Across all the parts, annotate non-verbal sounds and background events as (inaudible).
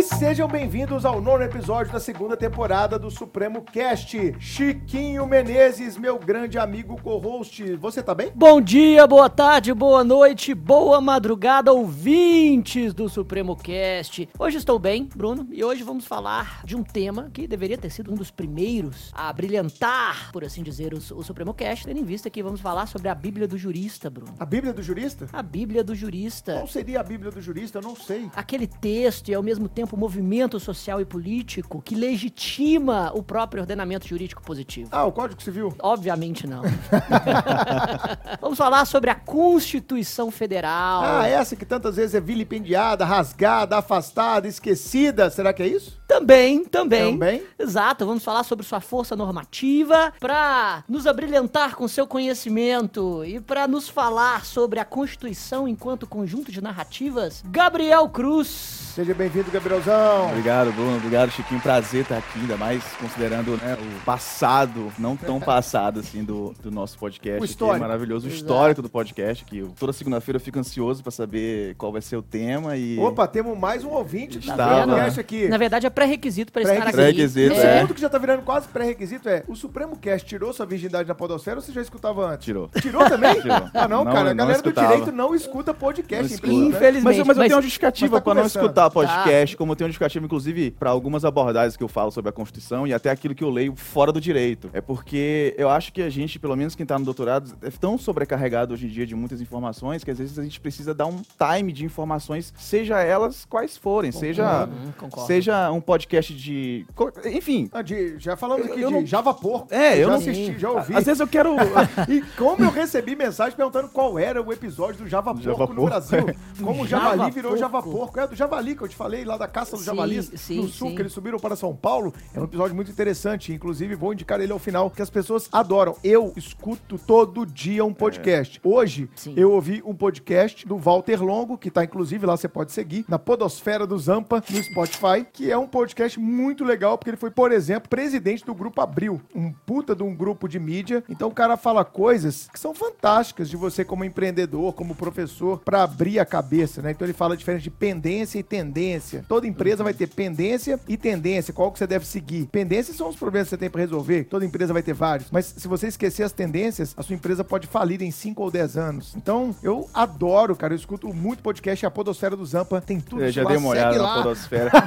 E sejam bem-vindos ao nono episódio da segunda temporada do Supremo Cast. Chiquinho Menezes, meu grande amigo co-host. Você tá bem? Bom dia, boa tarde, boa noite, boa madrugada, ouvintes do Supremo Cast. Hoje estou bem, Bruno, e hoje vamos falar de um tema que deveria ter sido um dos primeiros a brilhantar, por assim dizer, o, o Supremo Cast, tendo em vista que vamos falar sobre a Bíblia do Jurista, Bruno. A Bíblia do Jurista? A Bíblia do Jurista. Qual seria a Bíblia do Jurista? Eu não sei. Aquele texto e ao mesmo tempo movimento social e político que legitima o próprio ordenamento jurídico positivo. Ah, o Código Civil? Obviamente não. (laughs) Vamos falar sobre a Constituição Federal. Ah, essa que tantas vezes é vilipendiada, rasgada, afastada, esquecida. Será que é isso? Também, também. Também? Exato, vamos falar sobre sua força normativa para nos abrilhantar com seu conhecimento e para nos falar sobre a Constituição enquanto conjunto de narrativas, Gabriel Cruz. Seja bem-vindo, Gabrielzão. Obrigado, Bruno. Obrigado, Chiquinho. Prazer estar aqui, ainda mais considerando né, o passado, não tão (laughs) passado assim, do, do nosso podcast. O histórico. Que é maravilhoso, o histórico do podcast. Que eu- toda segunda-feira eu fico ansioso para saber qual vai ser o tema e. Opa, temos mais um ouvinte do Tá Supremo vendo? Cast aqui. Na verdade, é pré-requisito para estar aqui. Pré-requisito, O é. segundo que já tá virando quase pré-requisito é: o Supremo Cast tirou sua virgindade na Podosfera ou você já escutava antes? Tirou. Tirou também? (laughs) Tirou. Ah, não, Não, cara. A não galera do escutava. direito não escuta podcast. Não escuta. Infelizmente. Mas, eu- mas eu mas- tenho uma justificativa mas tá para não escutar podcast, como eu tenho uma justificativa, inclusive, para algumas abordagens que eu falo sobre a Constituição e até aquilo que eu leio fora do direito. É porque eu acho que a gente, pelo menos quem tá no doutorado, é tão sobrecarregado hoje em dia de muitas informações que às vezes a gente precisa dar um time de informações, seja elas quais forem, seja, Hum, concordo. seja um podcast de. Enfim. Ah, de- já falamos aqui Eu de não- Java Porco. É, eu já não- assisti, já ouvi. Às vezes eu quero. (laughs) E como eu recebi mensagem perguntando qual era o episódio do Java Porco Java no Porco. Brasil. Como o (laughs) Java Javali virou Porco. Java Porco. É do Javali que eu te falei, lá da caça dos Sim, javalis sim, no sul, sim. que eles subiram para São Paulo. É um episódio muito interessante. Inclusive, vou indicar ele ao final, que as pessoas adoram. Eu escuto todo dia um podcast. Hoje, Sim. eu ouvi um podcast do Walter Longo, que tá inclusive lá, você pode seguir, na Podosfera do Zampa, no Spotify, que é um podcast muito legal, porque ele foi, por exemplo, presidente do Grupo Abril, um puta de um grupo de mídia. Então o cara fala coisas que são fantásticas de você como empreendedor, como professor, pra abrir a cabeça, né? Então ele fala diferente de pendência e tendência. Toda empresa vai ter pendência e tendência, qual que você deve seguir. Pendências são os problemas que você tem pra resolver, toda empresa vai ter vários. Mas se você esquecer as tendências, a sua empresa pode falir em 5 ou 10 anos. Então, eu adoro, cara, eu escuto muito podcast, a Podosfera do Zampa tem tudo Eu já lá, dei uma olhada na Podosfera. (laughs)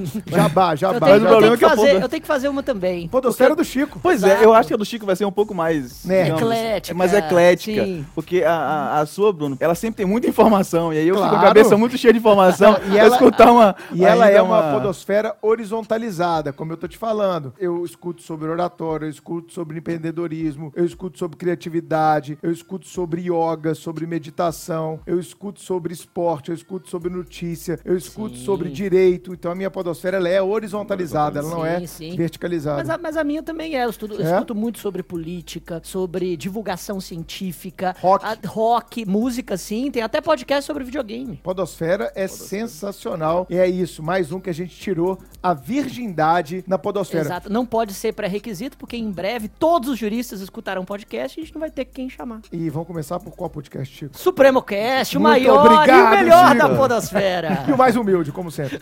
(laughs) Jabá, Eu jabá. tenho, Mas o eu problema tenho é que fazer, eu tenho que fazer uma também. Podosfera do Chico. Pois é, eu acho que a do Chico vai ser um pouco mais. Né? Eclética, é mais eclética. sim. Porque a, a, a sua, Bruno, ela sempre tem muita informação. E aí eu fico com Claro. a cabeça muito cheia de informação. (laughs) E ela- escutar uma. E ela é uma, podosfera horizontalizada, como eu tô te falando. Eu escuto sobre oratório, eu escuto sobre empreendedorismo, eu escuto sobre criatividade, eu escuto sobre yoga, sobre meditação, eu escuto sobre esporte, eu escuto sobre notícia, eu escuto Sim. sobre direito. Então a minha podosfera ela é horizontalizada, ela não é Sim, sim. verticalizada. Mas a, mas a minha também é. Eu, estudo, eu É? escuto muito sobre política, sobre divulgação científica, Rock. a- rock, música, sim. Tem até podcast sobre videogame. Podosfera é sensacional. E é isso, mais um que a gente tirou a virgindade na podosfera. Exato. Não pode ser pré-requisito, porque em breve todos os juristas escutarão podcast e a gente não vai ter quem chamar. E vamos começar por qual podcast, Chico? Supremo Cast, o maior e obrigado, o melhor Chico. da podosfera. (laughs) E o mais humilde, como sempre.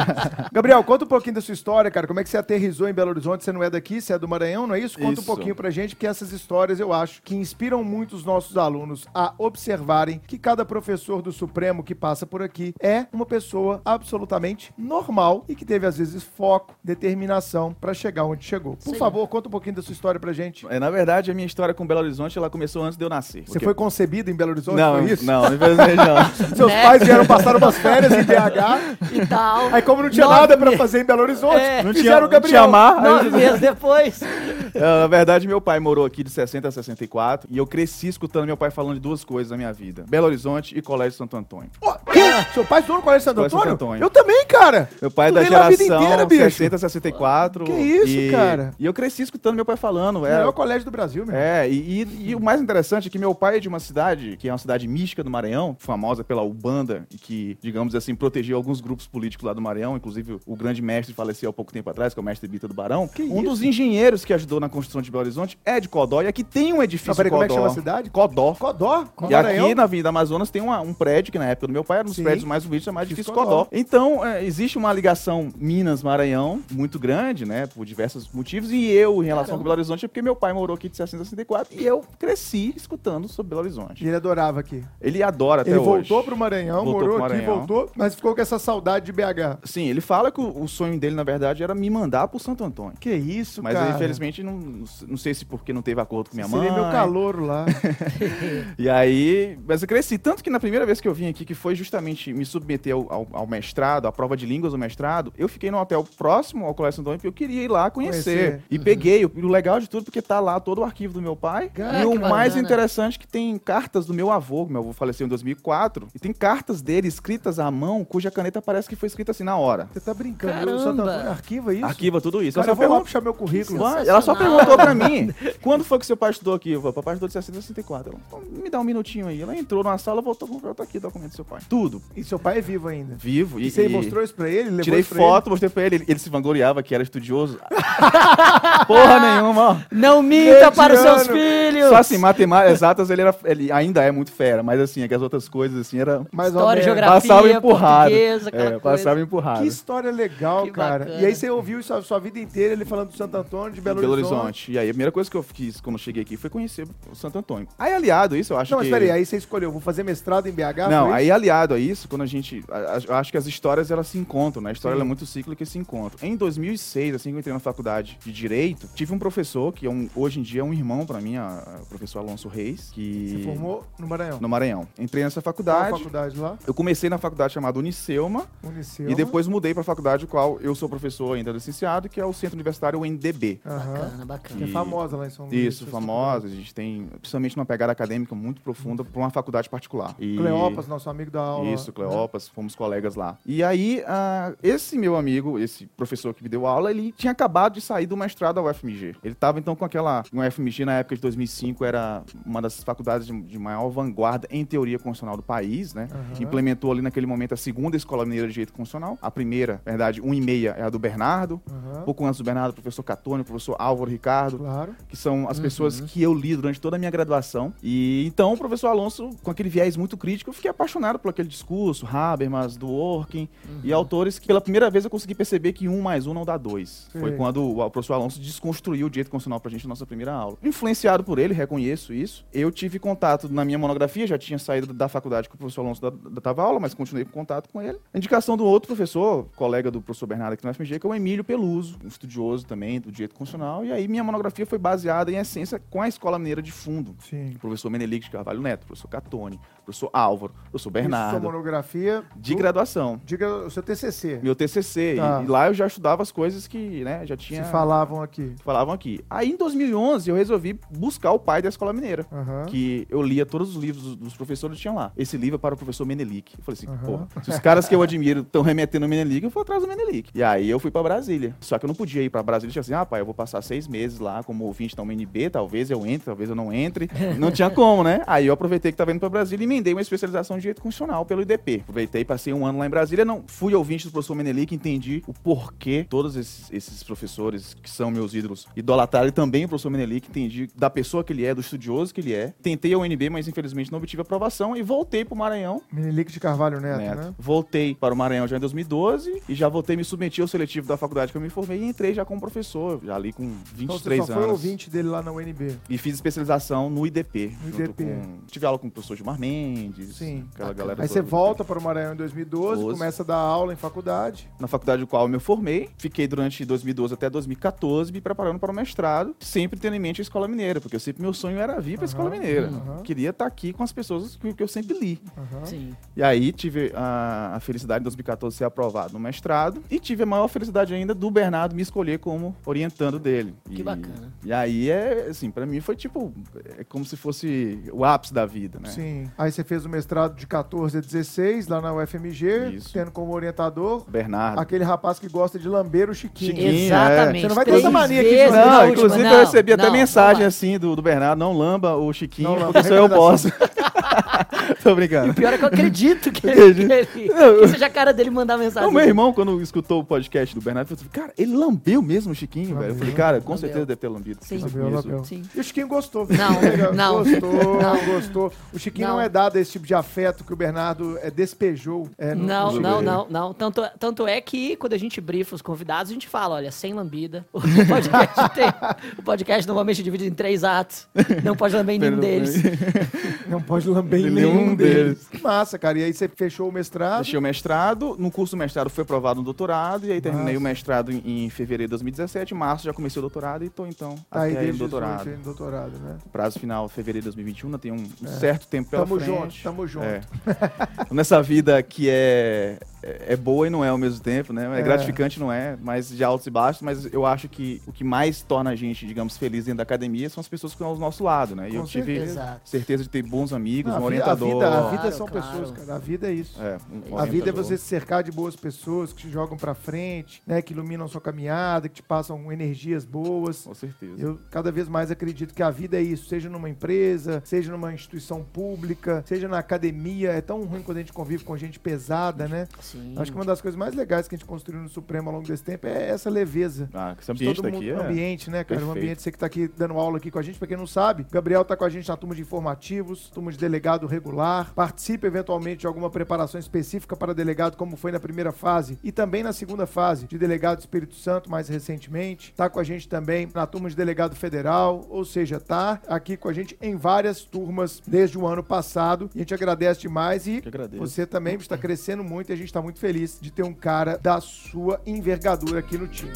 (laughs) Gabriel, conta um pouquinho da sua história, cara. Como é que você aterrizou em Belo Horizonte? Você não é daqui, você é do Maranhão, não é isso? Conta um Isso. pouquinho pra gente, porque essas histórias eu acho que inspiram muito os nossos alunos a observarem que cada professor do Supremo que passa por aqui é uma pessoa absolutamente normal e que teve, às vezes, foco, determinação pra chegar onde chegou. Por Sim. favor, conta um pouquinho da sua história pra gente. É, na verdade, a minha história com Belo Horizonte ela começou antes de eu nascer. Você foi concebido em Belo Horizonte, Não, foi isso? não, infelizmente não. (laughs) Seus Né? pais vieram passar umas férias em BH e tal. Aí, como não tinha nada pra fazer em Belo Horizonte, É. Não fizeram tinha, o não tinha Gabriel. aí- Nove meses depois. É, Na verdade, meu pai morou aqui de 60 a 64 e eu cresci escutando meu pai falando de duas coisas na minha vida: Belo Horizonte e Colégio Santo Antônio. Quê? Seu pai estudou no Colégio Santo Colégio Antônio? Santo Antônio. Eu também, cara. Meu pai é da geração inteira, bicho. 60 a 64. Que isso, e, cara? E eu cresci escutando meu pai falando. O É, melhor colégio do Brasil, meu. É, e, e- e o mais interessante é que meu pai é de uma cidade, que é uma cidade mística do Maranhão, famosa pela Ubanda, e que, digamos assim, protegeu alguns grupos políticos lá do Maranhão, inclusive o o grande mestre faleceu há pouco tempo atrás, que é o mestre Bita do Barão, Que um isso? dos engenheiros que ajudou na construção de Belo Horizonte é de Codó, e aqui tem um edifício Não, peraí, como é que Codó. chama a cidade? Codó. Codó? E aqui na Avenida Amazonas tem uma- um prédio que na época do meu pai era um dos Sim. prédios mais bonitos, chamado Edifício Codó. Codó. Então, é, existe uma ligação Minas-Maranhão muito grande, né, por diversos motivos. E eu, em relação Caramba. com Belo Horizonte, é porque meu pai morou aqui de 1964 e eu cresci escutando sobre Belo Horizonte. E ele adorava aqui. Ele adora até ele hoje. voltou pro Maranhão, Voltou morou pro aqui, Maranhão. voltou, mas ficou com essa saudade de BH. Sim, ele fala que o, o sonho dele, na verdade, era me mandar pro Santo Antônio. Que isso, Mas cara. aí, infelizmente, não, não sei se porque não teve acordo com minha mãe. Seria meu calouro lá. (laughs) E aí, mas eu cresci. Tanto que na primeira vez que eu vim aqui, que foi justamente me submeter ao, ao- ao mestrado, à prova de línguas do mestrado, eu fiquei num hotel próximo ao Colégio Antônio, porque eu queria ir lá conhecer. Conhecer. E peguei. O, o legal de tudo, porque tá lá todo o arquivo do meu pai. Cara, e o mais bacana. interessante é que tem cartas do meu avô, meu avô faleceu em 2004, e tem cartas dele escritas à mão, cuja caneta parece que foi escrita assim na hora. Você tá brincando. Caramba. O Antônio arquiva isso? Arquiva tudo isso. Cara, Ela eu só vou lá perguntou- puxar meu currículo. Vai, Ela só Sensacional. perguntou pra mim, quando foi que seu pai estudou aqui? Papai estudou de 1964. Ela, "Então, me dá um minutinho aí. Ela entrou na sala, voltou com tá aqui o documento do seu pai. Tudo. E seu pai é vivo ainda. Vivo. E, você mostrou isso pra ele? Levou Tirei pra foto, mostrei pra ele, ele, ele se vangloriava que era estudioso. (laughs) Porra nenhuma, ó. Não minta para os seus Mediano. filhos! Só assim, matemática, exatas, ele, era, ele ainda é muito fera, mas assim, é que as outras coisas, assim, era... Mais História, geografia, Passava empurrado. É, coisa. passava empurrado. Que história legal, Que cara. bacana. E aí você ouviu isso a sua vida inteira, ele falando do Santo Antônio, de Belo, Belo Horizonte. Horizonte. E aí, a primeira coisa que eu fiz quando eu cheguei aqui foi conhecer o Santo Antônio. Aí, aliado a isso, eu acho Não, que... mas peraí, aí você escolheu, vou fazer mestrado em BH? Não, aí aliado a isso, quando a gente. Eu acho que as histórias elas se encontram, né? A história é muito cíclica e se encontra. Em 2006, assim que eu entrei na faculdade de Direito, tive um professor, que é um, hoje em dia é um irmão pra mim, a- a- o professor Alonso Reis, que. Você formou no Maranhão. No Maranhão. Entrei nessa Qual a faculdade. faculdade lá? Eu comecei na faculdade chamada Unicelma Uniceu. e depois mudei pra faculdade, qual eu sou professor ainda licenciado, que é o Centro Universitário UNDB. Aham. Bacana, bacana. Que é famosa lá em São Luís. Isso, famosa. A gente tem, principalmente uma pegada acadêmica muito profunda pra uma faculdade particular. E- Cleopas, nosso amigo da aula. Isso, Cleopas, fomos colegas lá. E aí, ah, esse meu amigo, esse professor que me deu aula, ele tinha acabado de sair do mestrado da UFMG. Ele estava então com aquela. O UFMG na época de 2005 era uma das faculdades de, de maior vanguarda em teoria constitucional do país, né? Aham. Implementou ali naquele momento a segunda escola mineira de direito constitucional. A primeira, na verdade, um e meia é a do Bernardo. Aham. Um pouco antes do Bernardo, o professor Catone, o professor Álvaro Ricardo Claro. que são as pessoas que eu li durante toda a minha graduação. E então o professor Alonso, com aquele viés muito crítico, eu fiquei apaixonado por aquele discurso, Habermas, Dworkin, e autores que pela primeira vez eu consegui perceber que um mais um não dá dois. Sim. Foi quando o professor Alonso desconstruiu o direito constitucional pra gente na nossa primeira aula. Influenciado por ele, reconheço isso, eu tive contato na minha monografia, já tinha saído da faculdade que o professor Alonso da- da- dava aula, mas continuei com contato com ele. A indicação do outro professor, colega do professor Bernardo aqui no FMG, que é o Emílio Peluso, um estudioso também do direito constitucional, e aí minha monografia foi baseada em essência com a Escola Mineira de Fundo. Sim. O professor Menelik de Carvalho Neto, o professor Catone, professor Álvaro, o professor Isso, sua Bernardo, monografia. de do- graduação. Diga o seu TCC. Meu TCC, Tá. e, e lá eu já estudava as coisas que, né, já tinha... Se falavam aqui. Falavam aqui. Aí em 2011 eu resolvi buscar o pai da Escola Mineira. Aham. Que eu lia todos os livros dos, professores tinha lá. Esse livro é para o professor Menelik. Eu falei assim, Aham. pô, se os caras que eu admiro estão remetendo ao Menelik, eu vou atrás do Menelik. E aí eu fui pra Brasília. Só que eu não podia ir pra Brasília tinha assim, ah, pai, eu vou passar seis meses lá como ouvinte da UNB, talvez eu entre, talvez eu não entre. (laughs) Não tinha como, né? Aí eu aproveitei que tava indo pra Brasília e emendei uma especialização de direito constitucional pelo IDP. Aproveitei, passei um ano lá em Brasília, não fui ouvinte do professor Menelik, entendi o porquê todos esses, esses professores que são meus ídolos idolatraram e também o professor Menelik, entendi da pessoa que ele é, do estudioso que ele é. Tentei a UNB, mas infelizmente não obtive aprovação e voltei pro Maranhão Menelik de Carvalho Neto, Neto. né? Voltei para o Maranhão já em 2012 e já voltei me submeti ao seletivo da faculdade que eu me formei e entrei já como professor, já ali com Então você 23 só foi anos. ouvinte dele lá na UNB. E fiz especialização no IDP. No IDP. com- tive aula com o professor Gilmar Mendes, Sim. aquela galera Aí você volta para o Maranhão em 2012, 12. começa a dar aula em faculdade. na faculdade do qual eu me formei. Fiquei durante 2012 até 2014 me preparando para o mestrado, sempre tendo em mente a Escola Mineira, porque eu sempre meu sonho era vir para a Escola Mineira. aham. Queria estar aqui com as pessoas que, que eu sempre li. Sim. E aí tive a, a felicidade em 2014 de ser aprovado no mestrado e tive a maior felicidade ainda do Bernardo me escolher como orientando dele. Que E- bacana. E aí é assim, para mim foi tipo é como se fosse o ápice da vida, né? Sim. Aí você fez o mestrado de 14 a 16 lá na UFMG, Isso. tendo como orientador Bernardo. aquele rapaz que gosta de lamber o Chiquinho. Chiquinho. Exatamente. Você não vai ter essa mania aqui Não, última- inclusive não, eu recebi até não, mensagem não assim do, do Bernardo, não lamba o Chiquinho, Não lamba, porque só eu posso. (laughs) Tô E o brincando. pior é que eu acredito que (laughs) ele, que ele- que seja a cara dele mandar mensagem. O meu irmão, quando escutou o podcast do Bernardo, falou assim, cara, ele lambeu mesmo o Chiquinho, velho. Eu falei, cara, com Lambeu. certeza deve ter lambido. Sim. Eu Lambeu, lambeu. Sim. E o Chiquinho gostou. Não, não. Gostou, Não. gostou. O Chiquinho não. Não. é dado esse tipo de afeto que o Bernardo é, despejou. é, no- Não, no não, não, não. Tanto, tanto é que quando a gente brifa os convidados, a gente fala, olha, sem lambida. O podcast, tem, o podcast normalmente é dividido em três atos. Não pode lamber em nenhum deles. Não pode lamber em Nenhum nenhum deles. massa, cara. E aí você fechou o mestrado. Deixei o mestrado, no curso do mestrado foi aprovado no doutorado, e aí terminei Massa. o mestrado em, em fevereiro de 2017, em março já comecei o doutorado e tô então Tá aí até aí no desde doutorado. 18 aí no doutorado, né? Prazo final fevereiro de 2021, ainda tem um um certo tempo pela Tamo frente. junto, tamo junto. É. Nessa vida que é, é boa e não é ao mesmo tempo, né? É, É. gratificante, não é, mas de altos e baixos, mas eu acho que o que mais torna a gente, digamos, feliz dentro da academia são as pessoas que estão ao nosso lado, né? E Com eu tive certeza. Certeza de ter bons amigos, Não, um a, vida, a orientador. vida, a vida Claro, são claro. pessoas, cara. A vida é isso. É, um A vida é orientador. você se cercar de boas pessoas que te jogam pra frente, né? Que iluminam sua caminhada, que te passam energias boas. Com certeza. Eu cada vez mais acredito que a vida é isso, seja numa empresa, seja numa instituição pública, seja na academia. É tão ruim quando a gente convive com gente pesada, né? Sim. Acho que uma das coisas mais legais que a gente construiu no Supremo ao longo desse tempo é essa leveza. Ah, esse ambiente todo mundo é... ambiente, né, cara? Um perfeito. ambiente, você que tá aqui dando aula aqui com a gente, pra quem não sabe, o Gabriel tá com a gente na turma de informativos, turma de delegado regular, participa eventualmente de alguma preparação específica para delegado, como foi na primeira fase, e também na segunda fase, de delegado do Espírito Santo, mais recentemente. Tá com a gente também na turma de delegado federal, ou seja, tá aqui com a gente em várias turmas desde o ano passado, e a gente agradece demais e você também está crescendo muito e a gente está muito feliz de ter um cara da sua envergadura aqui no time.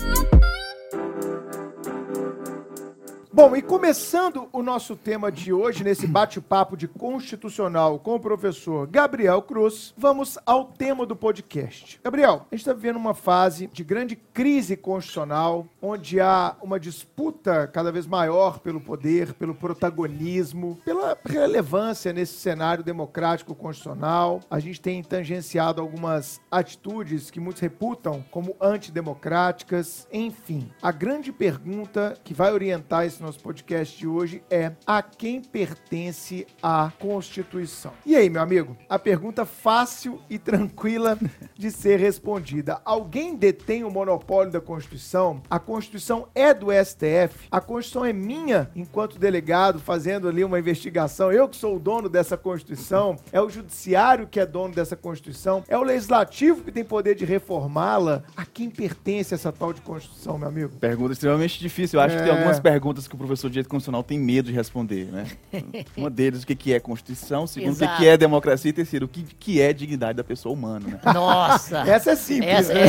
Bom, e começando o nosso tema de hoje, nesse bate-papo de constitucional com o professor Gabriel Cruz, vamos ao tema do podcast. Gabriel, a gente está vivendo uma fase de grande crise constitucional, onde há uma disputa cada vez maior pelo poder, pelo protagonismo, pela relevância nesse cenário democrático constitucional. A gente tem tangenciado algumas atitudes que muitos reputam como antidemocráticas. Enfim, a grande pergunta que vai orientar esse nosso podcast de hoje é: a quem pertence a Constituição? E aí, meu amigo? A pergunta fácil e tranquila de ser respondida. Alguém detém o monopólio da Constituição? A Constituição é do STF? A Constituição é minha enquanto delegado fazendo ali uma investigação? Eu que sou o dono dessa Constituição? É o judiciário que é dono dessa Constituição? É o legislativo que tem poder de reformá-la? A quem pertence essa tal de Constituição, meu amigo? Pergunta extremamente difícil. Eu acho que tem É. algumas perguntas que o professor de direito constitucional tem medo de responder, né? (laughs) Uma deles, o que que é Constituição, segundo, o que Exato. que é democracia, e terceiro, o que que é dignidade da pessoa humana, né? Nossa! (laughs) Essa é simples. Essa, né?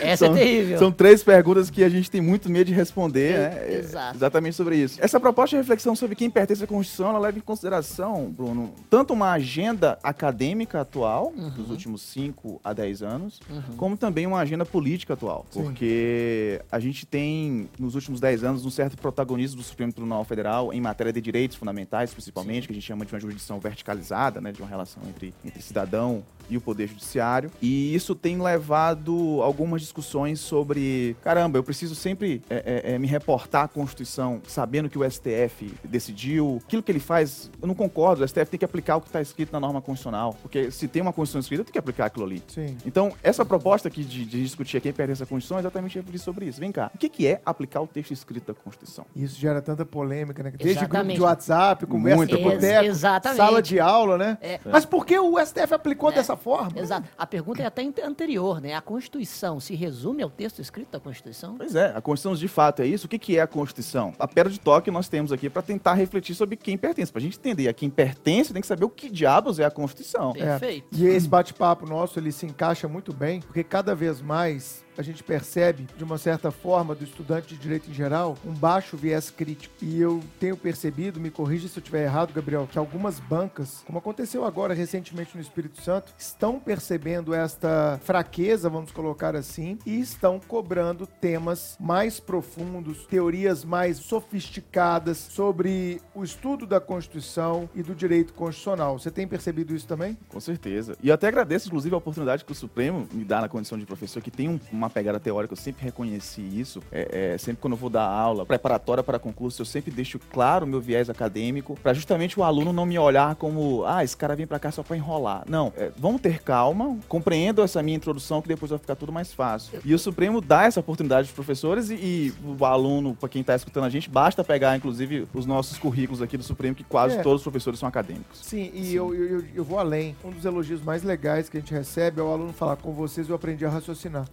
é, essa são, é terrível. São três perguntas que a gente tem muito medo de responder, É, né? exato. Exatamente sobre isso. Essa proposta de reflexão sobre quem pertence à Constituição, ela leva em consideração, Bruno, tanto uma agenda acadêmica atual, Uhum. dos últimos 5 a 10 anos, como também uma agenda política atual. Sim. Porque a gente tem, nos últimos 10 anos, um certo protagonismo do Supremo Tribunal Federal em matéria de direitos fundamentais, principalmente, que a gente chama de uma jurisdição verticalizada, né? De uma relação entre, entre cidadão e o Poder Judiciário. E isso tem levado algumas discussões sobre: caramba, eu preciso sempre é, é, é, me reportar à Constituição, sabendo que o STF decidiu. Aquilo que ele faz, eu não concordo. O STF tem que aplicar o que está escrito na norma constitucional. Porque se tem uma Constituição escrita, tem que aplicar aquilo ali. Sim. Então, essa proposta aqui de, de discutir a quem pertence à Constituição é exatamente refletir sobre isso. Vem cá, o que, que é aplicar o texto escrito da Constituição? Isso gera tanta polêmica, né? Desde grupo Exatamente. de WhatsApp, conversa Muita de polêmica. boteco, sala de aula, né? É. Mas por que o STF aplicou dessa forma? Exato. A pergunta é até ante- anterior, né? A Constituição se resume ao texto escrito da Constituição? Pois é, a Constituição de fato é isso. O que, que é a Constituição? A pedra de toque nós temos aqui para tentar refletir sobre quem pertence. Para a gente entender a quem pertence, tem que saber o que diabos é a Constituição. É. Perfeito. E esse bate-papo nosso, ele se encaixa muito bem, porque cada vez mais a gente percebe, de uma certa forma, do estudante de direito em geral, um baixo viés crítico. E eu tenho percebido, me corrija se eu estiver errado, Gabriel, que algumas bancas, como aconteceu agora recentemente no Espírito Santo, estão percebendo esta fraqueza, vamos colocar assim, e estão cobrando temas mais profundos, teorias mais sofisticadas sobre o estudo da Constituição e do direito constitucional. Você tem percebido isso também? Com certeza. E eu até agradeço, inclusive, a oportunidade que o Supremo me dá na condição de professor, que tem um- uma uma pegada teórica, eu sempre reconheci isso. É, é, sempre quando eu vou dar aula preparatória para concurso, eu sempre deixo claro o meu viés acadêmico, para justamente o aluno não me olhar como, ah, esse cara vem para cá só para enrolar. Não, é, vamos ter calma, compreendam essa minha introdução que depois vai ficar tudo mais fácil. E o Supremo dá essa oportunidade aos professores e, e o aluno, para quem está escutando a gente, basta pegar, inclusive, os nossos currículos aqui do Supremo, que quase É. todos os professores são acadêmicos. Sim, e Eu, eu, eu- eu vou além. Um dos elogios mais legais que a gente recebe é o aluno falar com vocês eu aprendi a raciocinar.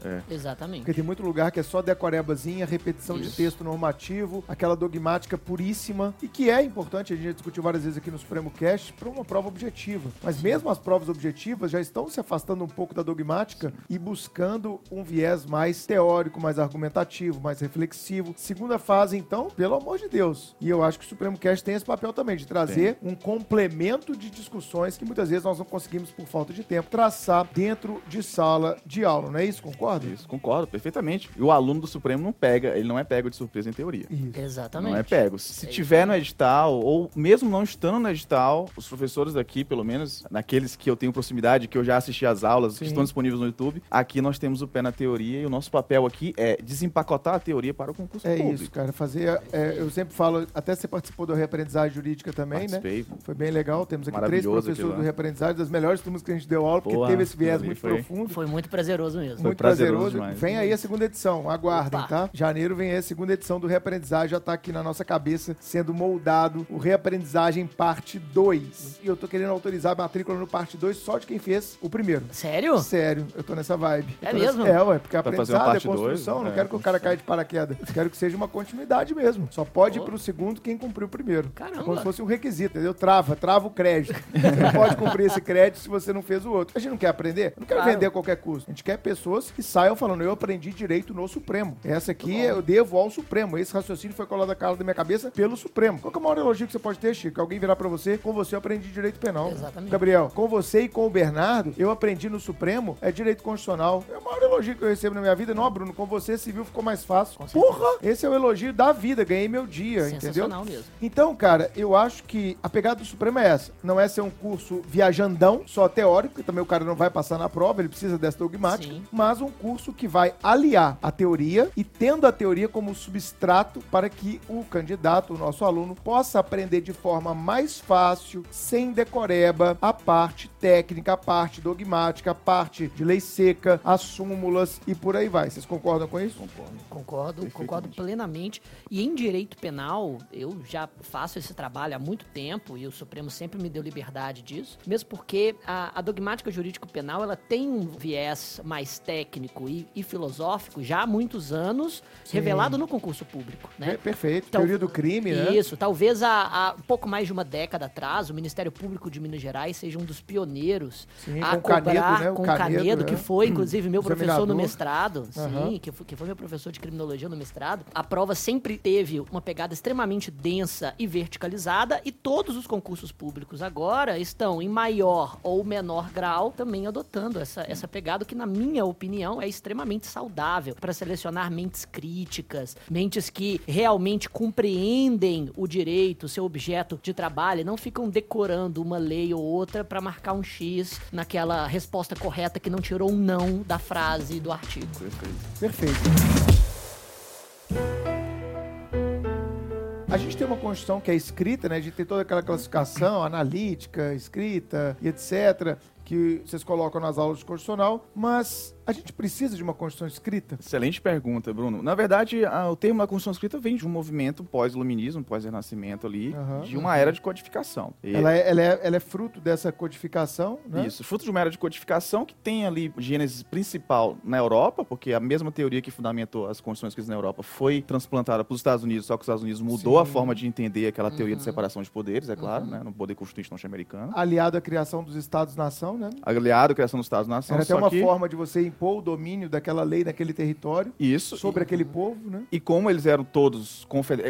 Exatamente. Porque tem muito lugar que é só decorebazinha, repetição de Isso. texto normativo, aquela dogmática puríssima, e que é importante, a gente já discutiu várias vezes aqui no Supremo Cast, para uma prova objetiva. Mas mesmo as provas objetivas já estão se afastando um pouco da dogmática e buscando um viés mais teórico, mais argumentativo, mais reflexivo. Segunda fase, então, pelo amor de Deus. E eu acho que o Supremo Cast tem esse papel também, de trazer um complemento de discussões que muitas vezes nós não conseguimos, por falta de tempo, traçar dentro de sala de aula, não é isso? Concorda? Isso, concordo perfeitamente. E o aluno do Supremo não pega, ele não é pego de surpresa em teoria. Isso. Exatamente. Não é pego. Se É tiver no edital, ou mesmo não estando no edital, os professores daqui, pelo menos, naqueles que eu tenho proximidade, que eu já assisti às aulas, Sim. que estão disponíveis no YouTube, aqui nós temos o pé na teoria e o nosso papel aqui é desempacotar a teoria para o concurso É público. isso, cara. Fazer. é, eu sempre falo, até você participou da reaprendizagem jurídica também, né? Foi bem legal. Temos aqui três professores do reaprendizagem, das melhores turmas que a gente deu aula, porque teve esse viés muito foi- profundo. Foi muito prazeroso mesmo. Foi Muito prazeroso prazeroso. Demais. Vem aí a segunda edição, aguardem, Opa. tá? Janeiro vem aí a segunda edição do Reaprendizagem, já tá aqui na nossa cabeça, sendo moldado o Reaprendizagem Parte 2. E eu tô querendo autorizar a matrícula no Parte 2 só de quem fez o primeiro. Sério? Sério, eu tô nessa vibe. É tô nessa- mesmo? É, ué, porque aprendizado é parte dois, construção, não é, quero que o cara caia de paraquedas. Quero que seja uma continuidade mesmo. Só pode ir pro segundo quem cumpriu o primeiro. Caramba. É como se fosse um requisito, entendeu? Trava, trava o crédito. (laughs) Você não pode cumprir esse crédito se você não fez o outro. A gente não quer aprender? Eu não quero Claro. vender a qualquer custo. A gente quer pessoas que saiam falando, eu aprendi direito no Supremo. Essa aqui eu devo ao Supremo. Esse raciocínio foi colado na cara da minha cabeça pelo Supremo. Qual que é o maior elogio que você pode ter, Chico? Alguém virar pra você, com você eu aprendi direito penal. Exatamente. Gabriel, com você e com o Bernardo, eu aprendi no Supremo, é direito constitucional. É o maior elogio que eu recebo na minha vida. Não, Bruno, com você civil ficou mais fácil. Porra! Esse é o elogio da vida, ganhei meu dia, entendeu? Mesmo. Então, cara, eu acho que a pegada do Supremo é essa. Não é ser um curso viajandão, só teórico, que também o cara não vai passar na prova, ele precisa dessa dogmática, Sim. mas um curso que vai aliar a teoria e tendo a teoria como substrato para que o candidato, o nosso aluno, possa aprender de forma mais fácil, sem decoreba, a parte técnica, a parte dogmática, a parte de lei seca, as súmulas e por aí vai. Vocês concordam com isso? Concordo. Concordo, concordo plenamente. E em direito penal, eu já faço esse trabalho há muito tempo e o Supremo sempre me deu liberdade disso, mesmo porque a, a dogmática jurídico-penal ela tem um viés mais técnico e, e filosófico já há muitos anos, revelado no concurso público, né? É, perfeito. Então, Teoria do crime, né? Isso, talvez há, há pouco mais de uma década atrás, o Ministério Público de Minas Gerais seja um dos pioneiros Sim, a com o Canedo, cobrar né? O com o Canedo, Canedo, né? que foi, inclusive, meu professor no mestrado, Aham. sim, que foi, que foi meu professor de criminologia no mestrado. A prova sempre teve uma pegada extremamente densa e verticalizada, e todos os concursos públicos agora estão, em maior ou menor grau, também adotando essa, essa pegada, que, na minha opinião, é extremamente saudável para selecionar mentes críticas, mentes que realmente compreendem o direito, seu objeto de trabalho, e não ficam decorando uma lei ou outra para marcar um X naquela resposta correta que não tirou um não da frase do artigo. Perfeito. Perfeito. A gente tem uma Constituição que é escrita, né? A gente tem toda aquela classificação analítica, escrita e etc., que vocês colocam nas aulas de constitucional, mas a gente precisa de uma Constituição escrita? Excelente pergunta, Bruno. Na verdade, a- o termo da Constituição Escrita vem de um movimento pós-iluminismo, pós-renascimento ali, Aham. de uma era de codificação. E- Ela é, ela, é, ela é fruto dessa codificação, né? Isso, fruto de uma era de codificação que tem ali gênese principal na Europa, porque a mesma teoria que fundamentou as constituições escritas na Europa foi transplantada para os Estados Unidos, só que os Estados Unidos mudou Sim. a forma de entender aquela teoria de separação de poderes, é claro, né, no poder constituinte norte-americano. Aliado à criação dos Estados-nação, né? Aliado à criação dos Estados-nação, Era até uma que... forma de você impor o domínio daquela lei naquele território Isso, sobre aquele povo, né? E como eles eram todos,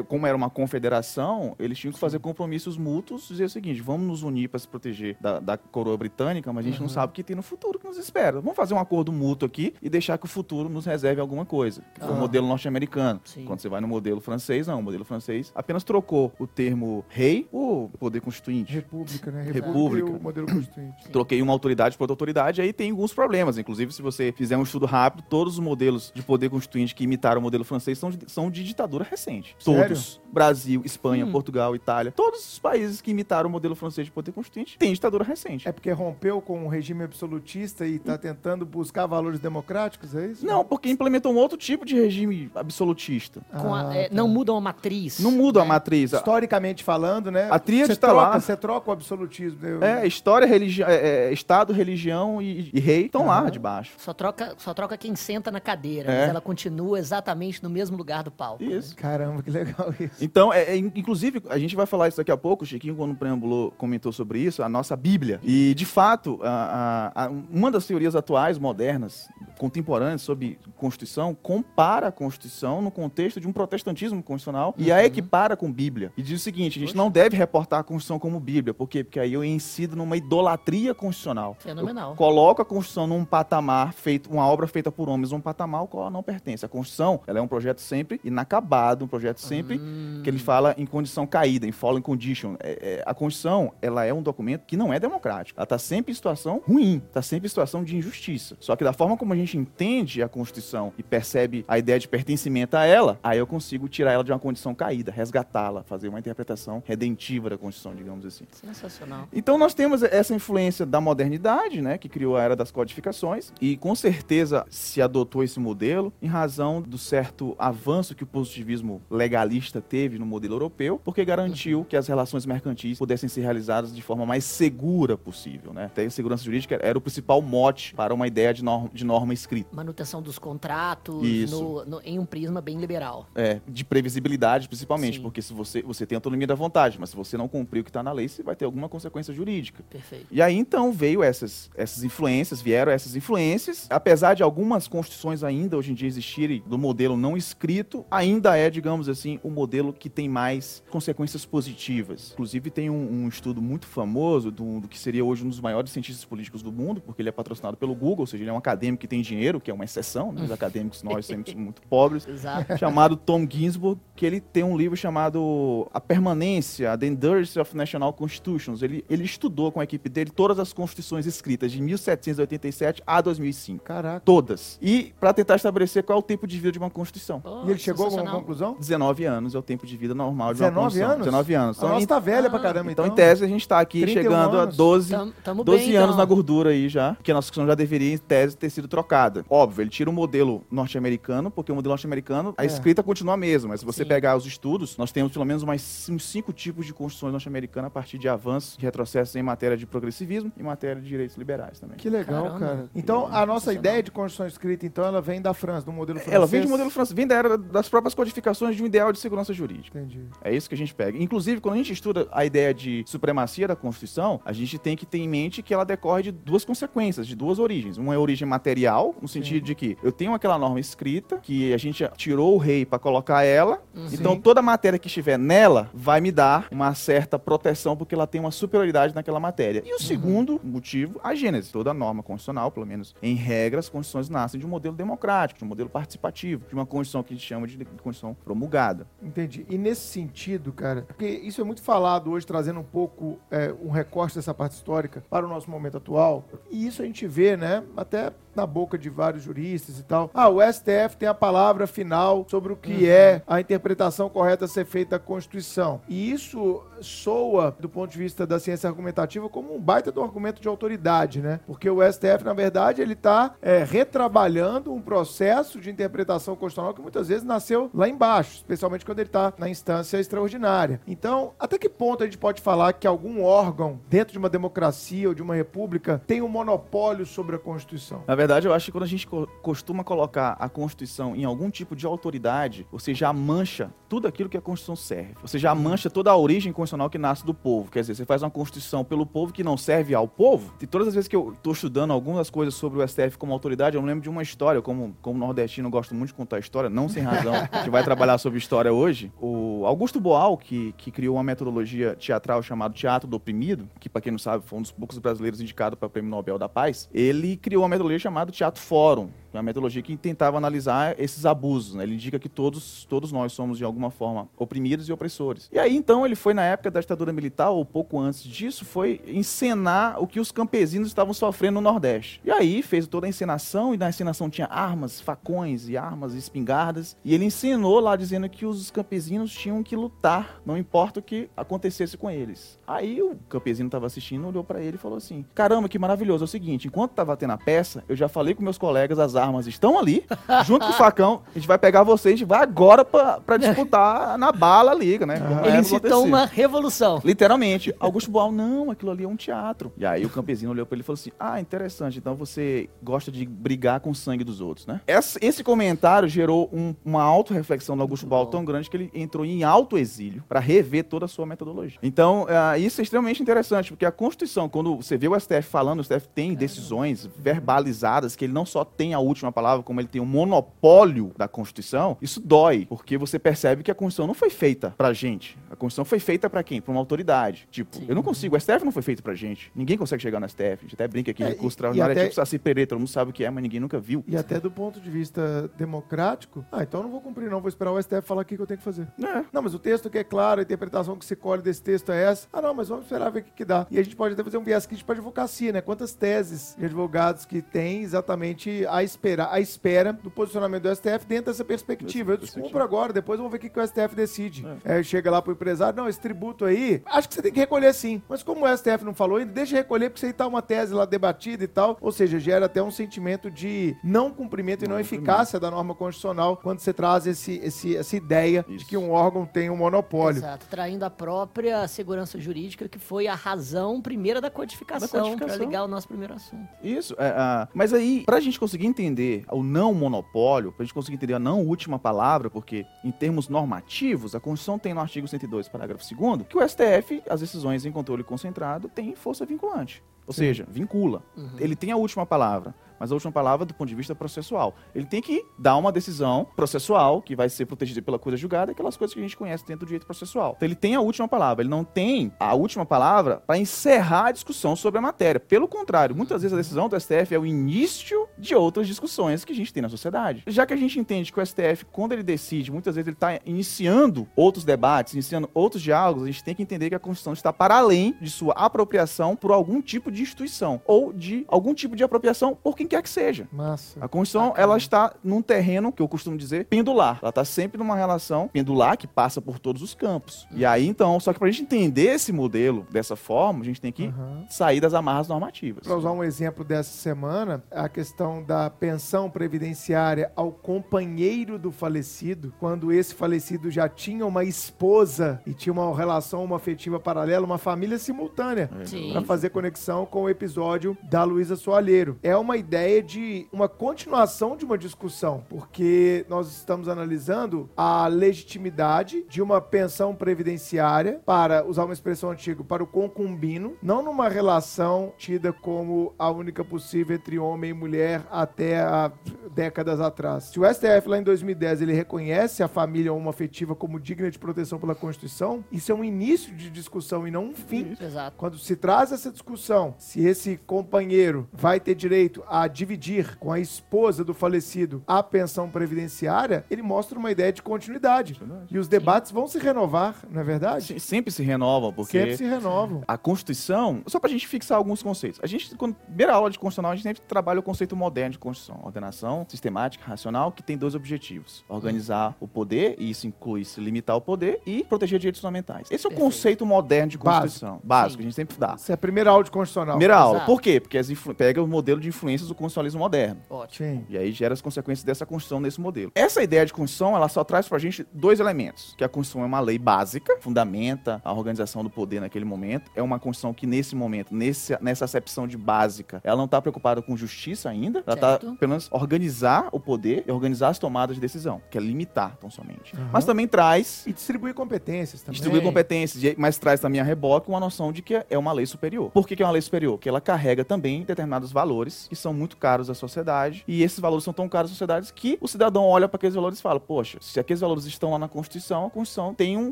como era uma confederação, eles tinham que fazer compromissos mútuos e dizer o seguinte: vamos nos unir para se proteger da, da coroa britânica, mas a gente não sabe o que tem no futuro que nos espera. Vamos fazer um acordo mútuo aqui e deixar que o futuro nos reserve alguma coisa. Que foi o Ah. modelo norte-americano. Quando você vai no modelo francês, não. O modelo francês apenas trocou o termo rei por poder constituinte. República, né? República. e constituinte. Troquei uma autoridade por outra autoridade, aí tem alguns problemas. Inclusive, se você fizer um estudo rápido, todos os modelos de poder constituinte que imitaram o modelo francês são de, são de ditadura recente. Sério? Todos. Brasil, Espanha, Hum. Portugal, Itália. Todos os países que imitaram o modelo francês de poder constituinte têm ditadura recente. É porque rompeu com o regime absolutista e tá tentando buscar valores democráticos, é isso? Não, porque implementou um outro tipo de regime absolutista. Com a- Ah, é, tá. Não mudam a matriz. Não muda a né? matriz. A- Historicamente falando, né? A tríade tá troca, lá. Você troca o absolutismo. Eu- É, história, religião, é, é, Estado, religião e, e rei estão lá debaixo. Só troca, só troca quem senta na cadeira, É. mas ela continua exatamente no mesmo lugar do palco. né? Isso. Caramba, que legal isso. Então, é, é, in- inclusive, a gente vai falar isso daqui a pouco, o Chiquinho, quando preambulou, comentou sobre isso, a nossa Bíblia. E, de fato, a- a- a- uma das teorias atuais, modernas, contemporâneas sobre Constituição, compara a Constituição no contexto de um protestantismo constitucional e a equipara com Bíblia. E diz o seguinte, a gente não deve reportar a Constituição como Bíblia, por quê? Porque aí eu incido numa idolatria constitucional. Fenomenal. Eu coloco a Constituição num patamar feito, uma obra feita por homens, um patamar ao qual ela não pertence. A Constituição, ela é um projeto sempre inacabado, um projeto sempre Hum. que ele fala em condição caída, em fallen condition. É, é, a Constituição, ela é um documento que não é democrático. Ela está sempre em situação ruim, está sempre em situação de injustiça. Só que da forma como a gente entende a Constituição e percebe a ideia de pertencimento a ela, aí eu consigo tirar ela de uma condição caída, resgatá-la, fazer uma interpretação redentiva da Constituição, digamos assim. Sensacional. Então nós temos essa influência da modernidade, né, que criou a era das codificações, e com certeza se adotou esse modelo em razão do certo avanço que o positivismo legalista teve no modelo europeu, porque garantiu que as relações mercantis pudessem ser realizadas de forma mais segura possível, né? Até a segurança jurídica era o principal mote para uma ideia de norma, de norma escrita. Manutenção dos contratos no- no- em um prisma bem liberal. É, de previsibilidade, principalmente, Sim. porque se você, você tem autonomia da vontade, mas se você não cumprir o que está na lei, você vai ter alguma consequência jurídica. Perfeito. E aí então veio essas, essas influências, vieram essas influências. Apesar de algumas constituições ainda hoje em dia existirem do modelo não escrito, ainda é, digamos assim, o modelo que tem mais consequências positivas. Inclusive tem um, um estudo muito famoso do, do que seria hoje um dos maiores cientistas políticos do mundo, porque ele é patrocinado pelo Google, ou seja, ele é um acadêmico que tem dinheiro, que é uma exceção, né? Os acadêmicos nós (laughs) somos muito pobres Exato. chamado Tom Ginsburg, que ele tem um livro chamado A Permanência, The Endurance of National Constitutions. Ele, ele estudou com a equipe dele todas as constituições escritas de 1787 a 2005. Caraca. Todas. E para tentar estabelecer qual é o tempo de vida de uma constituição. Oh, E ele chegou a alguma conclusão? 19 anos é o tempo de vida normal de uma 19 constituição. anos? 19 anos. A Então, nossa em, tá velha pra Ah, caramba, então, então. em tese, a gente tá aqui 31 chegando anos. a 12, Tam- tamo 12 bem, anos então. na gordura aí já, porque a nossa Constituição já deveria, em tese, ter sido trocada. Óbvio, ele tira o modelo norte-americano, porque o modelo norte-americano, a É. escrita continua a mesma, mas se você Sim. pegar os estudos, nós temos pelo menos mais uns cinco tipos de constituições norte-americanas a partir de avanços, de retrocessos em matéria de progressivismo e matéria de direitos liberais também. Que legal, Caramba. cara. Então, a nossa Sensacional. ideia de Constituição escrita, então, ela vem da França, do modelo francês. Ela vem do modelo francês, vem da era das próprias codificações de um ideal de segurança jurídica. Entendi. É isso que a gente pega. Inclusive, quando a gente estuda a ideia de supremacia da Constituição, a gente tem que ter em mente que ela decorre de duas consequências, de duas origens. Uma é a origem material, no sentido de que eu tenho aquela norma escrita, que a gente tirou o rei para colocar ela, Uhum. então toda matéria que estiver nela vai me dar uma certa proteção, porque ela tem uma superioridade naquela matéria. E o segundo motivo, a gênese. Toda norma constitucional, pelo menos em regras, as constituições nascem de um modelo democrático, de um modelo participativo, de uma constituição que a gente chama de constituição promulgada. Entendi. E nesse sentido, cara, porque isso é muito falado hoje, trazendo um pouco é, um recorte dessa parte histórica para o nosso momento atual, e isso a gente vê, né, até na boca de vários juristas e tal. Ah, o STF tem a palavra final sobre o que é a interpretação correta a ser feita da Constituição. E isso soa, do ponto de vista da ciência argumentativa, como um baita de um argumento de autoridade, né? Porque o STF, na verdade, ele está retrabalhando um processo de interpretação constitucional que muitas vezes nasceu lá embaixo, especialmente quando ele está na instância extraordinária. Então, até que ponto a gente pode falar que algum órgão dentro de uma democracia ou de uma república tem um monopólio sobre a Constituição? Na verdade, eu acho que quando a gente co- costuma colocar a Constituição em algum tipo de autoridade, você já mancha tudo aquilo que a Constituição serve. Você já mancha toda a origem constitucional que nasce do povo. Quer dizer, você faz uma Constituição pelo povo que não serve ao povo. E todas as vezes que eu estou estudando algumas coisas sobre o STF como autoridade, eu me lembro de uma história, como, como nordestino, eu gosto muito de contar história, não sem razão. (laughs) a gente vai trabalhar sobre história hoje. O Augusto Boal, que, que criou uma metodologia teatral chamada Teatro do Oprimido, que, para quem não sabe, foi um dos poucos brasileiros indicado para o Prêmio Nobel da Paz, ele criou uma metodologia chamada Teatro Fórum. É uma metodologia que tentava analisar esses abusos. Né? Ele indica que todos, todos nós somos, de alguma forma, oprimidos e opressores. E aí, então, ele foi, na época da ditadura militar, ou pouco antes disso, foi encenar o que os campesinos estavam sofrendo no Nordeste. E aí, fez toda a encenação, e na encenação tinha armas, facões e armas e espingardas. E ele encenou lá dizendo que os campesinos tinham que lutar, não importa o que acontecesse com eles. Aí o campesino estava assistindo, olhou para ele e falou assim: Caramba, que maravilhoso. É o seguinte, enquanto tava tendo a peça, eu já falei com meus colegas, as armas estão ali, junto com o facão, a gente vai pegar vocês, gente vai agora para disputar na bala a liga, né? Como Ele é incitou uma revolução. Literalmente. Augusto Boal, não, aquilo ali é um teatro. E aí o campesino olhou pra ele e falou assim: Ah, interessante, então você gosta de brigar com o sangue dos outros, né? Esse, esse comentário gerou um- uma auto-reflexão do Augusto Boal tão grande que ele entrou em alto exílio para rever toda a sua metodologia. Então, ah, isso é extremamente interessante, porque a Constituição, quando você vê o STF falando, o STF tem decisões verbalizadas, que ele não só tem a última palavra, como ele tem um monopólio da Constituição, isso dói, porque você percebe que a Constituição não foi feita pra gente. A Constituição foi feita pra quem? Pra uma autoridade. Tipo, eu não consigo, o STF não foi feito pra gente. Ninguém consegue chegar no STF. A gente até brinca aqui, É, recurso extraordinário, e é até- tipo Saci Pereira, todo mundo sabe o que é, mas ninguém nunca viu. E até do ponto de vista democrático, ah, então eu não vou cumprir não, vou esperar o STF falar o que eu tenho que fazer. É. Não, mas o texto que é claro, a interpretação que se colhe desse texto é essa. Ah, não, mas vamos esperar ver o que, que dá. E a gente pode até fazer um viés crítico para advocacia, né? Quantas teses de advogados que têm exatamente a espera, a espera do posicionamento do STF dentro dessa perspectiva. Eu descumpro agora, depois vamos ver o que, que o STF decide. É, chega lá pro empresário, não, esse tributo aí, acho que você tem que recolher sim. Mas como o STF não falou ainda, deixa recolher porque você tá uma tese lá debatida e tal. Ou seja, gera até um sentimento de não cumprimento e não eficácia da norma constitucional quando você traz esse, esse- essa ideia de Isso. que um órgão tem um monopólio. Exato, traindo a própria segurança jurídica, que foi a razão primeira da codificação, Da codificação. para ligar o nosso primeiro assunto. Isso, é, mas aí, pra gente conseguir entender o não monopólio, pra gente conseguir entender a não última palavra, porque em termos normativos, a Constituição tem no artigo 102, parágrafo 2 que o STF, as decisões em controle concentrado, têm força vinculante. Ou seja, vincula. Ele tem a última palavra, mas a última palavra do ponto de vista processual. Ele tem que dar uma decisão processual, que vai ser protegida pela coisa julgada, aquelas coisas que a gente conhece dentro do direito processual. Então ele tem a última palavra, ele não tem a última palavra para encerrar a discussão sobre a matéria. Pelo contrário, muitas vezes a decisão do STF é o início de outras discussões que a gente tem na sociedade. Já que a gente entende que o STF, quando ele decide, muitas vezes ele está iniciando outros debates, iniciando outros diálogos, a gente tem que entender que a Constituição está para além de sua apropriação por algum tipo de instituição ou de algum tipo de apropriação por quem quer que seja. Massa. A Constituição, ela está num terreno, que eu costumo dizer, pendular. Ela está sempre numa relação pendular que passa por todos os campos. E aí, então, só que pra gente entender esse modelo dessa forma, a gente tem que Aham. sair das amarras normativas. Para usar um exemplo dessa semana, a questão da pensão previdenciária ao companheiro do falecido, quando esse falecido já tinha uma esposa e tinha uma relação, uma afetiva paralela, uma família simultânea. Sim. Para fazer conexão com o episódio da Luísa Soalheiro. É uma ideia de uma continuação de uma discussão, porque nós estamos analisando a legitimidade de uma pensão previdenciária para, usar uma expressão antiga, para o concubino, não numa relação tida como a única possível entre homem e mulher até há décadas atrás. Se o STF lá em 2010 ele reconhece a família ou uma afetiva como digna de proteção pela Constituição, isso é um início de discussão e não um fim. Exato. Quando se traz essa discussão, se esse companheiro vai ter direito a dividir com a esposa do falecido a pensão previdenciária, ele mostra uma ideia de continuidade. E os debates vão se renovar, não é verdade? Se- Sempre se renovam, porque Sempre se renovam. a Constituição, só pra gente fixar alguns conceitos. A gente, quando primeira aula de Constitucional, a gente sempre trabalha o conceito moderno de Constituição. Ordenação sistemática, racional, que tem dois objetivos. Organizar o poder, e isso inclui se limitar ao poder, e proteger direitos fundamentais. Esse é o Perfeito. conceito moderno de Básico. Constituição. Básico, Sim. a gente sempre dá. Essa é a primeira aula de constitucional. Primeira aula. Exato. Por quê? Porque as pega o modelo de influências do constitucionalismo moderno. Ótimo. Sim. E aí gera as consequências dessa Constituição nesse modelo. Essa ideia de Constituição, ela só traz pra gente dois elementos. Que a Constituição é uma lei básica, fundamenta a organização do poder naquele momento. É uma Constituição que nesse momento, nesse, nessa acepção de básica, ela não tá preocupada com justiça ainda. Ela tá Certo. pelo menos organizar o poder e organizar as tomadas de decisão, que é limitar tão somente. Mas também traz E distribuir competências também. distribuir É. competências, mas traz também a reboque uma noção de que é uma lei superior. Por que, que é uma lei superior? superior? Que ela carrega também determinados valores que são muito caros à sociedade. E esses valores são tão caros à sociedade que o cidadão olha para aqueles valores e fala: Poxa, se aqueles valores estão lá na Constituição, a Constituição tem um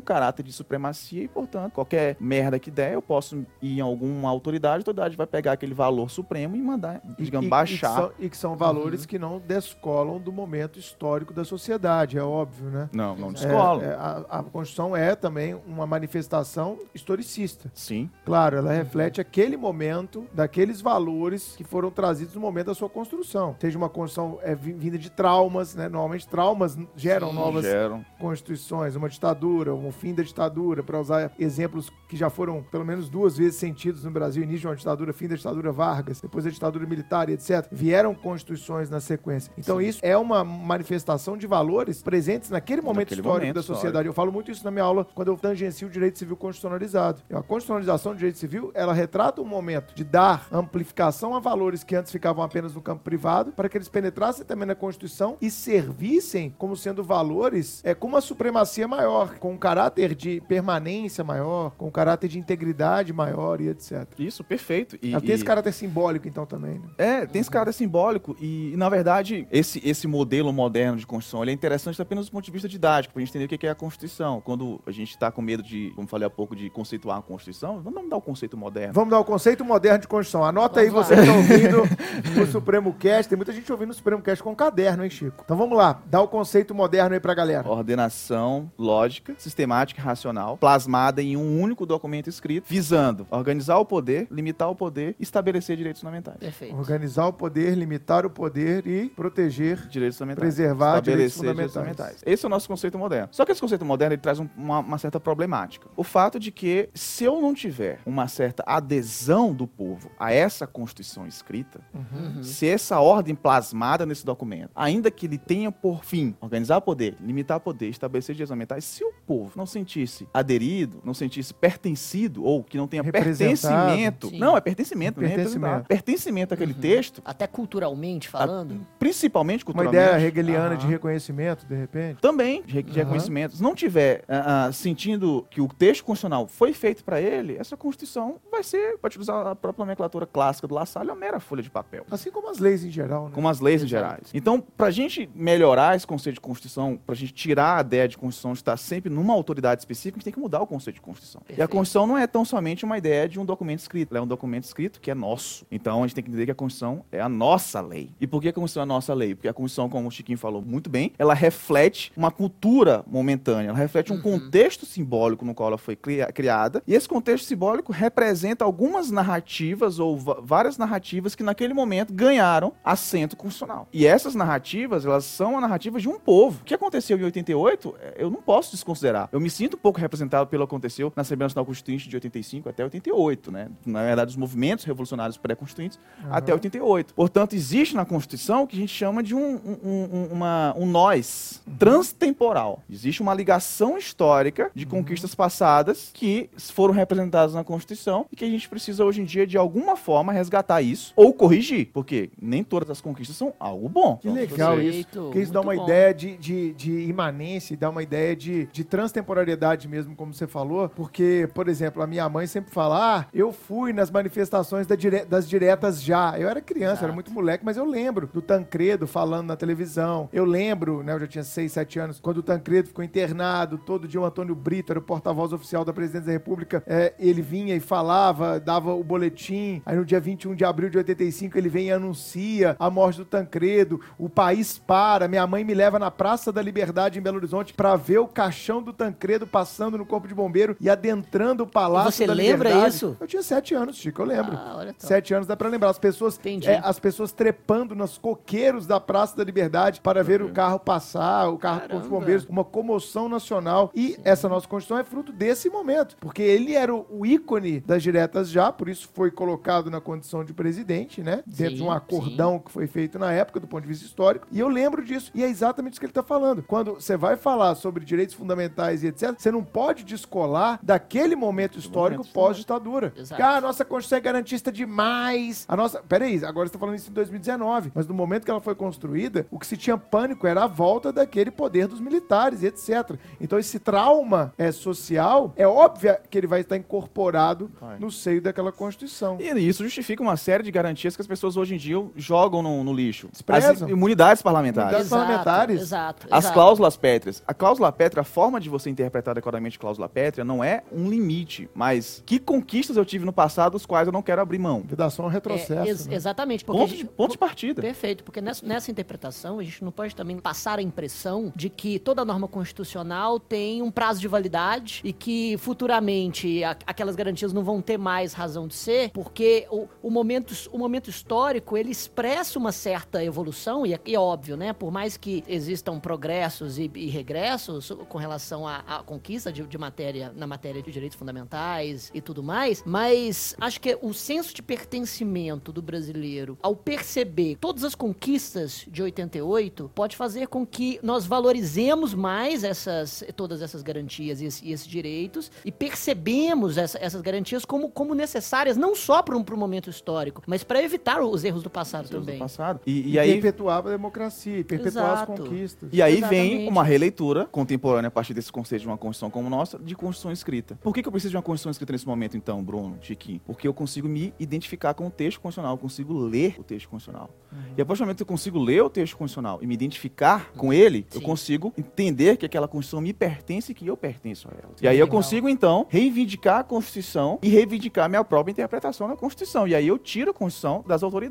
caráter de supremacia e, portanto, qualquer merda que der, eu posso ir em alguma autoridade, a autoridade vai pegar aquele valor supremo e mandar, digamos, e, baixar. E que são, e que são valores uhum. que não descolam do momento histórico da sociedade, é óbvio, né? Não, não descolam. É, é, a, a, Constituição é também uma manifestação historicista. Sim. Claro, ela reflete aquele momento, daqueles valores que foram trazidos no momento da sua construção. Seja uma construção é, vinda de traumas, né? Normalmente traumas geram Sim, novas geram. constituições, uma ditadura, um fim da ditadura, para usar exemplos que já foram pelo menos duas vezes sentidos no Brasil, início de uma ditadura, fim da ditadura Vargas, depois da ditadura militar etc. Vieram constituições na sequência. Então Sim. isso é uma manifestação de valores presentes naquele momento naquele histórico momento da sociedade. Histórico. Eu falo muito isso na minha aula quando eu tangencio o direito civil constitucionalizado. A constitucionalização do direito civil, ela retrata um momento de dar amplificação a valores que antes ficavam apenas no campo privado, para que eles penetrassem também na Constituição e servissem como sendo valores é, com uma supremacia maior, com um caráter de permanência maior, com um caráter de integridade maior e etc. Isso, perfeito. E, tem e... esse caráter simbólico, então, também. Né? É, tem esse caráter simbólico e, na verdade, esse, esse modelo moderno de Constituição ele é interessante apenas do ponto de vista didático, para a gente entender o que é a Constituição. Quando a gente está com medo de, como falei há pouco, de conceituar a Constituição, vamos dar o conceito moderno. Vamos dar o conceito moderno de Constituição. Anota vamos aí, lá. você que está ouvindo (laughs) o Supremo Cast. Tem muita gente ouvindo o Supremo Cast com caderno, hein, Chico? Então vamos lá, dá o conceito moderno aí pra galera. Ordenação lógica, sistemática e racional, plasmada em um único documento escrito, visando organizar o poder, limitar o poder e estabelecer direitos fundamentais. Perfeito. Organizar o poder, limitar o poder e proteger, direitos fundamentais. preservar direitos fundamentais. direitos fundamentais. Esse é o nosso conceito moderno. Só que esse conceito moderno ele traz um, uma, uma certa problemática. O fato de que se eu não tiver uma certa adesão do povo a essa Constituição escrita, uhum. Se essa ordem plasmada nesse documento, ainda que ele tenha por fim organizar o poder, limitar o poder, estabelecer direitos fundamentais, se o povo não sentisse aderido, não sentisse pertencido ou que não tenha pertencimento, Sim. não, é pertencimento, é pertencimento, pertencimento àquele uhum. texto, até culturalmente falando, a, principalmente culturalmente, uma ideia hegeliana uhum. de reconhecimento, de repente, também de, de reconhecimento. Se não tiver uh, uh, sentindo que o texto constitucional foi feito para ele, essa Constituição vai ser, pode usar a própria nomenclatura clássica do La Salle, uma mera folha de papel. Assim como as leis em geral, né? Como as leis em gerais. Então, para a gente melhorar esse conceito de Constituição, para a gente tirar a ideia de Constituição estar sempre numa autoridade específica, a gente tem que mudar o conceito de Constituição. Perfeito. E a Constituição não é tão somente uma ideia de um documento escrito, ela é um documento escrito que é nosso. Então, a gente tem que entender que a Constituição é a nossa lei. E por que a Constituição é a nossa lei? Porque a Constituição, como o Chiquinho falou muito bem, ela reflete uma cultura momentânea, ela reflete um uhum. contexto simbólico no qual ela foi criada, e esse contexto simbólico representa algumas narrativas ou várias narrativas que naquele momento ganharam assento constitucional. E essas narrativas, elas são a narrativa de um povo. O que aconteceu em 88, é, eu não posso desconsiderar. Eu me sinto um pouco representado pelo que aconteceu na Assembleia Nacional Constituinte de 85 até 88, né? Na verdade, os movimentos revolucionários pré-constituintes uhum. até 88. Portanto, existe na Constituição o que a gente chama de um, um, um, uma, um nós uhum. transtemporal. Existe uma ligação histórica de uhum. conquistas passadas que foram representadas na Constituição e que a gente precisa hoje em dia, de alguma forma, resgatar isso ou corrigir. Porque nem todas as conquistas são algo bom. Que legal isso. Porque isso dá uma bom. ideia de, de, de imanência, dá uma ideia de, de transtemporalidade mesmo, como você falou. Porque, por exemplo, a minha mãe sempre fala: ah, eu fui nas manifestações da dire... das diretas já. Eu era criança, Exato. era muito moleque, mas eu lembro do Tancredo falando na televisão. Eu lembro, né? Eu já tinha 6, 7 anos, quando o Tancredo ficou internado, todo dia o Antônio Brito era o porta-voz oficial da presidência da República. É, ele vinha e falava, dava o boletim. Aí no dia 21 de abril de 85 ele vem anuncia a morte do Tancredo. O país para. Minha mãe me leva na Praça da Liberdade em Belo Horizonte para ver o caixão do Tancredo passando no corpo de bombeiro e adentrando o palácio Você da lembra Liberdade. isso? Eu tinha sete anos, Chico, eu lembro. Ah, sete anos dá para lembrar. As pessoas, é, as pessoas trepando nos coqueiros da Praça da Liberdade para ver o carro passar, o carro Caramba. do corpo de bombeiros, uma comoção nacional. E Sim. essa nossa Constituição é fruto desse momento, porque ele era o, ícone das diretas já, por isso foi colocado na condição de presidente, né? Dentro sim, de um acordão sim. que foi feito na época, do ponto de vista histórico. E eu lembro disso. E é exatamente isso que ele está falando. Quando você vai falar sobre direitos fundamentais e etc., você não pode descolar daquele momento histórico pós-ditadura. Ah, a nossa Constituição é garantista demais. A nossa. Peraí, agora você está falando isso em 2019. Mas no momento que ela foi construída, o que se tinha pânico era a volta daquele poder dos militares e etc. Então esse trauma é, social, é óbvio que ele vai estar incorporado vai. no seio daquela Constituição Constituição. E isso justifica uma série de garantias que as pessoas hoje em dia jogam no, no lixo. Desprezam. As imunidades parlamentares. Imunidades parlamentares. Exato. As exato. cláusulas pétreas. A cláusula pétrea, a forma de você interpretar adequadamente a cláusula pétrea não é um limite, mas que conquistas eu tive no passado dos quais eu não quero abrir mão. Vedação é um É, retrocesso. ex- né? Exatamente. Ponto gente- de, ponto de partida. Perfeito, porque nessa, nessa interpretação a gente não pode também passar a impressão de que toda norma constitucional tem um prazo de validade e que futuramente a- aquelas garantias não vão ter mais razão de ser, porque o, o momento, o momento histórico ele expressa uma certa evolução, e é, e é óbvio, né? Por mais que existam progressos e, e regressos com relação à, à conquista de, de matéria na matéria de direitos fundamentais e tudo mais, mas acho que o senso de pertencimento do brasileiro ao perceber todas as conquistas de 88 pode fazer com que nós valorizemos mais essas todas essas garantias e, e esses direitos e percebemos essa- essas garantias como, como necessárias não só para um, um momento histórico, mas para evitar os erros do passado Deus do também. passado. E, E, e aí, perpetuava a democracia, e perpetuava Exato. as conquistas. e aí vem Exatamente. uma releitura contemporânea a partir desse conceito de uma Constituição como nossa, de Constituição escrita. Por que, que eu preciso de uma Constituição escrita nesse momento, então, Bruno, Chiquinho? Porque eu consigo me identificar com o texto constitucional, eu consigo ler o texto constitucional. E a partir do momento que eu consigo ler o texto constitucional e me identificar com ele, eu Sim. consigo entender que aquela Constituição me pertence e que eu pertenço a ela. E aí eu Legal. consigo, então, reivindicar a Constituição e reivindicar minha própria interpretação da Constituição. E aí eu tiro a Constituição das autoridades.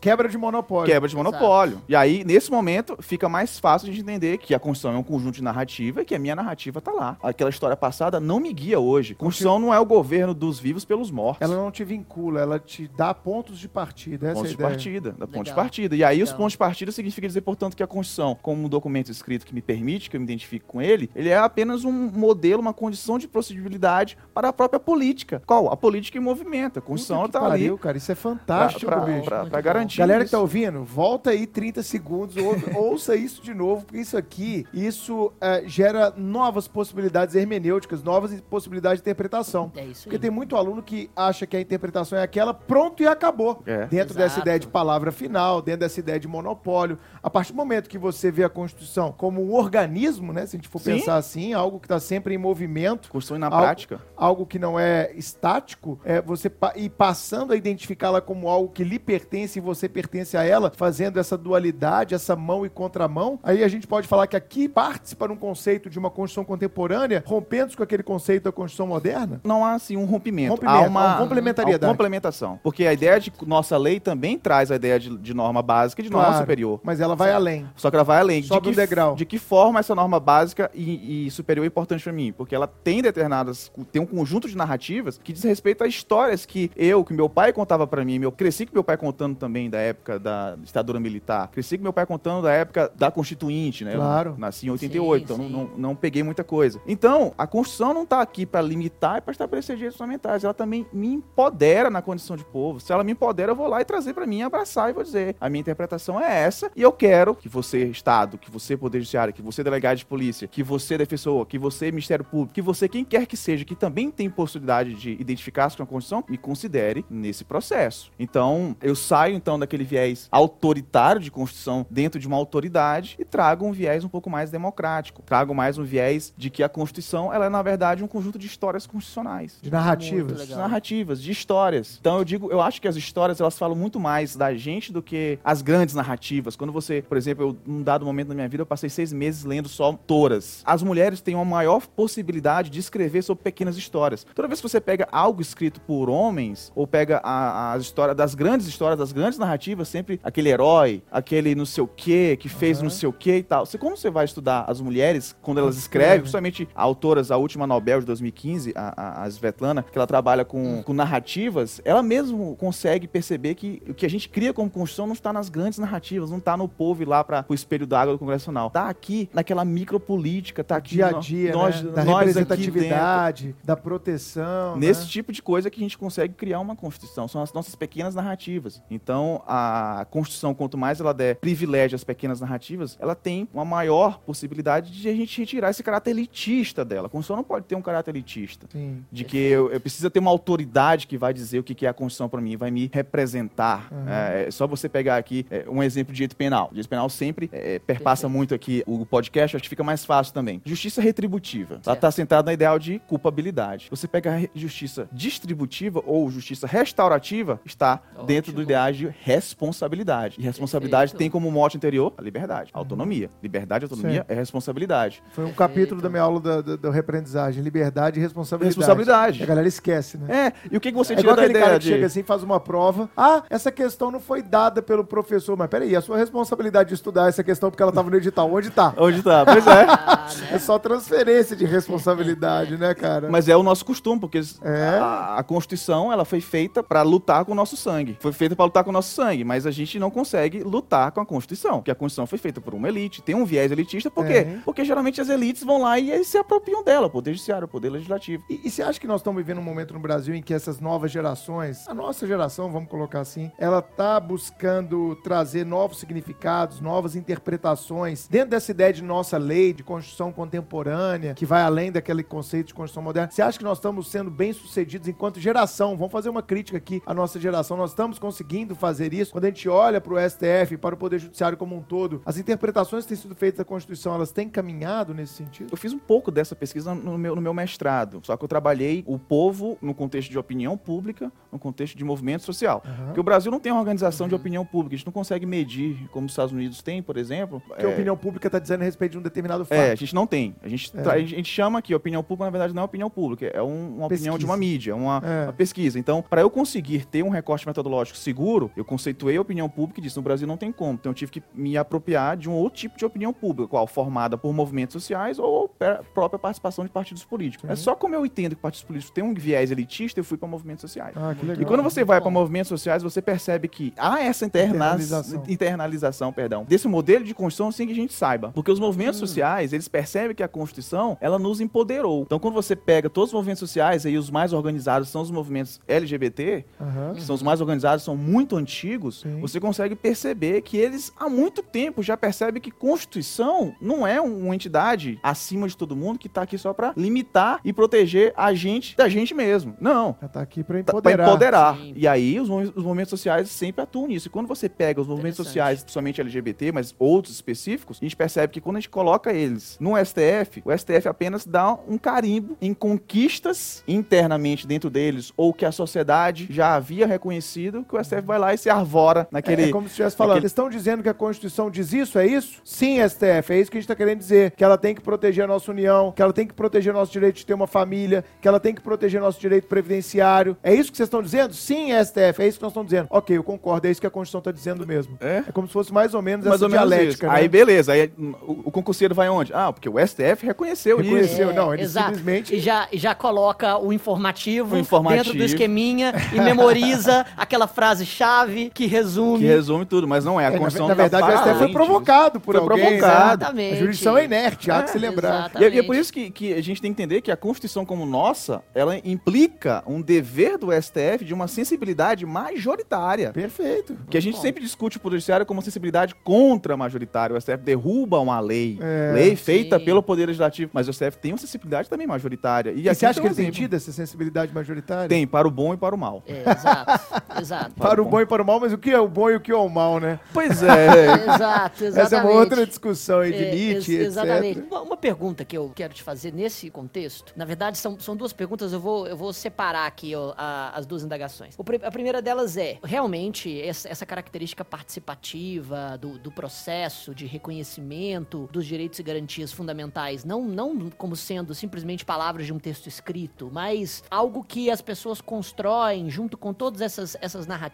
Quebra de monopólio. Quebra de monopólio. E aí, nesse momento, fica mais fácil de entender que a Constituição é um conjunto de narrativa e que a minha narrativa tá lá. Aquela história passada não me guia hoje. Constituição não é o governo dos vivos pelos mortos. Ela não te vincula, ela te dá pontos de partida. Essa Pontos é a de partida, da ponto de partida. E aí os Legal. pontos de partida significa dizer, portanto, que a Constituição, como um documento escrito que me permite que eu me identifique com ele, ele é apenas um modelo, uma condição de procedibilidade para a própria política. Qual? A política em movimento. A Constituição Puta que está ali pariu, cara. Isso é fantástico, pra- bicho. pra- Muito bom. garantir Galera que isso. tá ouvindo, volta aí 30 segundos, ou- (laughs) ouça isso de novo, porque isso aqui, isso é, gera novas possibilidades hermenêuticas, novas possibilidades de interpretação. É isso Porque aí. tem muito aluno que acha que a interpretação é aquela, pronto e acabou. É. Dentro Exato. dessa ideia de palavra final, dentro dessa ideia de monopólio. A partir do momento que você vê a Constituição como um organismo, né? Se a gente for Sim. pensar assim, algo que está sempre em movimento, Constituição e na Algo- prática. algo que não é estático, é você ir passando a identificá-la como algo que lhe pertence e você pertence a ela, fazendo essa dualidade, essa mão e contramão, aí a gente pode falar que aqui parte para um conceito de uma Constituição contemporânea, rompendo com aquele conceito da Constituição moderna. não há assim um rompimento. Rompimento, há uma uma complementariedade. uma complementação. Porque a ideia de nossa lei também traz a ideia de, de norma básica e de norma Claro, superior. Mas ela vai além. Só que ela vai além. Sobe de um que, degrau. De que forma essa norma básica e, e superior é importante pra mim? Porque ela tem determinadas. tem um conjunto de narrativas que diz respeito a histórias que eu, que meu pai contava pra mim. Eu cresci com meu pai contando também da época da ditadura militar. Cresci com meu pai contando da época da Constituinte, né? Claro. Eu nasci em 88, Sim, então sim. Não, não, não peguei muita coisa. Então, a Constituição não tá aqui pra limitar e pra estabelecer direitos fundamentais. Ela também me empodera na condição de povo. Se ela me empodera, eu vou lá e trazer pra mim, abraçar e vou dizer: a minha interpretação é essa e eu quero que você, Estado, que você, Poder Judiciário, que você, delegado de polícia, que você, defensor, que você, Ministério Público, que você, quem quer que seja, que também tem possibilidade de identificar-se com a Constituição, me considere nesse processo. Então, eu saio então daquele viés autoritário de Constituição dentro de uma autoridade e trago um viés um pouco mais democrático. Trago mais um viés de que a Constituição, ela é, na verdade, um conjunto de histórias constitucionais De narrativas. de narrativas, de histórias. Então eu digo, eu acho que as histórias elas falam muito mais da gente do que as grandes narrativas. Quando você, por exemplo, eu, num dado momento da minha vida, eu passei seis meses lendo só toras. As mulheres têm uma maior possibilidade de escrever sobre pequenas histórias. Toda vez que você pega algo escrito por homens, ou pega a, a história das grandes histórias, das grandes narrativas, sempre aquele herói, aquele não sei o que, que fez Aham. não sei o que e tal. Você, como você vai estudar as mulheres, quando elas Escreve. escrevem, principalmente autoras, a última Nobel de 2015, a, a, Svetlana, que ela trabalha com, com narrativas, ela mesmo consegue perceber que o que a gente cria como Constituição não está nas grandes narrativas, não está no povo ir lá para o espelho d'água do Congresso Nacional. Está aqui naquela micropolítica, está aqui Dia a dia, nós, né? Da nós representatividade, da proteção. Nesse né? tipo de coisa que a gente consegue criar uma Constituição. São as nossas pequenas narrativas. Então, a Constituição, quanto mais ela der privilégio às pequenas narrativas, ela tem uma maior possibilidade de a gente retirar esse caráter elitista dela. A Constituição não pode ter um caráter elitista. Sim. De que eu, eu preciso ter uma autoridade que vai dizer o que que é a Constituição para mim, vai me representar. Uhum. É, é só você pegar aqui é, um exemplo de direito penal. Direito penal sempre é, perpassa Perfeito. muito aqui o podcast, acho que fica mais fácil também. Justiça retributiva. Ela está sentada na ideal de culpabilidade. Você pega a justiça distributiva, ou justiça restaurativa está dentro do. Ideais de responsabilidade. E responsabilidade Perfeito. tem como mote anterior a liberdade, a autonomia. Liberdade e autonomia Certo. é responsabilidade. Foi um Perfeito. capítulo da minha aula da, da, da reaprendizagem. Liberdade e responsabilidade. Responsabilidade. A galera esquece, né? É, e o que, que você É tira igual da aquele ideia cara que de... chega assim, faz uma prova. Ah, essa questão não foi dada pelo professor. Mas peraí, a sua responsabilidade de estudar essa questão porque ela estava no edital. Onde tá? Onde tá? Pois é. Ah, (laughs) né? É só transferência de responsabilidade, né, cara? Mas é o nosso costume, porque É. a, a Constituição ela foi feita para lutar com o nosso sangue. Foi feita para lutar com o nosso sangue, mas a gente não consegue lutar com a Constituição. Porque a Constituição foi feita por uma elite, tem um viés elitista, por quê? É. Porque geralmente as elites vão lá e se apropriam dela, o poder judiciário, o poder legislativo. E, e você acha que nós estamos vivendo um momento no Brasil em que essas novas gerações, a nossa geração, vamos colocar assim, ela tá buscando trazer novos significados, novas interpretações dentro dessa ideia de nossa lei, de Constituição contemporânea, que vai além daquele conceito de Constituição moderna. Você acha que nós estamos sendo bem sucedidos enquanto geração? Vamos fazer uma crítica aqui à nossa geração. Nós estamos conseguindo fazer isso quando a gente olha para o STF, para o Poder Judiciário como um todo. As interpretações que têm sido feitas da Constituição, elas têm caminhado nesse sentido? Eu fiz um pouco dessa pesquisa no meu, no meu mestrado, só que eu trabalhei o povo no contexto de opinião pública, no contexto de movimento social. Porque o Brasil não tem uma organização de opinião pública, a gente não consegue medir, como os Estados Unidos têm, por exemplo. que a É, opinião pública está dizendo a respeito de um determinado fato. É, a gente não tem. A gente, É. tra- a gente chama que opinião pública, na verdade, não é opinião pública, é um- uma opinião de Pesquisa. uma mídia, uma, É. uma pesquisa. Então, para eu conseguir ter um recorte metodológico seguro, eu conceituei a opinião pública e disse, no Brasil não tem como. Então, eu tive que me apropriar de um outro tipo de opinião pública, qual formada por movimentos sociais ou pela própria participação de partidos políticos. É só como eu entendo que partidos políticos têm um viés elitista, eu fui para movimentos sociais. Ah, que legal. E quando você vai para movimentos sociais, você percebe que há essa interna- Internalização. internalização, perdão, desse modelo de Constituição sem que a gente saiba. Porque os movimentos Hum. sociais, eles percebem que a Constituição, ela nos empoderou. Então, quando você pega todos os movimentos sociais, aí os mais organizados são os movimentos LGBT, Aham. que são os mais organizados, são muito antigos, Sim. você consegue perceber que eles, há muito tempo, já percebem que Constituição não é um- uma entidade acima de todo mundo que está aqui só para limitar e proteger a gente da gente mesmo. Não. Já tá aqui para Tá- Pra empoderar. empoderar. Sim. E aí os, os movimentos sociais sempre atuam nisso. E quando você pega os movimentos sociais, somente LGBT, mas outros específicos, a gente percebe que quando a gente coloca eles no STF, o STF apenas dá um carimbo em conquistas internamente dentro deles, ou que a sociedade já havia reconhecido, que o STF vai lá e se arvora naquele. É, é como se estivesse falando. naquele- Eles estão dizendo que a Constituição diz isso, é isso? Sim, STF, é isso que a gente está querendo dizer. Que ela tem que proteger a nossa união, que ela tem que proteger o nosso direito de ter uma família, que ela tem que proteger nosso direito previdenciário. É isso que vocês estão dizendo? Sim, STF, é isso que nós estamos dizendo. Ok, eu concordo, é isso que a Constituição está dizendo mesmo. É? É como se fosse mais ou menos Mais essa ou menos dialética, né? Aí beleza, aí o, o concurseiro vai onde? Ah, porque o STF reconheceu, isso. Reconheceu. não, ele exato. simplesmente- E já, já coloca o informativo, O informativo. dentro do esqueminha e memoriza (laughs) aquela frase-chave que resume. Que resume tudo, mas não é. A É, na, Constituição na tá verdade, o STF foi provocado por Foi alguém. provocado. né? Exatamente. A jurisdição é inerte, há que se lembrar. (laughs) E é, e é por isso que, que a gente tem que entender que a Constituição como nossa, ela implica um dever do STF de uma sensibilidade majoritária. Perfeito. Que a gente Bom. sempre discute o Poder Judiciário como uma sensibilidade contra majoritária. O STF derruba uma lei. É. lei feita Sim. pelo Poder Legislativo. Mas o STF tem uma sensibilidade também majoritária. E, E você acha que ele tem exemplo. tido essa sensibilidade majoritária? Tem, para o bom e para o mal. É, exato, exato. (laughs) Para o bom e para o mal, mas o que é o bom e o que é o mal, né? Pois (laughs) é. Exato, exatamente. Essa é uma outra discussão aí de É, Nietzsche, ex- Exatamente. etc. Uma, pergunta que eu quero te fazer nesse contexto, na verdade são, são duas perguntas, eu vou, eu vou separar aqui ó, a- as duas indagações. A primeira delas é, realmente, essa, essa característica participativa do, do processo de reconhecimento dos direitos e garantias fundamentais, não, não como sendo simplesmente palavras de um texto escrito, mas algo que as pessoas constroem junto com todas essas, essas narrativas,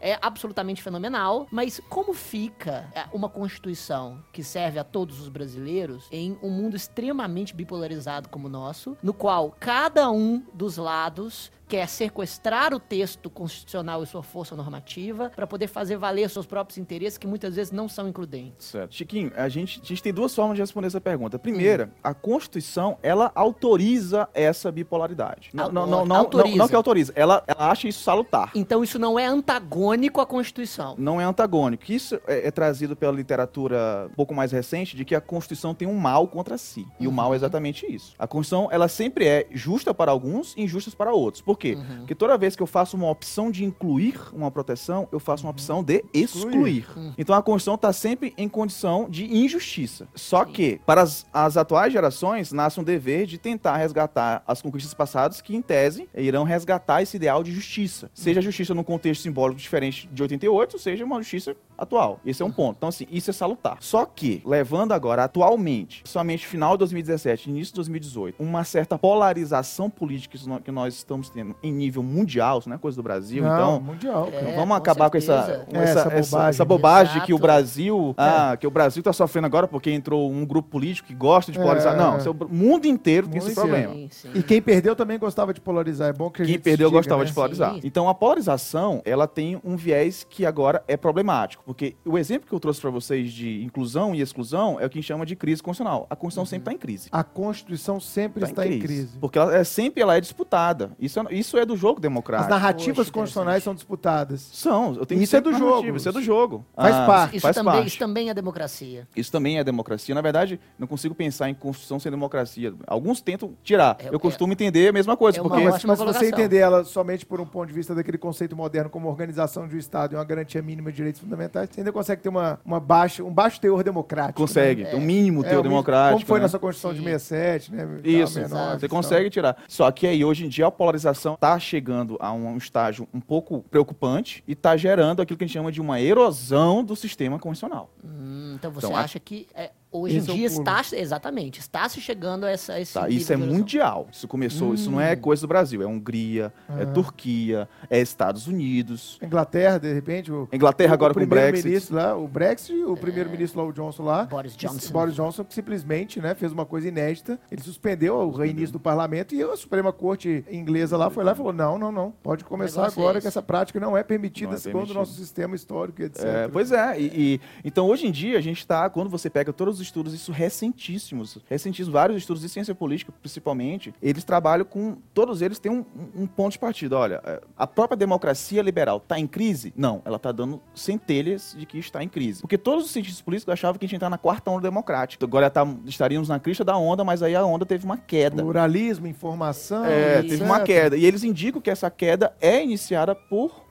é absolutamente fenomenal, mas como fica é, uma Constituição que serve a todos os brasileiros em um mundo extremamente bipolarizado como o nosso, no qual cada um dos lados quer sequestrar o texto constitucional e sua força normativa para poder fazer valer seus próprios interesses que muitas vezes não são includentes. Certo. Chiquinho, a gente, a gente tem duas formas de responder essa pergunta. Primeira, a Constituição, ela autoriza essa bipolaridade. Não, não, não, não, autoriza. não, que autoriza, ela, ela acha isso salutar. Então isso não é antagônico à Constituição. Não é antagônico. Isso é, é trazido pela literatura um pouco mais recente de que a Constituição tem um mal contra si. E o mal é exatamente isso. A Constituição, ela sempre é justa para alguns e injusta para outros. Por Por quê? Uhum. Porque toda vez que eu faço uma opção de incluir uma proteção, eu faço uma opção de excluir. Então a Constituição está sempre em condição de injustiça. Só Sim. que, para as, as atuais gerações, nasce um dever de tentar resgatar as conquistas passadas que, em tese, irão resgatar esse ideal de justiça. Seja a justiça num contexto simbólico diferente de 88, seja uma justiça atual. Esse é um ponto. Então, assim, isso é salutar. Só que, levando agora atualmente, somente final de 2017, início de 2018, uma certa polarização política que nó- que nós estamos tendo em nível mundial, isso não é coisa do Brasil, Não, então. mundial. É, Vamos com acabar com essa, certeza. com É, essa, essa essa, bobagem. essa bobagem de que o. Brasil. Ah, que o Brasil tá sofrendo agora porque entrou um grupo político que gosta de É. polarizar. Não, é o mundo inteiro tem esse problema. Sim, sim. E quem perdeu também gostava de polarizar. É bom que a Quem gente perdeu diga, gostava né? de polarizar. Sim. Então a polarização, ela tem um viés que agora é problemático, porque o exemplo que eu trouxe para vocês de inclusão e exclusão é o que a gente chama de crise constitucional. A Constituição sempre está em crise. A Constituição sempre Tá está em crise. Porque ela é sempre ela é disputada. Isso é, isso é do jogo As democrático. narrativas Poxa, constitucionais são disputadas. São, eu tenho Isso é do jogo. Isso é do jogo. Faz parte. Isso, faz também, parte. isso também é democracia. Isso também é democracia. Na verdade, não consigo pensar em Constituição sem democracia. Alguns tentam tirar. É- eu costumo entender a mesma coisa, é porque Mas, mas se você entender ela somente por um ponto de vista daquele conceito moderno como organização de um Estado e uma garantia mínima de direitos fundamentais, você ainda consegue ter uma, uma baixa, um baixo teor democrático. consegue, né? um mínimo É, mínimo- democrático. Como foi né? nossa Constituição de Sim. 67, né? Isso, Tal, menor, você tal. consegue tirar. Só que aí, hoje em dia, a polarização está chegando a um estágio um pouco preocupante e está gerando aquilo que a gente chama de uma erosão do sistema constitucional. Hum, então você Então, a- acha que é, hoje Esse é em o dia está, exatamente, está se chegando a essa, esse Tá? nível Isso é mundial. Isso começou, isso não Hum. é coisa do Brasil. É Hungria, é Ah. Turquia, é Estados Unidos. Inglaterra, de repente, o, Inglaterra agora o com o primeiro-ministro Brexit. lá, o Brexit, o primeiro-ministro lá, o Johnson lá, Boris que- Johnson. Boris Johnson que simplesmente né, fez uma coisa inédita. Ele suspendeu o reinício do parlamento e a Suprema Corte inglesa lá foi lá e falou: não, não, não. Pode começar é agora esse. que essa prática não é permitida Não é segundo o nosso sistema histórico, etc. É, pois é, e, e- então hoje em dia a gente está, quando você pega todos os estudos, isso recentíssimos, recentíssimos, vários estudos de ciência política, principalmente, eles trabalham com, todos eles têm um, um ponto de partida. Olha, é, a própria democracia liberal está em crise? Não, ela está dando centelhas de que está em crise. Porque todos os cientistas políticos achavam que a gente ia entrar na quarta onda democrática. Agora tá- estaríamos na crista da onda, mas aí a onda teve uma queda. Pluralismo, informação. É, teve uma queda. E eles indicam que essa queda é iniciada por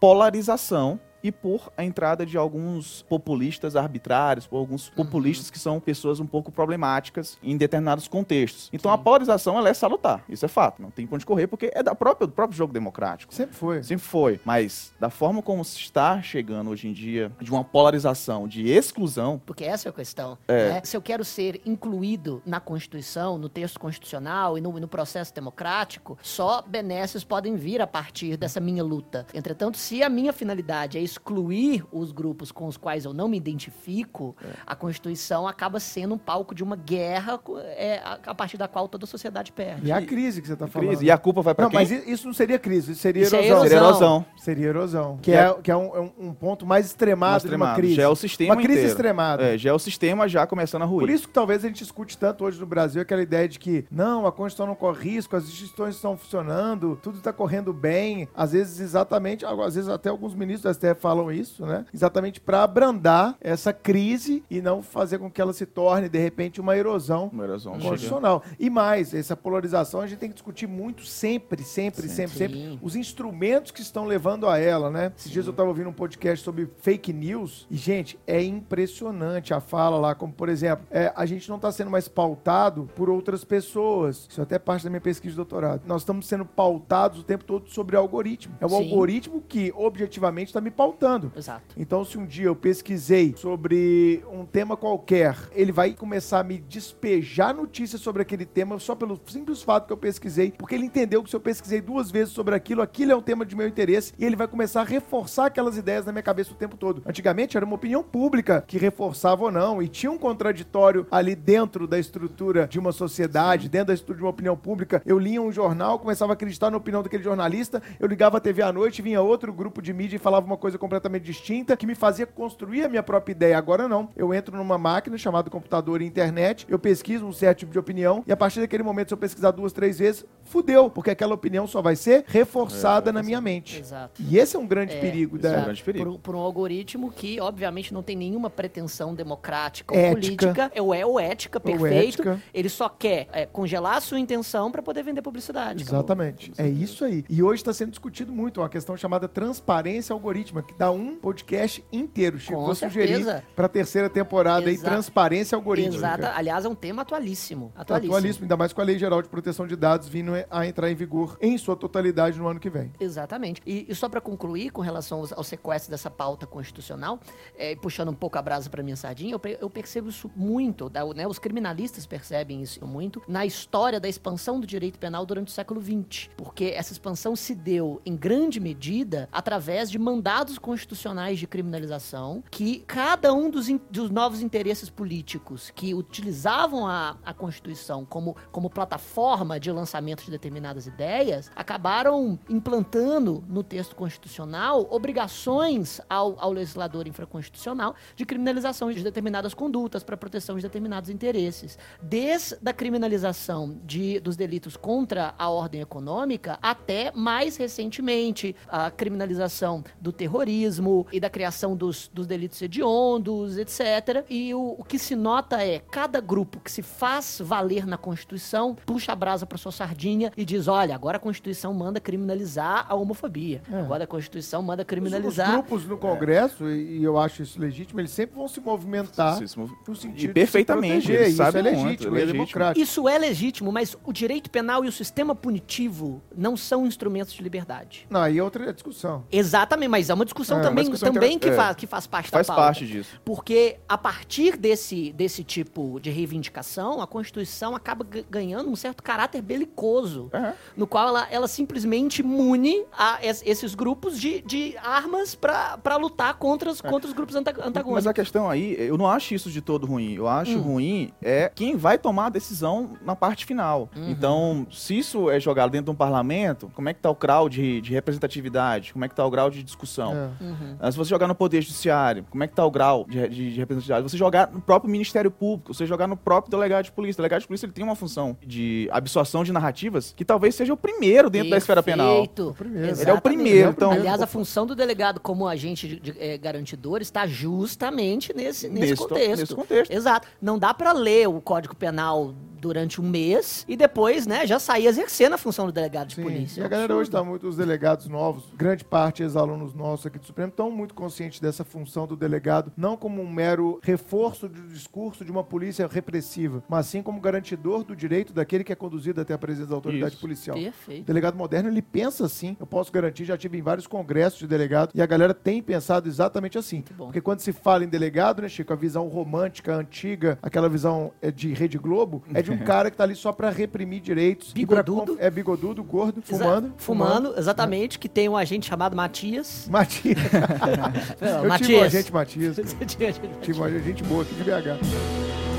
polarização e por a entrada de alguns populistas arbitrários, por alguns populistas que são pessoas um pouco problemáticas em determinados contextos. Então a polarização ela é salutar, isso é fato, não tem pra onde correr porque é da própria, do próprio jogo democrático. Sempre foi. Sempre foi, mas da forma como se está chegando hoje em dia, de uma polarização, de exclusão, Porque essa é a questão. É. né? Se eu quero ser incluído na Constituição, no texto constitucional e no, no processo democrático, só benesses podem vir a partir dessa minha luta. Entretanto, se a minha finalidade é excluir os grupos com os quais eu não me identifico, É. a Constituição acaba sendo um palco de uma guerra é, a, partir da qual toda a sociedade perde. E a crise que você está falando. crise, e a culpa vai para Não, quem? mas i- isso não seria crise, isso seria Isso é erosão. Seria erosão. Seria erosão. Que é, é- que é um, é um- um ponto mais extremado, Mais de uma extremado. crise. Já é o sistema uma crise inteiro. extremada. É, já é o sistema já começando a ruir. Por isso que talvez a gente escute tanto hoje no Brasil aquela ideia de que não, a Constituição não corre risco, as instituições estão funcionando, tudo está correndo bem. Às vezes, exatamente, às vezes até alguns ministros da STF falam isso, né? Exatamente para abrandar essa crise e não fazer com que ela se torne, de repente, uma erosão Uma erosão chega. constitucional. E mais, essa polarização a gente tem que discutir muito sempre, sempre, sempre, sempre, Sim. os instrumentos que estão levando a ela, né? Esses dias eu estava ouvindo um podcast sobre fake news e, gente, é impressionante a fala lá, como por exemplo, é, a gente não está sendo mais pautado por outras pessoas. Isso é até parte da minha pesquisa de doutorado. Nós estamos sendo pautados o tempo todo sobre algoritmo. É o Sim. algoritmo que objetivamente está me pautando. Exato. Então, se um dia eu pesquisei sobre um tema qualquer, ele vai começar a me despejar notícias sobre aquele tema só pelo simples fato que eu pesquisei, porque ele entendeu que se eu pesquisei duas vezes sobre aquilo, aquilo é um tema de meu interesse e ele vai começar a reforçar aquelas ideias na minha cabeça o tempo todo. Antigamente era uma opinião pública que reforçava ou não e tinha um contraditório ali dentro da estrutura de uma sociedade, dentro da estrutura de uma opinião pública. Eu lia um jornal, começava a acreditar na opinião daquele jornalista, eu ligava a TV à noite, vinha outro grupo de mídia e falava uma coisa completamente distinta, que me fazia construir a minha própria ideia. Agora não. Eu entro numa máquina chamada computador e internet, eu pesquiso um certo tipo de opinião, e a partir daquele momento, se eu pesquisar duas, três vezes, fudeu, porque aquela opinião só vai ser reforçada É, na minha mente. Exato. E esse é um grande É, perigo esse é um da. grande perigo. Por, um- por um algoritmo que, obviamente, não tem nenhuma pretensão democrática ou Ética. política. É, ou é ou ética, Ou perfeito. ética. Ele só quer é, congelar a sua intenção para poder vender publicidade. acabou. Exatamente. É isso aí. E hoje está sendo discutido muito uma questão chamada transparência algorítmica, que dá um podcast inteiro. Chico, Com vou sugerir certeza. para a terceira temporada aí, Exato. transparência algorítmica. Exata. Aliás, é um tema atualíssimo. Atualíssimo. Atualíssimo, ainda mais com a Lei Geral de Proteção de Dados vindo a entrar em vigor em sua totalidade no ano que vem. Exatamente. E, e só para concluir com relação ao sequestro dessa pauta constitucional, é, puxando um pouco a brasa para minha sardinha, eu, eu percebo isso muito, da- né, os criminalistas percebem isso muito, na história da expansão do direito penal durante o século XX. Porque essa expansão se deu, em grande medida, através de mandados constitucionais de criminalização, que cada um dos, in- dos novos interesses políticos que utilizavam a, a Constituição como, como plataforma de lançamento de determinadas ideias, acabaram implantando no texto constitucional obrigações ao, ao legislador infraconstitucional de criminalização de determinadas condutas para proteção de determinados interesses. Desde a criminalização de, dos delitos contra a ordem econômica até mais recentemente a criminalização do terrorismo e da criação dos, dos delitos hediondos, etc. E o, o que se nota é cada grupo que se faz valer na Constituição puxa a brasa para sua sardinha e diz: olha, agora a Constituição manda criminalizar a homofobia. É. Agora a Constituição manda Os, os criminalizar. grupos no Congresso, e e eu acho isso legítimo, eles sempre vão se movimentar Sim, esse mov- no sentido E de perfeitamente, se eles Isso é legítimo, muito, é, é democrático. Isso é legítimo, mas o direito penal e o sistema punitivo não são instrumentos de liberdade. Não, aí é outra discussão. Exatamente, mas é uma discussão É, uma também, discussão também que, inter- é. faz, que faz parte Faz da pauta. parte disso. Porque a partir desse, desse tipo de reivindicação, a Constituição acaba ganhando um certo caráter belicoso, É. no qual ela, ela simplesmente mune a es- esses grupos de, de armas para lutar contra os, contra os grupos anta- Mas antagônicos. a questão aí, eu não acho isso de todo ruim. Eu acho Hum. ruim é quem vai tomar a decisão na parte final. Uhum. Então, se isso é jogado dentro de um parlamento, como é que tá o grau de, de representatividade? Como é que tá o grau de discussão? É. Uhum. Se você jogar no Poder Judiciário, como é que tá o grau de, de, de representatividade? Você jogar no próprio Ministério Público, você jogar no próprio delegado de polícia. O delegado de polícia ele tem uma função de absorção de narrativas que talvez seja o primeiro dentro da esfera penal. Perfeito. O primeiro. Ele é o primeiro, então- Aliás, a função do delegado como agente de, de, eh, garantidor está justamente nesse, nesse, Nesse to- contexto. nesse contexto. Exato. Não dá para ler o Código Penal durante um mês e depois, né, já sair exercendo a função do delegado de Sim, polícia. e a galera hoje está muito, os delegados novos, grande parte ex-alunos nossos aqui do Supremo, estão muito conscientes dessa função do delegado, não como um mero reforço do discurso de uma polícia repressiva, mas sim como garantidor do direito daquele que é conduzido até a presença da autoridade Isso. policial. O Perfeito. delegado moderno, ele pensa assim, eu posso garantir, já tive em vários congressos de delegado, e a galera tem pensado exatamente assim. Porque quando se fala em delegado, né, Chico, a visão romântica, antiga, aquela visão é, de Rede Globo, é de um (laughs) cara que tá ali só pra reprimir direitos. pra Bigodudo. conf- É bigodudo, gordo, Exa- fumando. Fumando, exatamente, que tem um agente chamado Matias. (laughs) Matias. (laughs) Eu Matias. tive um agente Matias. Você tinha agente Tive um agente boa aqui de BH.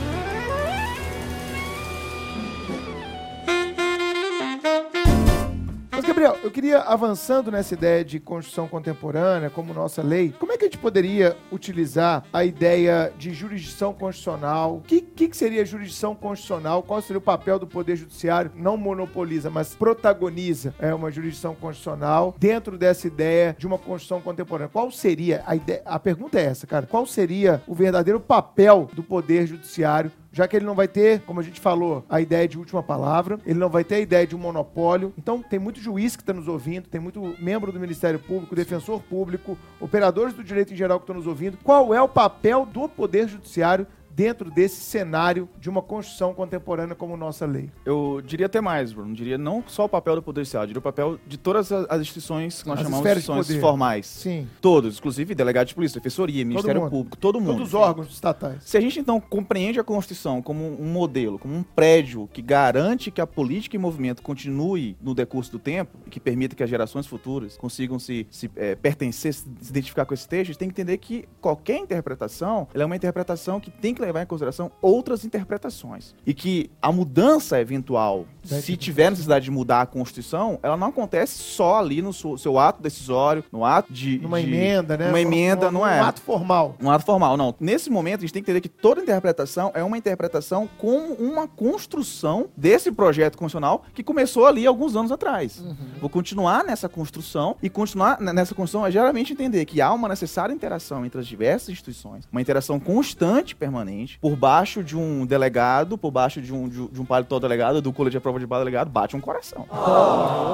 Mas, Gabriel, eu queria, avançando nessa ideia de Constituição contemporânea, como nossa lei, como é que a gente poderia utilizar a ideia de jurisdição constitucional? O que, que, seria jurisdição constitucional? Qual seria o papel do Poder Judiciário? Não monopoliza, mas protagoniza é, uma jurisdição constitucional dentro dessa ideia de uma Constituição contemporânea. Qual seria a ideia? A pergunta é essa, cara. Qual seria o verdadeiro papel do Poder Judiciário já que ele não vai ter, como a gente falou, a ideia de última palavra, ele não vai ter a ideia de um monopólio. Então, tem muito juiz que está nos ouvindo, tem muito membro do Ministério Público, defensor público, operadores do direito em geral que estão nos ouvindo. Qual é o papel do Poder Judiciário dentro desse cenário de uma Constituição contemporânea como nossa lei? Eu diria até mais, Bruno. Diria não só o papel do Poder Judiciário, diria o papel de todas as instituições que nós As chamamos de instituições formais. Sim. Todos, inclusive delegado de polícia, defensoria, Ministério mundo. Público, todo mundo. Todos os órgãos estatais. Se a gente então compreende a Constituição como um modelo, como um prédio que garante que a política e movimento continue no decurso do tempo e que permita que as gerações futuras consigam se, se eh, pertencer, se identificar com esse texto, a gente tem que entender que qualquer interpretação é uma interpretação que tem que levar em consideração outras interpretações. E que a mudança eventual se tiver necessidade de mudar a Constituição, ela não acontece só ali no seu, seu ato decisório, no ato de. Numa de- emenda, né? Uma emenda, não é? Um ato formal. Um ato formal, não. Nesse momento, a gente tem que entender que toda interpretação é uma interpretação como uma construção desse projeto constitucional que começou ali alguns anos atrás. Vou continuar nessa construção e continuar nessa construção é geralmente entender que há uma necessária interação entre as diversas instituições, uma interação constante, permanente, por baixo de um delegado, por baixo de um, de um- de um paletó delegado, do colete de prova de bala delegado, bate um coração.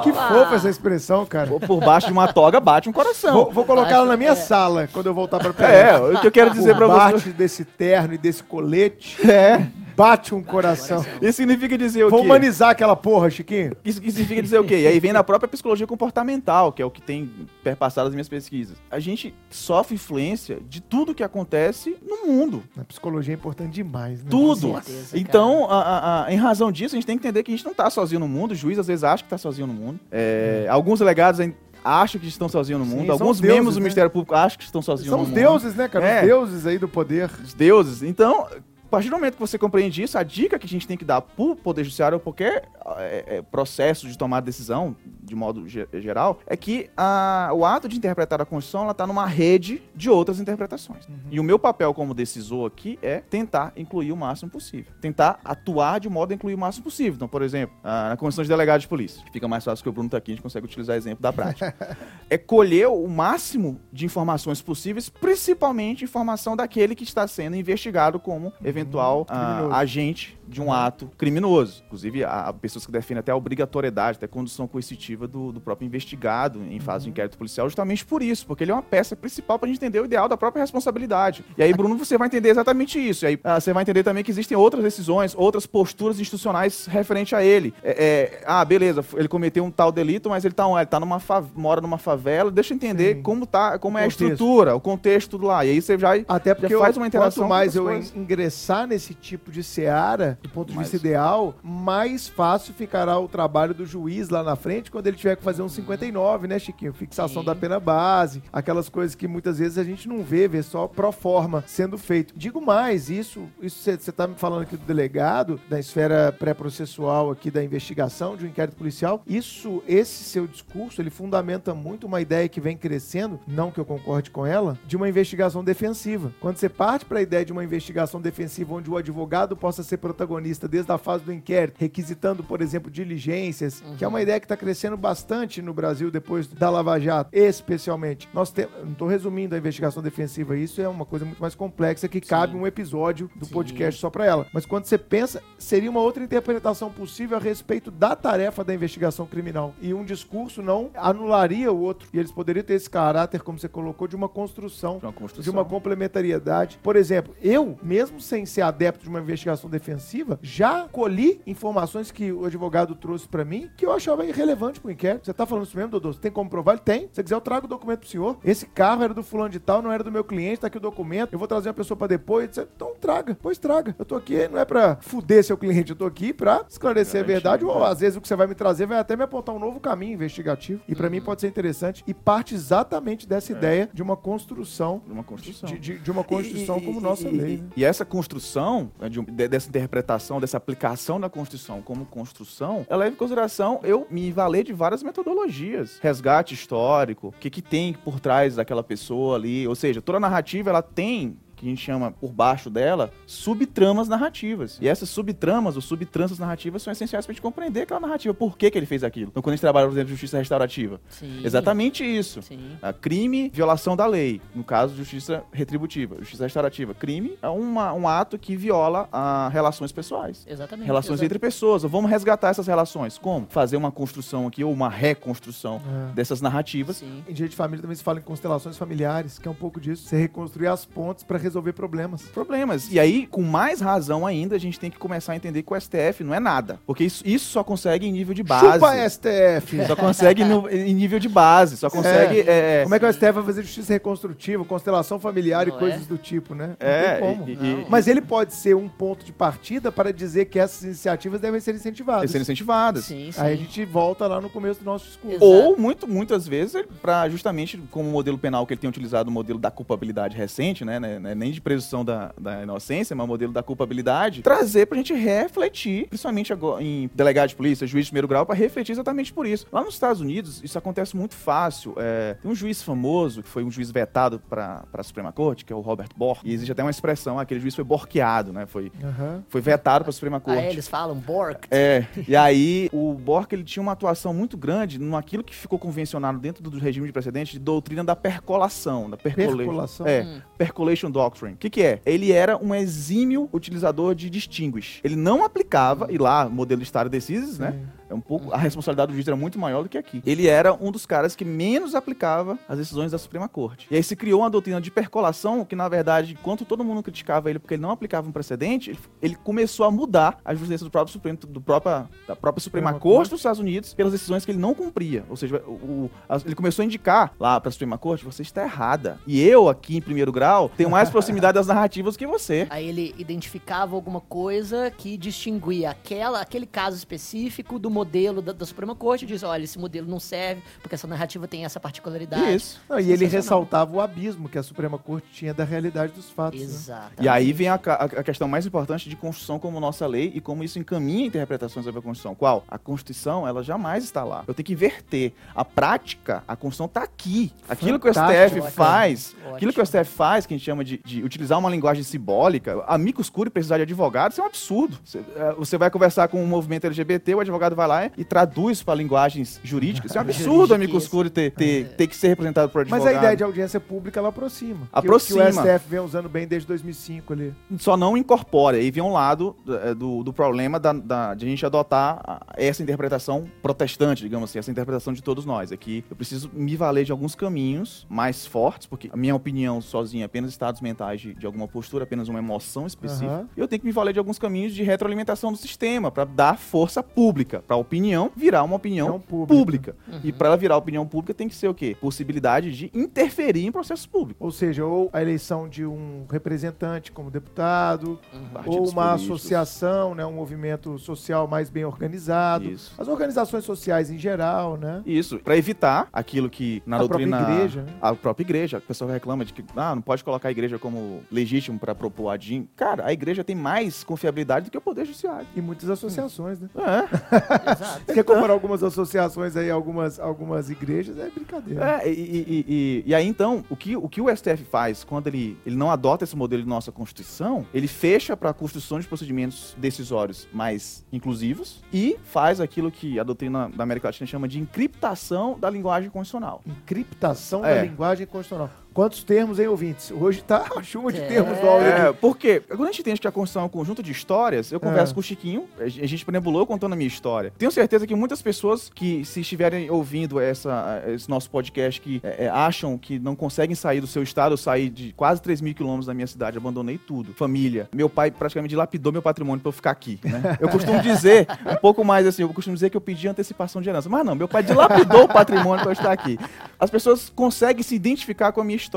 Que fofa essa expressão, cara. Ou por baixo de uma toga, bate um coração. Vou, vou colocar ela na minha É. sala quando eu voltar pra É, o que eu quero dizer o pra bate você. desse terno e desse colete É. bate um coração. Isso significa dizer o Vou quê? humanizar aquela porra, Chiquinho. Isso que significa dizer o quê? E aí vem na própria psicologia comportamental, que é o que tem perpassado as minhas pesquisas. A gente sofre influência de tudo que acontece no mundo. A psicologia é importante demais, né? Tudo. Com certeza, Então, a- a- a- em razão disso, a gente tem que entender que a gente não tá sozinho no mundo. O juiz às vezes acha que tá sozinho no mundo. É, Alguns delegados ainda acham que estão sozinhos no Sim, mundo. são Alguns os deuses, membros do né? Ministério Público acham que estão sozinhos São no os mundo. deuses, né, cara? É. Os deuses aí do poder. Os deuses. Então, a partir do momento que você compreende isso, a dica que a gente tem que dar pro Poder Judiciário ou qualquer é, é, processo de tomar decisão, de modo ge- geral, é que a- o ato de interpretar a Constituição ela está numa rede de outras interpretações. E o meu papel como decisor aqui é tentar incluir o máximo possível. Tentar atuar de modo a incluir o máximo possível. Então, por exemplo, a- na Constituição de Delegado de Polícia, que fica mais fácil que o Bruno tá aqui, a gente consegue utilizar exemplo da prática. (laughs) é colher o máximo de informações possíveis, principalmente informação daquele que está sendo investigado como eventual ah, Criminoso. agente de um ato criminoso. Inclusive, há pessoas que defendem até a obrigatoriedade, até a condução coercitiva do, do próprio investigado em fase de inquérito policial, justamente por isso, porque ele é uma peça principal para a gente entender o ideal da própria responsabilidade. E aí, Bruno, você vai entender exatamente isso. E aí, ah, você vai entender também que existem outras decisões, outras posturas institucionais referente a ele. É, é, ah, beleza, ele cometeu um tal delito, mas ele tá, ele tá numa mora numa favela. Deixa eu entender Sim. como tá, como O é a estrutura, o contexto lá. E aí você já Até porque já faz uma interação quanto mais eu coisas. in- ingressar nesse tipo de seara, do ponto de vista ideal, mais fácil ficará o trabalho do juiz lá na frente quando ele tiver que fazer um 59, né, Chiquinho? Fixação Sim. da pena base, aquelas coisas que muitas vezes a gente não vê, vê só pro forma sendo feito. Digo mais, isso você tá me falando aqui do delegado, da esfera pré-processual aqui da investigação, de um inquérito policial, isso, esse seu discurso, ele fundamenta muito uma ideia que vem crescendo, não que eu concorde com ela, de uma investigação defensiva. Quando você parte para a ideia de uma investigação defensiva onde o advogado possa ser protagonista desde a fase do inquérito, requisitando, por exemplo, diligências, que é uma ideia que está crescendo bastante no Brasil depois da Lava Jato, especialmente. Nós temos, não estou resumindo a investigação defensiva, isso é uma coisa muito mais complexa que cabe um episódio do Sim. podcast só para ela. Mas quando você pensa, seria uma outra interpretação possível a respeito da tarefa da investigação criminal. E um discurso não anularia o outro. E eles poderiam ter esse caráter, como você colocou, de uma construção De uma construção. de uma complementariedade. Por exemplo, eu, mesmo sem ser adepto de uma investigação defensiva, já colhi informações que o advogado trouxe pra mim que eu achava irrelevante pro inquérito. Você tá falando isso mesmo, Dodô? Você tem como provar? Ele tem. Se você quiser, eu trago o documento pro senhor. Esse carro era do fulano de tal, não era do meu cliente, tá aqui o documento. Eu vou trazer uma pessoa pra depois. Você- Então traga, pois traga. Eu tô aqui, não é pra fuder seu cliente, eu tô aqui pra esclarecer a Garantir, verdade. Ou né? às vezes o que você vai me trazer vai até me apontar um novo caminho investigativo. E pra mim pode ser interessante. E parte exatamente dessa ideia de uma construção De uma construção. de, de- de uma Constituição E- como e- nossa e- lei. E, né? e essa construção, né, de de- dessa interpretação, dessa aplicação da Constituição como construção, ela leva em consideração eu me valer de várias metodologias. Resgate histórico, o que, que tem por trás daquela pessoa ali. Ou seja, toda narrativa ela tem que a gente chama por baixo dela, subtramas narrativas. E essas subtramas ou subtranças narrativas são essenciais pra gente compreender aquela narrativa. Por que, que ele fez aquilo? Então, quando a gente trabalha, por exemplo, justiça restaurativa, Sim. exatamente isso. Sim. Ah, crime, violação da lei. No caso, justiça retributiva. Justiça restaurativa. Crime é uma- um ato que viola ah, relações pessoais. Exatamente. Relações exato. entre pessoas. Vamos resgatar essas relações. Como? Fazer uma construção aqui, ou uma reconstrução É. dessas narrativas. Sim. Em direito de família também se fala em constelações familiares, que é um pouco disso. Você reconstruir as pontes pra resolver problemas. Problemas. E aí, com mais razão ainda, a gente tem que começar a entender que o STF não é nada. Porque isso, isso só consegue em nível de base. Chupa STF! Só consegue no- em nível de base. Só consegue. é, Como é que o STF vai fazer justiça reconstrutiva, constelação familiar e Não coisas é? do tipo, né? Não É, tem como. e- e- Não. Mas ele pode ser um ponto de partida para dizer que essas iniciativas devem ser incentivadas. sendo incentivadas. Sim, sim. Aí a gente volta lá no começo do nosso discurso. Exato. Ou, muito, muitas vezes, para justamente como modelo penal que ele tem utilizado, o modelo da culpabilidade recente, né, né, né, nem de presunção da, da inocência, mas modelo da culpabilidade, trazer pra gente refletir, principalmente agora em delegado de polícia, juiz de primeiro grau, para refletir exatamente por isso. Lá nos Estados Unidos, isso acontece muito fácil. É, tem um juiz famoso, que foi um juiz vetado para a Suprema Corte, que é o Robert Bork, e existe até uma expressão, aquele juiz foi borqueado, né? Foi, Aham. foi vetado para a Suprema Ah, Corte. é, eles falam Bork. É, e aí o Bork ele tinha uma atuação muito grande naquilo que ficou convencionado dentro do regime de precedente de doutrina da percolação, da percolation. Percolação? É, Hum. percolation doctrine. O que, que é? Ele era um exímio utilizador de distinguish. Ele não aplicava, e lá, modelo de Stare decisis, né? É um pouco, a responsabilidade do juiz era muito maior do que aqui. Ele era um dos caras que menos aplicava as decisões da Suprema Corte. E aí se criou uma doutrina de percolação que, na verdade, enquanto todo mundo criticava ele porque ele não aplicava um precedente, ele, começou a mudar a jurisprudência do próprio Supremo, do própria, da própria Suprema Suprema Corte Corte. dos Estados Unidos pelas decisões que ele não cumpria. Ou seja, o- o- as- ele começou a indicar lá para a Suprema Corte, você está errada. E eu, aqui em primeiro grau, tenho mais proximidade das narrativas que você. Aí ele identificava alguma coisa que distinguia aquela, aquele caso específico do modelo da, da Suprema Corte e diz, olha, esse modelo não serve porque essa narrativa tem essa particularidade. Isso. Não, e ele ressaltava o abismo que a Suprema Corte tinha da realidade dos fatos. né? Exato. E aí vem a, a- a questão mais importante de Constituição como nossa lei e como isso encaminha interpretações sobre a Constituição. Qual? A Constituição, ela jamais está lá. Eu tenho que inverter. A prática, a Constituição está aqui. Aquilo que o Fantástico, STF faz, Ótimo. aquilo que o STF faz, que a gente chama de, de utilizar uma linguagem simbólica, amicus curiae precisar de advogado, isso é um absurdo. Você, é, você vai conversar com um movimento LGBT, o advogado vai lá e traduz para linguagens jurídicas. Isso é um absurdo, amicus curiae ter, ter, ter que ser representado por advogado. Mas a ideia de audiência pública, ela aproxima. Que o- Aproxima. Que o STF vem usando bem desde 2005 ali. só não incorpora. Aí vem um lado eh, do, do problema da, da- de a gente adotar essa interpretação protestante, digamos assim, essa interpretação de todos nós. É que eu preciso me valer de alguns caminhos mais fortes, porque a minha opinião sozinha é apenas estados mentais de, de alguma postura, apenas uma emoção específica. E eu tenho que me valer de alguns caminhos de retroalimentação do sistema, para dar força pública, para opinião virar uma opinião Opinião pública. pública. E para ela virar opinião pública tem que ser o quê? Possibilidade de interferir em processos públicos. Ou seja, ou a eleição de um representante como deputado, ou Partidos uma políticos. associação, né, um movimento social mais bem organizado. Isso. As organizações sociais em geral, né? Isso, pra evitar aquilo que na A doutrina. própria igreja, né? A própria igreja. A pessoa reclama de que ah, não pode colocar a igreja como legítimo pra propor a DIN. Cara, a igreja tem mais confiabilidade do que o Poder Judiciário. E muitas associações, né? É, (laughs) Exato. Se você comparar algumas associações aí, algumas, algumas igrejas, é brincadeira. é e, e- e- e aí então, o que, o que o STF faz quando ele, ele não adota esse modelo de nossa Constituição, ele fecha pra construção de procedimentos decisórios mais inclusivos e faz aquilo que a doutrina da América Latina chama de encriptação da linguagem constitucional. Encriptação É. da linguagem constitucional. Quantos termos, hein, ouvintes? Hoje tá (laughs) a chuva de É. termos do. É, porque quando a gente entende que a Constituição é um conjunto de histórias, eu converso É. com o Chiquinho, a gente a gente nebulou contando a minha história. Tenho certeza que muitas pessoas que, se estiverem ouvindo essa, esse nosso podcast, que é, é, acham que não conseguem sair do seu estado, eu saí de quase 3 mil quilômetros da minha cidade, abandonei tudo. Família. Meu pai praticamente dilapidou meu patrimônio pra eu ficar aqui, né? Eu costumo dizer, um pouco mais assim, eu costumo dizer que eu pedi antecipação de herança. Mas não, meu pai dilapidou o patrimônio pra eu estar aqui. As pessoas conseguem se identificar com a minha história.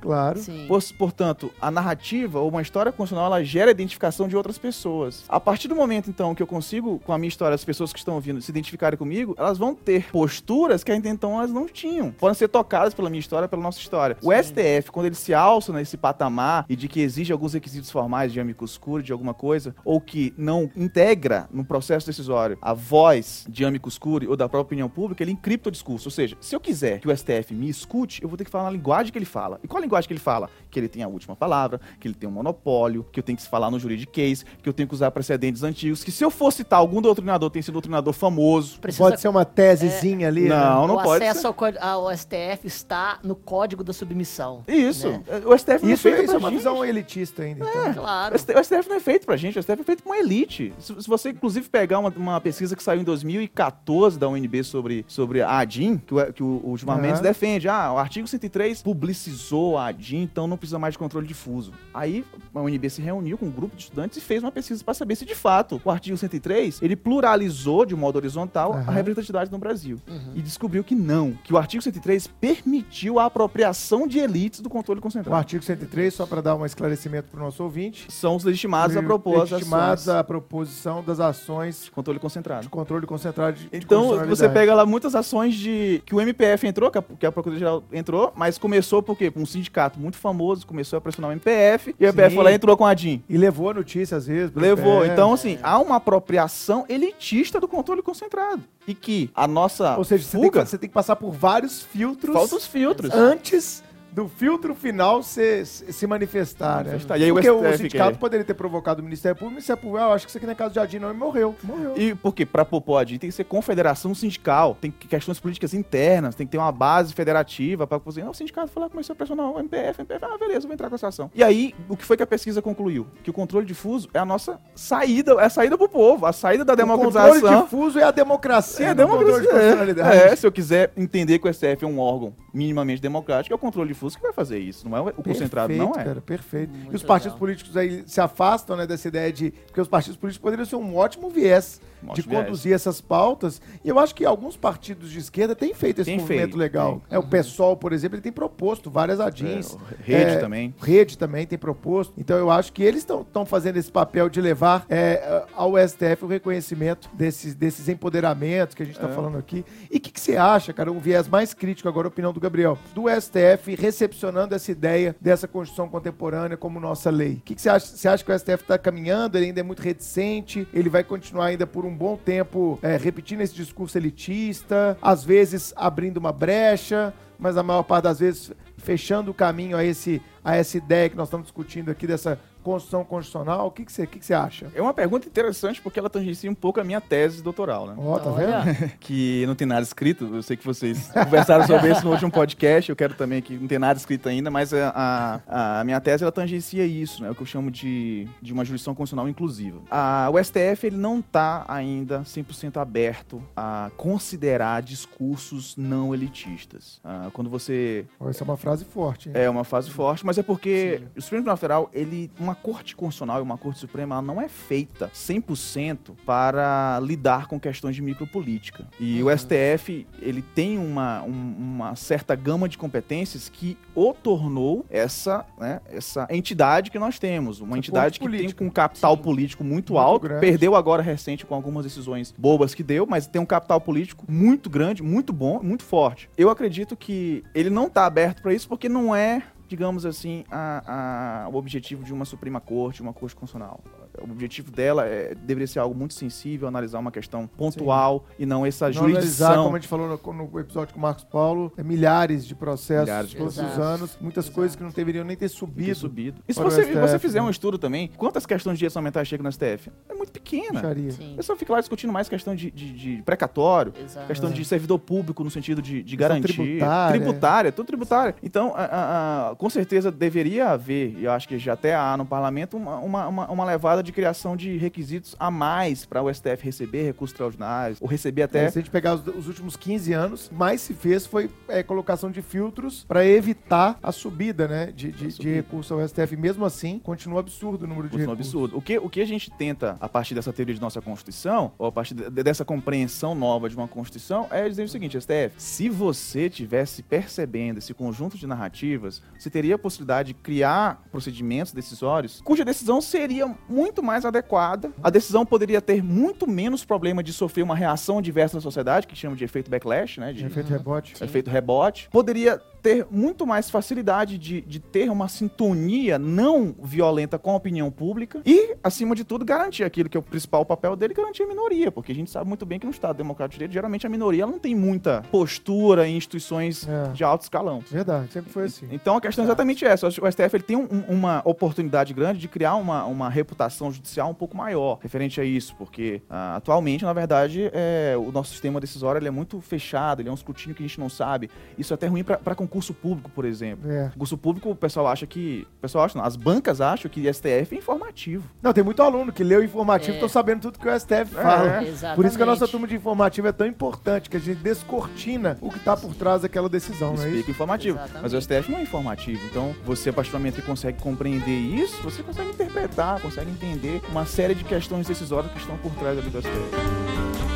Claro. Sim. Por- Portanto, a narrativa ou uma história constitucional, ela gera a identificação de outras pessoas. A partir do momento, então, que eu consigo, com a minha história, as pessoas que estão ouvindo se identificarem comigo, elas vão ter posturas que até então elas não tinham. Podem ser tocadas pela minha história, pela nossa história. O Sim. STF, quando ele se alça nesse patamar e de que exige alguns requisitos formais de amicus curiae, de alguma coisa, ou que não integra no processo decisório a voz de amicus curiae ou da própria opinião pública, ele encripta o discurso. Ou seja, se eu quiser que o STF me escute, eu vou ter que falar na linguagem que ele fala. E qual a linguagem que ele fala? Que ele tem a última palavra, que ele tem um monopólio, que eu tenho que falar no juridiquês, que eu tenho que usar precedentes antigos, que se eu for citar algum doutrinador, tem sido doutrinador famoso. Precisa Pode ser uma tesezinha ali, Não, né? não o pode acesso ser. ao, co- ao STF está no código da submissão. Isso. Né? O STF não é Isso, feito isso pra é uma gente. visão elitista ainda. então. Claro. O ST- o STF não é feito pra gente, o STF é feito pra uma elite. Se, se você, inclusive, pegar uma, uma pesquisa que saiu em 2014 da UNB sobre, sobre a ADIM, que o, que o, o Gilmar Aham. Mendes defende, ah, o artigo 103 publicizou a ADIM, então não precisa mais de controle difuso. Aí a UNB se reuniu com um grupo de estudantes e fez uma pesquisa pra saber se, de fato, o artigo 103, ele pluralizou de modo horizontal a Aham. representatividade no Brasil. Uhum. E descobriu que não, que o artigo 103 permitiu a apropriação de elites do controle O concentrado. artigo 103, só para dar um esclarecimento para o nosso ouvinte, São os legitimados a propor as legitimados a proposição das ações de controle concentrado. de controle concentrado de, de Então, você pega lá muitas ações de que o MPF entrou, que que a Procuradoria-Geral entrou, mas começou por quê? Um sindicato muito famoso, começou a pressionar o MPF, e o MPF foi lá e entrou com a DIN. E levou a notícia, às vezes. Levou. STF. Então, assim, há uma apropriação elitista do controle concentrado. E que a nossa Ou seja, você tem, que, fuga você tem que passar por vários filtros falta os filtros. antes do filtro final se, se manifestar, né? E aí Porque o, STF sindicato quer- poderia ter provocado o Ministério Público, o Ministério Público, ah, eu acho que isso aqui não é caso de Adim, não, e morreu. Morreu. E porque para propor a DIN tem que ser confederação sindical, tem que- questões políticas internas, tem que ter uma base federativa para fazer. Não, o sindicato foi lá, começou a pressionar o MPF, MPF, ah, beleza, vou entrar com essa ação. E aí, o que foi que a pesquisa concluiu? Que o controle difuso é a nossa saída, é a saída pro povo, a saída da O controle democratização. difuso é a democracia. É, a de democracia. personalidade. É, se eu quiser entender que o STF é um órgão minimamente democrático, é o controle difuso que vai fazer isso. Não é o concentrado, não é. Cara, perfeito. Muito e os partidos legal. políticos aí se afastam né, dessa ideia de. Porque os partidos políticos poderiam ser um ótimo viés De ótimo viés. conduzir essas pautas. E eu acho que alguns partidos de esquerda têm feito esse Tem movimento feito, legal. É, o PSOL, por exemplo, ele tem proposto várias adins. É, Rede É, também. Rede também tem proposto. Então eu acho que eles estão fazendo esse papel de levar é, ao STF o reconhecimento desses, desses empoderamentos que a gente está É. falando aqui. E o que, que você acha, cara, um viés mais crítico agora, a opinião do Gabriel, do STF recepcionando essa ideia dessa Constituição contemporânea como nossa lei? O que, que você acha? Você acha que o STF está caminhando, ele ainda é muito reticente, ele vai continuar ainda por um bom tempo é, repetindo esse discurso elitista, às vezes abrindo uma brecha, mas a maior parte das vezes fechando o caminho a, esse, a essa ideia que nós estamos discutindo aqui dessa Constituição Constitucional. O que, que, você, o que, que você acha? É uma pergunta interessante porque ela tangencia um pouco a minha tese doutoral, né? Ó, tá Olha. vendo? (laughs) (laughs) que não tem nada escrito. Eu sei que vocês conversaram sobre isso no último podcast. Eu quero também que não tem nada escrito ainda, mas a, a- a minha tese ela tangencia isso, né? O que eu chamo de, de uma jurisdição constitucional inclusiva. A, o STF ele não está ainda 100% aberto a considerar discursos não elitistas. Ah, quando você Essa é uma frase forte, hein? é uma fase forte, mas é porque o Supremo Tribunal Federal, ele, uma corte constitucional e uma corte suprema, ela não é feita 100% para lidar com questões de micropolítica. E o STF, ele tem uma, um- uma certa gama de competências que o tornou essa, né, essa entidade que nós temos. Uma entidade que tem um capital Sim. político muito, Muito alto, grande. perdeu agora recente com algumas decisões bobas que deu, mas tem um capital político muito grande, muito bom, muito forte. Eu acredito que ele não está aberto para isso porque não é, digamos assim, a- a- o objetivo de uma Suprema Corte, uma Corte Constitucional. O objetivo dela é, deveria ser algo muito sensível, analisar uma questão pontual e não essa Não analisar, jurisdição. como a gente falou no, no episódio com o Marcos Paulo, é milhares de processos Milhares de todos os processos. anos, muitas Exato. coisas que não deveriam nem ter ter subido. subido. E se você, STF, você fizer né? um estudo também, quantas questões de direitos ambientais chegam no STF? É muito pequena. Puxaria. Sim. O pessoal fica lá discutindo mais questão de, de- de precatório, Exato. questão É. de servidor público no sentido de, de garantia. tributária. Tributária, tudo tributária. Então, a- a- a- com certeza deveria haver, e eu acho que já até há no parlamento, uma, uma, uma- uma levada de criação de requisitos a mais para o STF receber recursos extraordinários, ou receber até. É, se a gente pegar os, os últimos 15 anos, mais se fez foi é, colocação de filtros para evitar a subida né, de, de, de subida. recursos ao STF. Mesmo assim, continua absurdo o número de Continua recursos. absurdo. O que, o que a gente tenta, a partir dessa teoria de nossa Constituição, ou a partir de- dessa compreensão nova de uma Constituição, é dizer o seguinte, STF, se você tivesse percebendo esse conjunto de narrativas, você teria a possibilidade de criar procedimentos decisórios cuja decisão seria muito mais adequada. A decisão poderia ter muito menos problema de sofrer uma reação adversa na sociedade, que chama de efeito backlash, né? De, Efeito rebote. Efeito rebote, poderia ter muito mais facilidade de, de ter uma sintonia não violenta com a opinião pública e, acima de tudo, garantir aquilo que é o principal papel dele, garantir a minoria, porque a gente sabe muito bem que no Estado Democrático de Direito, geralmente a minoria não tem muita postura em instituições É. de alto escalão. Verdade, sempre foi assim. Então a questão é exatamente essa. O STF ele tem um- um- uma oportunidade grande de criar uma, uma reputação judicial um pouco maior referente a isso, porque ah, atualmente, na verdade, é, o nosso sistema decisório ele é muito fechado, ele é um escrutínio que a gente não sabe. Isso é até ruim para concurso público, por exemplo. É. Concurso público, o pessoal acha que. O pessoal acha, não, as bancas acham que STF é informativo. Não, tem muito aluno que lê o informativo e É. estão sabendo tudo que o STF fala. Exatamente. Por isso que a nossa turma de informativo é tão importante, que a gente descortina o que está por trás daquela decisão, não é Explica isso? informativo. Exatamente. Mas o STF não é informativo. Então, você, a partir do momento que consegue compreender isso, você consegue interpretar, consegue entender uma série de questões decisórias que estão por trás ali do STF.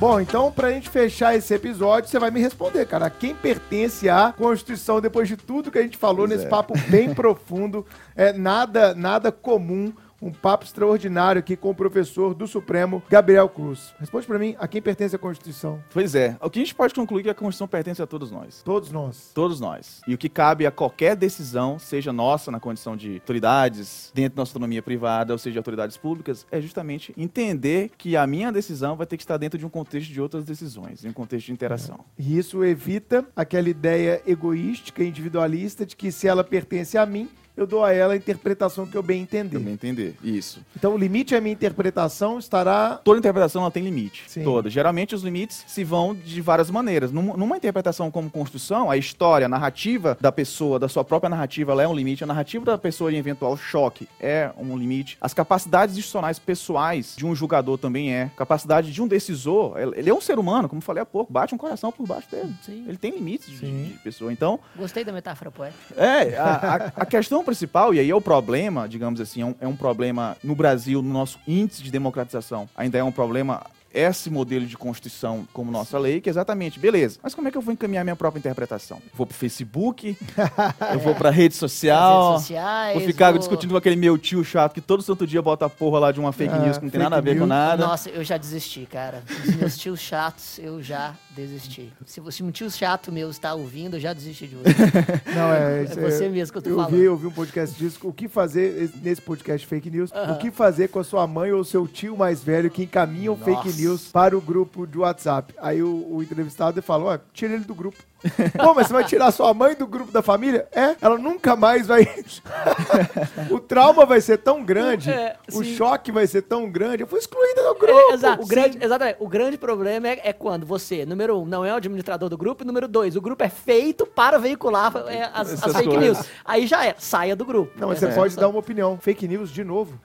Bom, então, pra gente fechar esse episódio, você vai me responder, cara. A Quem pertence à Constituição, depois de tudo que a gente falou Pois nesse é. papo bem (laughs) profundo, é nada, nada comum um papo extraordinário aqui com o professor do Supremo, Gabriel Cruz. Responde pra mim, a quem pertence a Constituição? Pois é. O que a gente pode concluir é que a Constituição pertence a todos nós. Todos nós. Todos nós. E o que cabe a qualquer decisão, seja nossa na condição de autoridades, dentro da nossa autonomia privada, ou seja, autoridades públicas, é justamente entender que a minha decisão vai ter que estar dentro de um contexto de outras decisões, em um contexto de interação. E isso evita aquela ideia egoística, individualista, de que se ela pertence a mim, eu dou a ela a interpretação que eu bem entender. Também entender. Isso. Então o limite à minha interpretação estará. Toda interpretação ela tem limite. Sim. Toda. Geralmente os limites se vão de várias maneiras. Num- Numa interpretação como construção, a história, a narrativa da pessoa, da sua própria narrativa, ela é um limite. A narrativa da pessoa em eventual choque é um limite. As capacidades institucionais pessoais de um julgador também é. Capacidade de um decisor, ele é um ser humano, como falei há pouco, bate um coração por baixo dele. Sim. Ele tem limites de, de pessoa. Então, Gostei da metáfora poética. é, a, a- a questão principal, e aí é o problema, digamos assim, é um, é um problema no Brasil, no nosso índice de democratização, ainda é um problema esse modelo de constituição como nossa lei, que é exatamente, beleza, mas como é que eu vou encaminhar minha própria interpretação? Vou pro Facebook, (laughs) eu vou pra rede social, redes sociais. vou ficar vou- discutindo com aquele meu tio chato que todo santo dia bota a porra lá de uma fake Ah, news que não tem nada a ver com news. nada. Nossa, eu já desisti, cara. Os meus tios chatos, eu já desisti. Se, você- um tio chato meu está ouvindo, eu já desisti de você. (laughs) Não, é. É você mesmo que eu tô eu falando. Vi, eu vi um podcast disso. O que fazer esse- nesse podcast fake news? O que fazer com a sua mãe ou seu tio mais velho que encaminham fake Nossa. News para o grupo de WhatsApp? Aí o, o entrevistado falou: ó, tira ele do grupo. (laughs) Pô, mas você vai tirar sua mãe do grupo da família? É, ela nunca mais vai. (laughs) o trauma vai ser tão grande, É, o choque vai ser tão grande. Eu fui excluída do grupo. É, exato. O grande, exatamente. O grande problema é, é quando você, número um, não é o administrador do grupo, e número dois, o grupo é feito para veicular é, as, as Essas fake coisas. news. Aí já é, saia do grupo. Não, mas É, você pode dar uma opinião. Fake news de novo.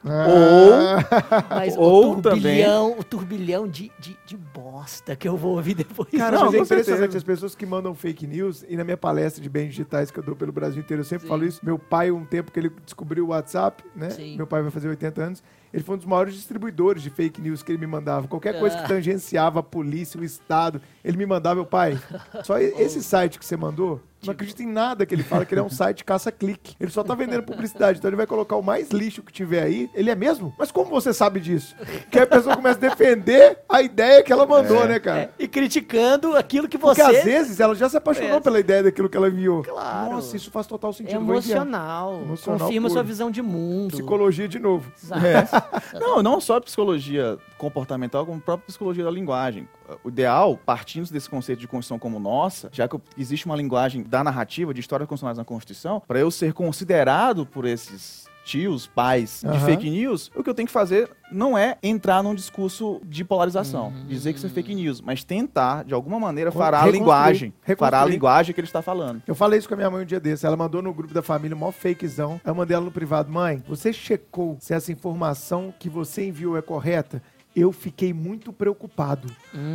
Mas Ou o turbilhão, o turbilhão de, de, de bosta que eu vou ouvir depois. Cara, Não, mas é impressionante certeza. as pessoas que mandam fake news e na minha palestra de bens digitais que eu dou pelo Brasil inteiro, eu sempre Sim. falo isso. Meu pai, um tempo que ele descobriu o WhatsApp, né? Sim. Meu pai vai fazer 80 anos. Ele foi um dos maiores distribuidores de fake news que ele me mandava. Qualquer coisa que Ah. tangenciava a polícia, o Estado, ele me mandava, meu pai. Só (laughs) esse site que você mandou, não acredita em nada que ele fala, que ele é um (laughs) site caça-clique. Ele só tá vendendo publicidade, então ele vai colocar o mais lixo que tiver aí. Ele é mesmo? Mas como você sabe disso? Que a pessoa começa a defender a ideia que ela mandou, né, cara? É, e criticando aquilo que Porque você. às vezes ela já se apaixonou É. pela ideia daquilo que ela enviou. Claro. Nossa, isso faz total É sentido. enviar. emocional. Emocional Confirma puro. sua visão de mundo. Psicologia de novo. Exato. Não, não só psicologia comportamental, como a própria psicologia da linguagem. O ideal, partindo desse conceito de Constituição como nossa, já que existe uma linguagem da narrativa, de histórias constitucionais na Constituição, para eu ser considerado por esses tios, pais de Aham. fake news, o que eu tenho que fazer não é entrar num discurso de polarização, dizer que isso é fake news, mas tentar, de alguma maneira, farar a linguagem. Farar a linguagem que ele está falando. Eu falei isso com a minha mãe um dia desse. Ela mandou no grupo da família, mó fakezão. Eu mandei ela no privado. Mãe, você checou se essa informação que você enviou é correta? Eu fiquei muito preocupado.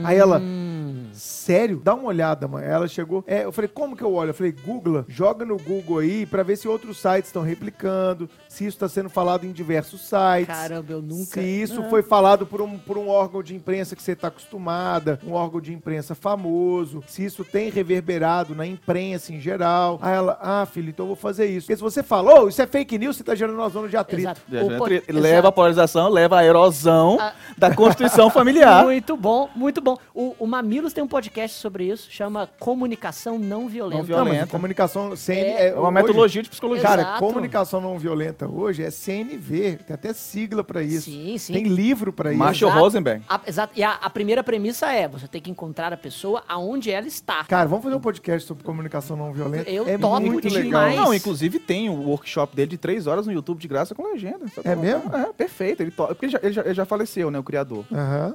Aí ela, Hum. sério? Dá uma olhada, mãe. Ela chegou. É, eu falei, como que eu olho? Eu falei, Google, joga no Google aí pra ver se outros sites estão replicando, se isso está sendo falado em diversos sites. Caramba, eu nunca. Se isso Não. foi falado por um, por um órgão de imprensa que você está acostumada, um órgão de imprensa famoso, se isso tem reverberado na imprensa em geral. Aí ela, ah, filho, então eu vou fazer isso. Porque se você falou, isso é fake news, você está gerando uma zona de atrito. Exato. Po- entre- exato. leva a polarização, leva a erosão Ah. da Constituição familiar. (laughs) Muito bom, muito bom. O, o Mamilos tem um podcast sobre isso, chama Comunicação Não Violenta. Não Não, violenta. mas comunicação CN É. é, É uma hoje- metodologia de psicologia. Cara, Exato. comunicação não violenta hoje é CNV, tem até sigla pra isso. Sim, sim. Tem livro pra isso. Marshall Exato. Rosenberg. A, exato. E a, a primeira premissa é: você tem que encontrar a pessoa aonde ela está. Cara, vamos fazer um podcast sobre comunicação não violenta. Eu é topo muito legal. demais. Não, inclusive tem o workshop dele de três horas no YouTube de graça com legenda. É colocar. mesmo? É, perfeito. Ele, to... porque ele já, ele, já, ele já faleceu, né, o criador.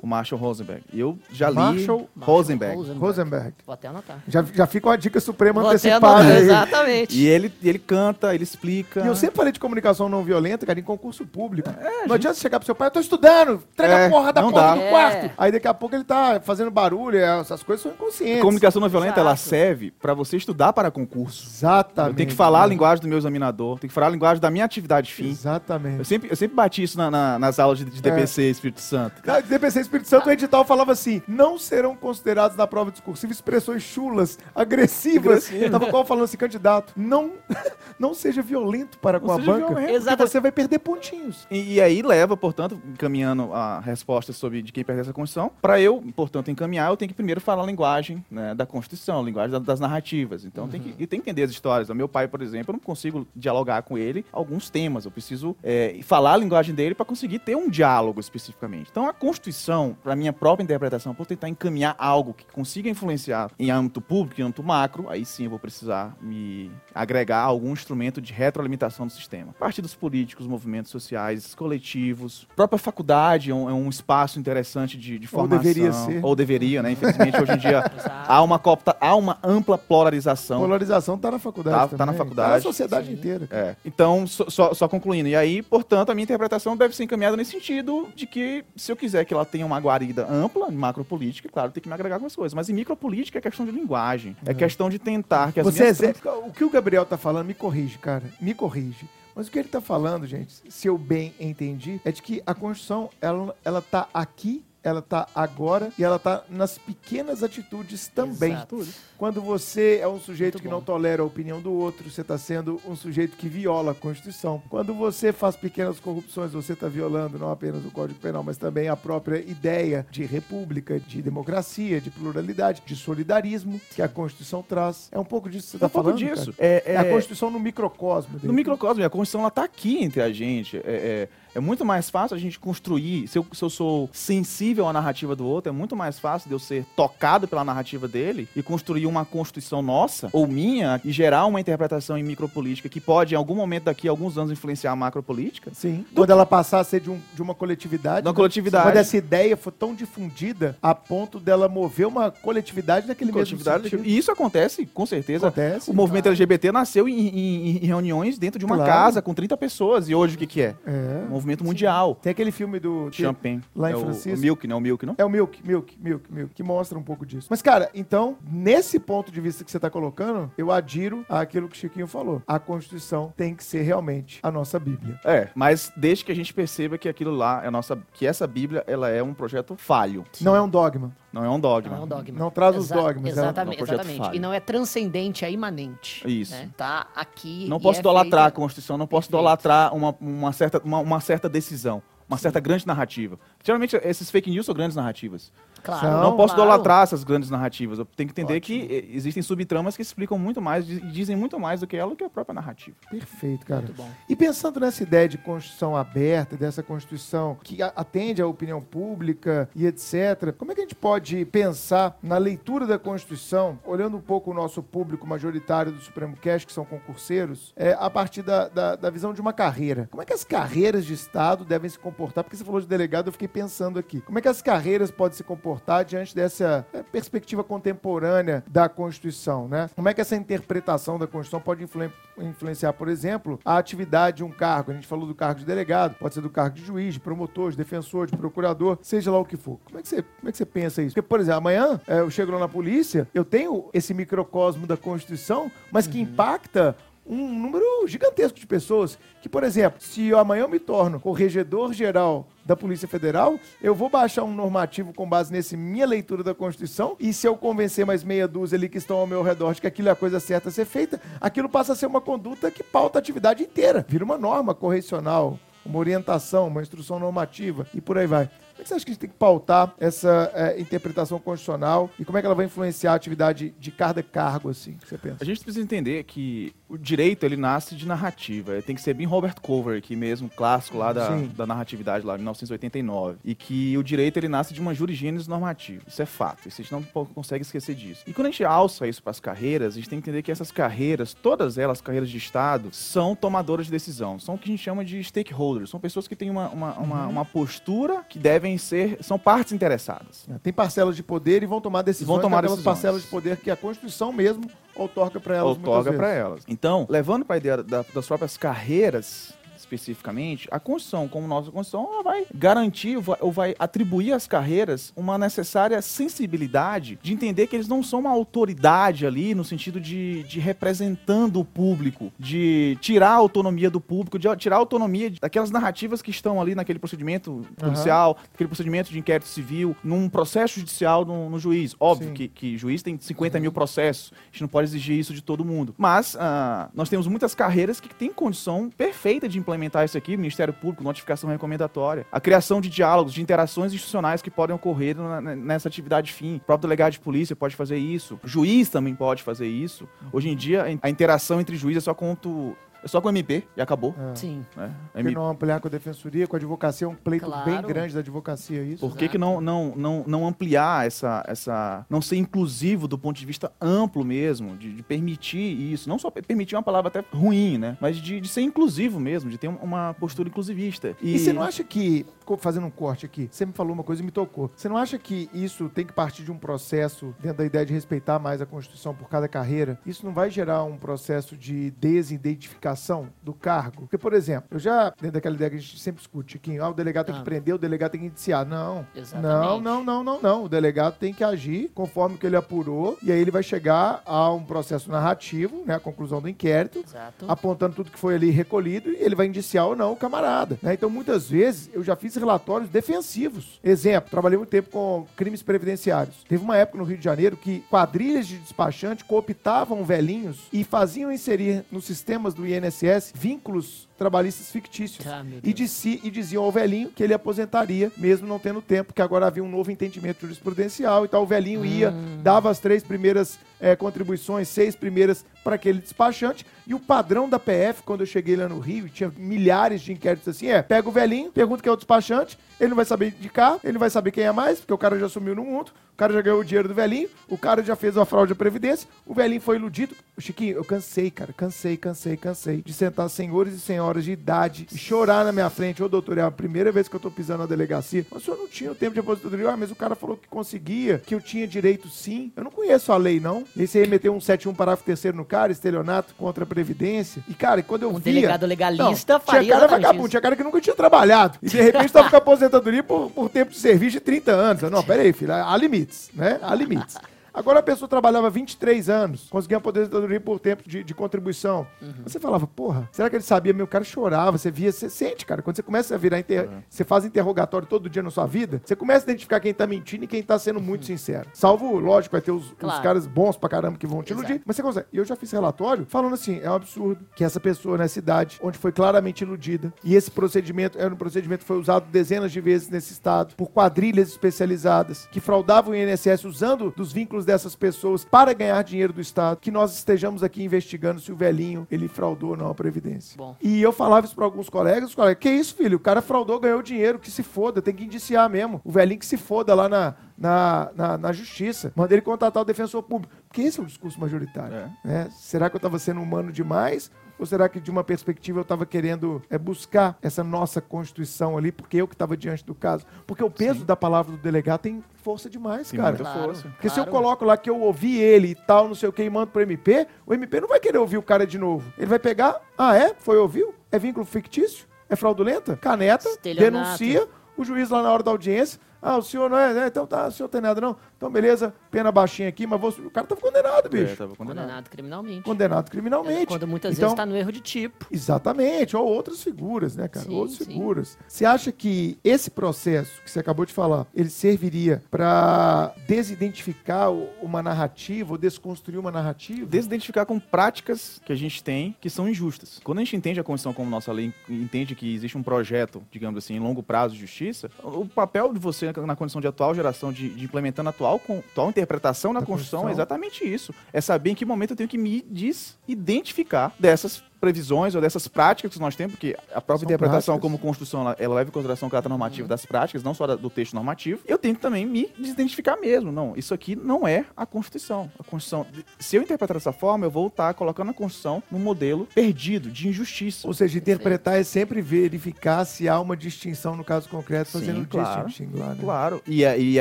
O Marshall Rosenberg. Eu já li Marshall Rosenberg. Rosenberg. Vou até anotar. Já, já fica uma dica suprema Vou até antecipada anotar, aí. exatamente. E ele, ele canta, ele explica. E eu sempre falei de comunicação não violenta, cara, em concurso público. não adianta você chegar pro seu pai, eu tô estudando, entrega É, a porra da porta dá. do É. quarto. Aí daqui a pouco ele tá fazendo barulho, é, essas coisas são inconscientes. Comunicação não violenta, ela Exato. serve pra você estudar para concurso. Exatamente. Eu tenho que falar a linguagem do meu examinador, tenho que falar a linguagem da minha atividade fim. Eu Exatamente. sempre, eu sempre bati isso na- na- nas aulas de, de DPC, Espírito Santo. Na DPC Espírito Santo, o edital falava assim: não serão considerados na prova discursiva expressões chulas, agressivas. Agressivo. Tava qual falando assim, candidato, não, (laughs) não seja violento para com Não a seja banca, violento. Porque Exato. você vai perder pontinhos. E, e aí leva, portanto, encaminhando a resposta sobre de quem pertence à Constituição, para eu, portanto, encaminhar, eu tenho que primeiro falar a linguagem né, da Constituição, a linguagem da- das narrativas. Então tem, que, e tem que entender as histórias. O meu pai, por exemplo, eu não consigo dialogar com ele alguns temas. Eu preciso é, falar a linguagem dele para conseguir ter um diálogo especificamente. Então a Constituição, para minha própria interpretação, por tentar encaminhar algo que consiga influenciar em âmbito público, em âmbito macro, aí sim eu vou precisar me agregar algum instrumento de retroalimentação do sistema. Partidos políticos, movimentos sociais, coletivos, própria faculdade é um, é um espaço interessante de, de Ou formação. deveria ser. Ou deveria, né? Infelizmente, hoje em dia (laughs) há uma, copta, há uma ampla polarização. Polarização tá na faculdade. Tá- tá na faculdade. Tá na sociedade inteira. cara. É. Então, só, só- só concluindo. E aí, portanto, a minha interpretação deve ser encaminhada nesse sentido de que, se eu quiser que ela tenha uma guarida ampla em macropolítica, claro, tem que me agregar algumas coisas. Mas em micropolítica é questão de linguagem. É questão de tentar que as Você minhas... exer- O que o Gabriel tá falando, me corrige, cara. Me corrige. Mas o que ele tá falando, gente, se eu bem entendi, é de que a Constituição, ela, ela tá aqui, ela tá agora e ela tá nas pequenas atitudes também. Exato. Quando você é um sujeito Muito que bom. não tolera a opinião do outro, você está sendo um sujeito que viola a Constituição. Quando você faz pequenas corrupções, você está violando não apenas o Código Penal, mas também a própria ideia de república, de democracia, de pluralidade, de solidarismo que a Constituição traz. É um pouco disso que você É está um pouco falando. disso. cara? É, É a Constituição no microcosmo. No dele. microcosmo, a Constituição ela tá aqui entre a gente. É, é, é muito mais fácil a gente construir. Se eu, se eu sou sensível à narrativa do outro, é muito mais fácil de eu ser tocado pela narrativa dele e construir uma Constituição nossa ou minha e gerar uma interpretação em micropolítica que pode, em algum momento daqui alguns anos, influenciar a macropolítica. Sim. Quando ela passar a ser de, um- de uma coletividade. Da né? coletividade. Quando essa ideia for tão difundida a ponto dela mover uma coletividade naquele coletividade. mesmo. E isso acontece, com certeza. Acontece. O movimento claro. LGBT nasceu em, em- em reuniões dentro de uma Claro. casa com 30 pessoas. E hoje o que, que é? É. Um movimento mundial. Tem aquele filme do. Champagne. lá em é Francisco. O Milk, não? O Milk, não? É o Milk, Milk, Milk, Milk, que mostra um pouco disso. Mas, cara, então, nesse ponto de vista que você tá colocando, eu adiro àquilo que o Chiquinho falou. A Constituição tem que ser realmente a nossa Bíblia. É, mas desde que a gente perceba que aquilo lá é a nossa, que essa Bíblia ela é um projeto falho, Não é um dogma. Não é um dogma. Não é um dogma. Não traz os dogmas, é um- Exatamente, é um exatamente. E não é transcendente, é imanente. Isso. né? Tá aqui. Não e posso é idolatrar a feita- Constituição, não posso Perfeito. idolatrar uma, uma, certa, uma, uma certa decisão, uma certa grande narrativa. Geralmente esses fake news são grandes narrativas. Claro. Não, não posso claro. idolatrar essas grandes narrativas. Eu tenho que entender Ótimo. que existem subtramas que explicam muito mais e dizem muito mais do que ela do que a própria narrativa. Perfeito, cara. Muito bom. E pensando nessa ideia de Constituição aberta, dessa Constituição que atende à opinião pública e etc., como é que a gente pode pensar na leitura da Constituição, olhando um pouco o nosso público majoritário do Supremo Cast, que são concurseiros, é, a partir da, da, da visão de uma carreira? Como é que as carreiras de Estado devem se comportar? Porque você falou de delegado, eu fiquei pensando aqui. Como é que as carreiras podem se comportar diante dessa é, perspectiva contemporânea da Constituição, né? Como é que essa interpretação da Constituição pode influen- influenciar, por exemplo, a atividade de um cargo? A gente falou do cargo de delegado, pode ser do cargo de juiz, de promotor, de defensor, de procurador, seja lá o que for. Como é que você, como é que você pensa isso? Porque, por exemplo, amanhã é, eu chego lá na polícia, eu tenho esse microcosmo da Constituição, mas que impacta um número gigantesco de pessoas. Que, por exemplo, se eu amanhã eu me torno corregedor geral da Polícia Federal, eu vou baixar um normativo com base nesse minha leitura da Constituição, e se eu convencer mais meia dúzia ali que estão ao meu redor de que aquilo é a coisa certa a ser feita, aquilo passa a ser uma conduta que pauta a atividade inteira. Vira uma norma correcional, uma orientação, uma instrução normativa e por aí vai. Como é que você acha que a gente tem que pautar essa eh, interpretação constitucional e como é que ela vai influenciar a atividade de cada cargo, assim, que você pensa? A gente precisa entender que o direito ele nasce de narrativa. Tem que ser bem Robert Cover aqui mesmo, clássico lá da, Sim. da narratividade lá, 1989. E que o direito ele nasce de uma jurisgênese normativa. Isso é fato. Isso a gente não consegue esquecer disso. E quando a gente alça isso para as carreiras, a gente tem que entender que essas carreiras, todas elas, carreiras de Estado, são tomadoras de decisão. São o que a gente chama de stakeholders. São pessoas que têm uma, uma, uma, uma postura que devem ser. são partes interessadas. Tem parcelas de poder e vão tomar decisões Vão tomar decisões. parcelas de poder que a Constituição mesmo outorga para elas outorga para elas. Então, levando para a ideia da- das próprias carreiras especificamente, a Constituição, como nossa Constituição, ela vai garantir ou vai atribuir às carreiras uma necessária sensibilidade de entender que eles não são uma autoridade ali no sentido de, de representando o público, de tirar a autonomia do público, de tirar a autonomia daquelas narrativas que estão ali naquele procedimento policial, uhum. naquele procedimento de inquérito civil, num processo judicial no, no juiz. Óbvio que, que juiz tem 50 uhum. mil processos, a gente não pode exigir isso de todo mundo. Mas uh, nós temos muitas carreiras que têm condição perfeita de implementar isso aqui, Ministério Público, notificação recomendatória, a criação de diálogos, de interações institucionais que podem ocorrer nessa atividade fim. O próprio delegado de polícia pode fazer isso, o juiz também pode fazer isso. Hoje em dia, a interação entre juízes é só quanto é só com o MP e acabou. É. Sim. Né? Por que não ampliar com a defensoria, com a advocacia? É um pleito claro. bem grande da advocacia, é isso? Por que, que não, não, não, não ampliar essa, essa. não ser inclusivo do ponto de vista amplo mesmo, de, de permitir isso? Não só permitir uma palavra até ruim, né? Mas de, de ser inclusivo mesmo, de ter uma postura inclusivista. E... e você não acha que, fazendo um corte aqui, você me falou uma coisa e me tocou. Você não acha que isso tem que partir de um processo dentro da ideia de respeitar mais a Constituição por cada carreira? Isso não vai gerar um processo de desidentificação? Do cargo? Porque, por exemplo, eu já, dentro daquela ideia que a gente sempre discute, que ah, o delegado tem ah. que prender, o delegado tem que indiciar. Não. Exatamente. Não, não, não, não, não. O delegado tem que agir conforme que ele apurou, e aí ele vai chegar a um processo narrativo, né? A conclusão do inquérito, Exato. apontando tudo que foi ali recolhido, e ele vai indiciar ou não o camarada. Né? Então, muitas vezes, eu já fiz relatórios defensivos. Exemplo, trabalhei muito tempo com crimes previdenciários. Teve uma época no Rio de Janeiro que quadrilhas de despachante cooptavam velhinhos e faziam inserir nos sistemas do INSS INSS vínculos trabalhistas fictícios. Ah, e, disse, e diziam ao velhinho que ele aposentaria, mesmo não tendo tempo, que agora havia um novo entendimento jurisprudencial e tal. O velhinho hum. ia, dava as três primeiras é, contribuições, seis primeiras para aquele despachante. E o padrão da PF, quando eu cheguei lá no Rio, tinha milhares de inquéritos assim: é, pega o velhinho, pergunta quem é o despachante, ele não vai saber indicar, ele não vai saber quem é mais, porque o cara já sumiu no mundo, o cara já ganhou o dinheiro do velhinho, o cara já fez uma fraude de previdência, o velhinho foi iludido. Chiquinho, eu cansei, cara, cansei, cansei, cansei de sentar senhores e senhoras de idade e chorar na minha frente. Ô, doutor, é a primeira vez que eu tô pisando na delegacia. Mas o senhor não tinha o tempo de aposentadoria? Ah, mas o cara falou que conseguia, que eu tinha direito sim. Eu não conheço a lei, não. E você meteu um 71 parágrafo terceiro no cara, estelionato contra a Previdência. E, cara, quando eu um via... delegado legalista não, faria Tinha cara vagabundo, tinha cara que nunca tinha trabalhado. E, de repente, tava com aposentadoria por, por tempo de serviço de 30 anos. Não, (laughs) peraí, filho, há limites, né? Há limites. Agora a pessoa trabalhava 23 anos, conseguia aposentadoria por tempo de, de contribuição. Uhum. Você falava, porra, será que ele sabia? Meu cara chorava, você via, você sente, cara. Quando você começa a virar, inter... uhum. você faz interrogatório todo dia na sua vida, você começa a identificar quem tá mentindo e quem tá sendo muito uhum. sincero. Salvo, lógico, vai ter os, claro. os, caras bons pra caramba que vão te iludir, Exato. mas você consegue. E eu já fiz relatório falando assim, é um absurdo que essa pessoa nessa idade, onde foi claramente iludida, e esse procedimento era um procedimento que foi usado dezenas de vezes nesse estado, por quadrilhas especializadas, que fraudavam o INSS usando dos vínculos dessas pessoas para ganhar dinheiro do Estado, que nós estejamos aqui investigando se o velhinho ele fraudou ou não a Previdência. Bom. E eu falava isso para alguns colegas, os colegas, que isso, filho? O cara fraudou, ganhou dinheiro, que se foda, tem que indiciar mesmo. O velhinho que se foda lá na, na, na, na justiça. Manda ele contratar o defensor público. Porque esse é o discurso majoritário. É. Né? Será que eu estava sendo humano demais? Ou será que de uma perspectiva eu estava querendo é, buscar essa nossa Constituição ali, porque eu que estava diante do caso? Porque o peso Sim. da palavra do delegado tem força demais, Sim, cara. Claro, força. Porque claro. se eu coloco lá que eu ouvi ele e tal, não sei o que, e mando pro MP, o MP não vai querer ouvir o cara de novo. Ele vai pegar, ah, é? Foi ouviu? É vínculo fictício? É fraudulenta? Caneta, denuncia, o juiz lá na hora da audiência, ah, o senhor não é, né? Então tá, o senhor tem nada não. Então beleza, pena baixinha aqui, mas você, o cara tava condenado, bicho. É, tava condenado. condenado. criminalmente. Condenado criminalmente. É, quando muitas então, vezes tá no erro de tipo. Exatamente, ou outras figuras, né, cara? Sim, outras sim. figuras. Você acha que esse processo que você acabou de falar, ele serviria para desidentificar uma narrativa ou desconstruir uma narrativa? Desidentificar com práticas que a gente tem que são injustas. Quando a gente entende a Constituição como nossa lei, entende que existe um projeto, digamos assim, em longo prazo de justiça, o papel de você na condição de atual geração, de, de implementando a atual, atual interpretação na Constituição, é exatamente isso. É saber em que momento eu tenho que me desidentificar dessas previsões ou dessas práticas que nós temos, porque a própria São interpretação práticas. como Constituição, ela, ela, leva em consideração o caráter normativo uhum. das práticas, não só da, do texto normativo, eu tenho que também me desidentificar mesmo. Não, isso aqui não é a Constituição. A Constituição, se eu interpretar dessa forma, eu vou estar colocando a Constituição num modelo perdido, de injustiça. Ou seja, interpretar Sim. é sempre verificar se há uma distinção no caso concreto, fazendo Sim, claro, lá, né? Claro. E, e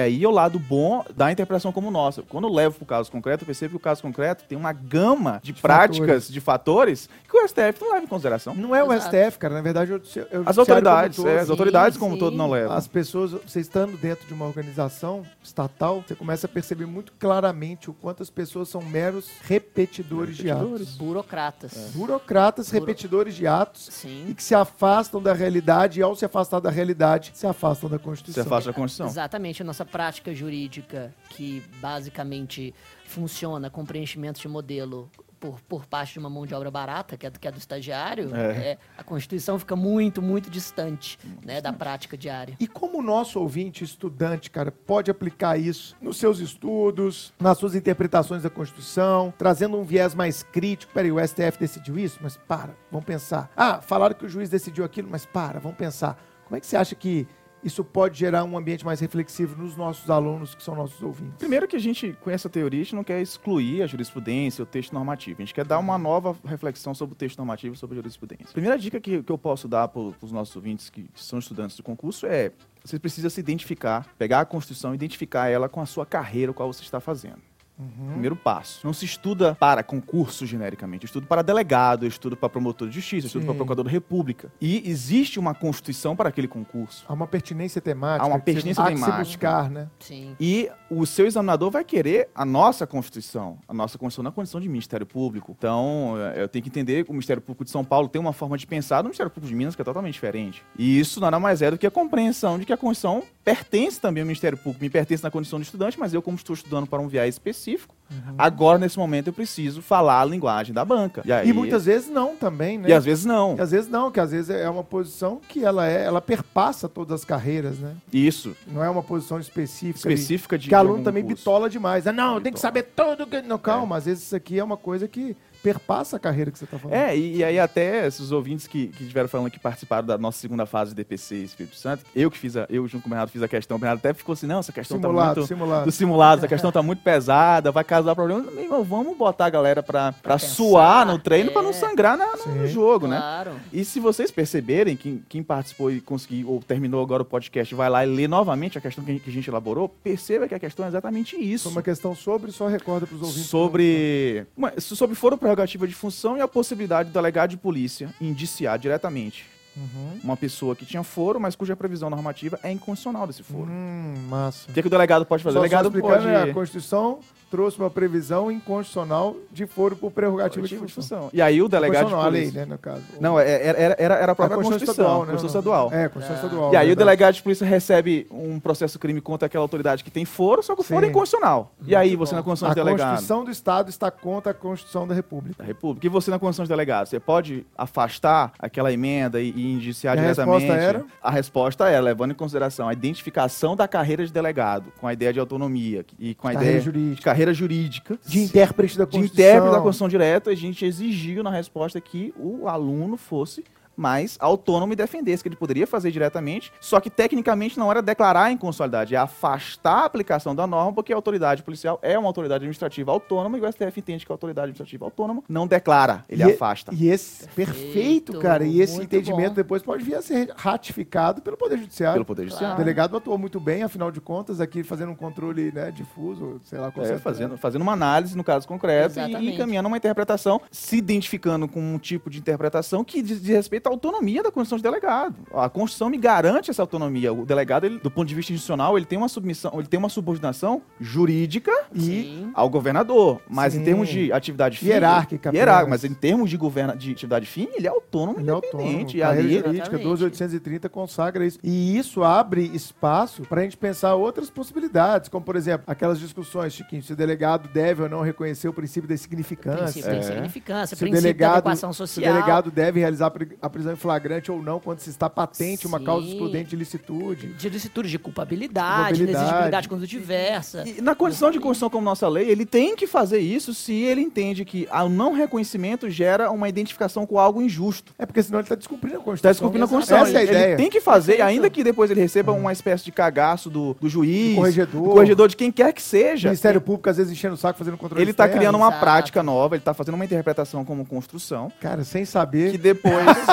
aí é o lado bom da interpretação como nossa. Quando eu levo para o caso concreto, eu percebo que o caso concreto tem uma gama de, de práticas, fatores. de fatores, que STF não leva em consideração. Não é o Exato. STF, cara. Na verdade, eu, eu, As autoridades, é, as Sim, autoridades como um sim. todo não levam. As pessoas, você estando dentro de uma organização estatal, você começa a perceber muito claramente o quanto as pessoas são meros repetidores, de Repetidores. atos. Burocratas. Burocratas, Buro- repetidores de atos e Sim. que se afastam da realidade e ao se afastar da realidade, se afastam da Constituição. afasta a Constituição. Exatamente, a nossa prática jurídica, que basicamente funciona com preenchimento de modelo por, por parte de uma mão de obra barata, que é do, que é do estagiário, É. é, a Constituição fica muito, muito distante né, da prática diária. E como o nosso ouvinte, estudante, cara, pode aplicar isso nos seus estudos, nas suas interpretações da Constituição, trazendo um viés mais crítico? Peraí, o STF decidiu isso? Mas para, vamos pensar. Ah, falaram que o juiz decidiu aquilo, mas para, vamos pensar. Como é que você acha que isso pode gerar um ambiente mais reflexivo nos nossos alunos, que são nossos ouvintes? Primeiro que a gente, com essa teoria, a gente não quer excluir a jurisprudência, o texto normativo. A gente quer dar uma nova reflexão sobre o texto normativo sobre a jurisprudência. Primeira dica que, que eu posso dar para os nossos ouvintes que são estudantes do concurso é você precisa se identificar, pegar a Constituição identificar ela com a sua carreira, o qual você está fazendo. Primeiro passo. Não se estuda para concurso genericamente. Eu estudo para delegado, eu estudo para promotor de justiça, eu estudo Sim. para procurador da república. E existe uma constituição para aquele concurso. Há uma pertinência temática. Há uma que você- pertinência há que se temática. buscar, né? Sim. E o seu examinador vai querer a nossa Constituição. A nossa Constituição na condição de Ministério Público. Então, eh, eu tenho que entender que o Ministério Público de São Paulo tem uma forma de pensar do Ministério Público de Minas que é totalmente diferente. E isso nada mais é do que a compreensão de que a Constituição pertence também ao Ministério Público. Me pertence na condição de estudante, mas eu, como estou estudando para um viés específico, agora, nesse momento, eu preciso falar a linguagem da banca. aí- E muitas vezes não também, né? E às vezes não. E às vezes não, que às vezes é uma posição que ela é, ela perpassa todas as carreiras, né? Isso. Não é uma posição específica. Específica de. Que aluno também curso. bitola demais. Ah, não, tem que saber tudo. Que... Não, calma, às vezes isso aqui é uma coisa que perpassa a carreira que você tá falando. É, e, e aí até esses ouvintes que, que estiveram falando que participaram da nossa segunda fase de DPC Espírito Santo, eu que fiz a, eu junto com o Bernardo fiz a questão, o Bernardo até ficou assim, não, essa questão simulado, tá muito... simulado. Do simulado, essa questão tá muito pesada, vai causar problema. Meu irmão, vamos botar a galera pra, pra pensar, suar no treino pra não é. sangrar na- no, jogo, né? Claro. E se vocês perceberem, quem, quem participou e conseguiu, ou terminou agora o podcast, vai lá e lê novamente a questão que a gente, que a gente elaborou, perceba que a questão é exatamente isso. Uma questão sobre, só recorda pros ouvintes. Sobre, sobre foro prerrogativa de função e a possibilidade do delegado de polícia indiciar diretamente Uhum. uma pessoa que tinha foro, mas cuja previsão normativa é inconstitucional desse foro. Hum, massa. O que, é que o delegado pode fazer? Só, o delegado só pode... a Constituição trouxe uma previsão inconstitucional de foro por prerrogativa de função. função. E aí o delegado de Constitucional, a lei, polícia... né, no caso. Não, é- era, era, era, era a própria É Constituição, estadual, né? Constituição Não, estadual. É, Constituição Ah. estadual. E aí o delegado de polícia recebe um processo crime contra aquela autoridade que tem foro, só que o foro é inconstitucional. E aí você bom. na condição A de delegado... Constituição do Estado está contra a Constituição da República. da República. E você na condição de delegado, você pode afastar aquela emenda e, e indiciar E a diretamente? resposta era? A resposta é, levando em consideração a identificação da carreira de delegado, com a ideia de autonomia e com a Carreira ideia jurídica. de carreira jurídica, De intérprete da de Constituição. intérprete da Constituição direta, a gente exigiu na resposta que o aluno fosse mais autônomo e defendesse, que ele poderia fazer diretamente, só que tecnicamente não era declarar a inconstitucionalidade, é afastar a aplicação da norma, porque a autoridade policial é uma autoridade administrativa autônoma e o STF entende que a autoridade administrativa autônoma não declara, ele E- afasta. E esse, perfeito, Perfeito, cara. E esse entendimento bom. depois pode vir a ser ratificado pelo Poder Judiciário. Pelo Poder Judiciário. O delegado atuou muito bem, afinal de contas, aqui fazendo um controle né, difuso, sei lá, É, fazendo, fazendo uma análise no caso concreto e Exatamente. encaminhando uma interpretação, se identificando com um tipo de interpretação que diz, diz respeito à autonomia da Constituição de delegado. A Constituição me garante essa autonomia. O delegado, ele, do ponto de vista institucional, ele tem uma submissão, ele tem uma subordinação jurídica E ao governador. Mas Sim. em termos de atividade fim. Hierárquica Hierárquica, mas em termos de, governa, de atividade fim, ele é autônomo ele é autônomo. independente. E ali, jurídica, Exatamente. 12830 consagra isso. E isso abre espaço para a gente pensar outras possibilidades, como, por exemplo, aquelas discussões, Chiquinho, se o delegado deve ou não reconhecer o princípio da significância. Princípio É. de significância, Se o, princípio da delegado, adequação se o social. delegado deve realizar a a prisão em flagrante ou não quando se está patente uma Sim. causa excludente de licitude. de licitude de culpabilidade, Culpabilidade. inexigibilidade quando diversa. E na condição de Constituição como nossa lei, ele tem que fazer isso se ele entende que o não reconhecimento gera uma identificação com algo injusto. É porque senão ele está descumprindo a Está Constituição. descumprindo a. Constituição. Essa é a ele, ideia. ele tem que fazer, ainda que depois ele receba uma espécie de cagaço do, do juiz, Do corregedor. do corregedor, de quem quer que O seja. Ministério Público às vezes enchendo o saco fazendo controle Ele está criando uma Exato. prática nova, ele está fazendo uma interpretação como construção, Cara, sem que saber. depois (laughs)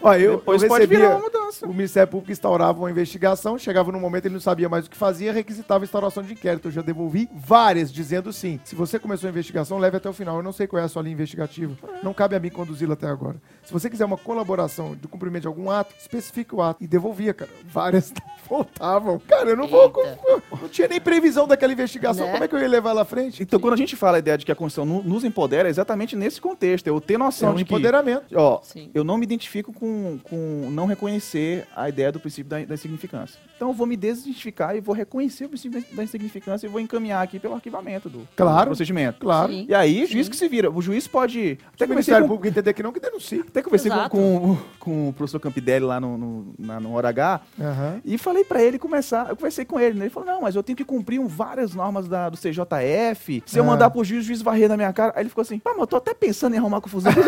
Olha, eu, Depois eu pode recebia, virar uma mudança. o Ministério Público instaurava uma investigação, chegava num momento ele não sabia mais o que fazia, requisitava a instauração de inquérito. Eu já devolvi várias dizendo sim. Se você começou a investigação, leve até o final. Eu não sei qual é a sua linha investigativa. Não cabe a mim conduzi-la até agora. Se você quiser uma colaboração do cumprimento de algum ato, especifique o ato. E devolvia, cara. Várias (laughs) voltavam. Cara, eu não vou. Eita. Não tinha nem previsão daquela investigação. Né? Como é que eu ia levar ela à frente? Então, quando a gente fala a ideia de que a Constituição nos empodera, é exatamente nesse contexto. Eu ter É noção um de que empoderamento. Ó, Sim. eu não me identifico com, com não reconhecer a ideia do princípio da, da insignificância. Então eu vou me desidentificar e vou reconhecer o princípio da, insignificância e vou encaminhar aqui pelo arquivamento do, Claro. do procedimento. Claro. Sim. E aí, o juiz Sim. que se vira. O juiz pode. Até o Ministério com, Público entender que não, que denuncie. até conversei com, com, com o professor Campidelli lá no, no, na- no hora H. Aham. E falei pra ele começar. Eu conversei com ele, né? Ele falou: não, mas eu tenho que cumprir um- várias normas da, do CJF. Se eu Ah. mandar pro juiz, o juiz varrer na minha cara. Aí ele ficou assim: pá, mas eu tô até pensando em arrumar confusão. (laughs)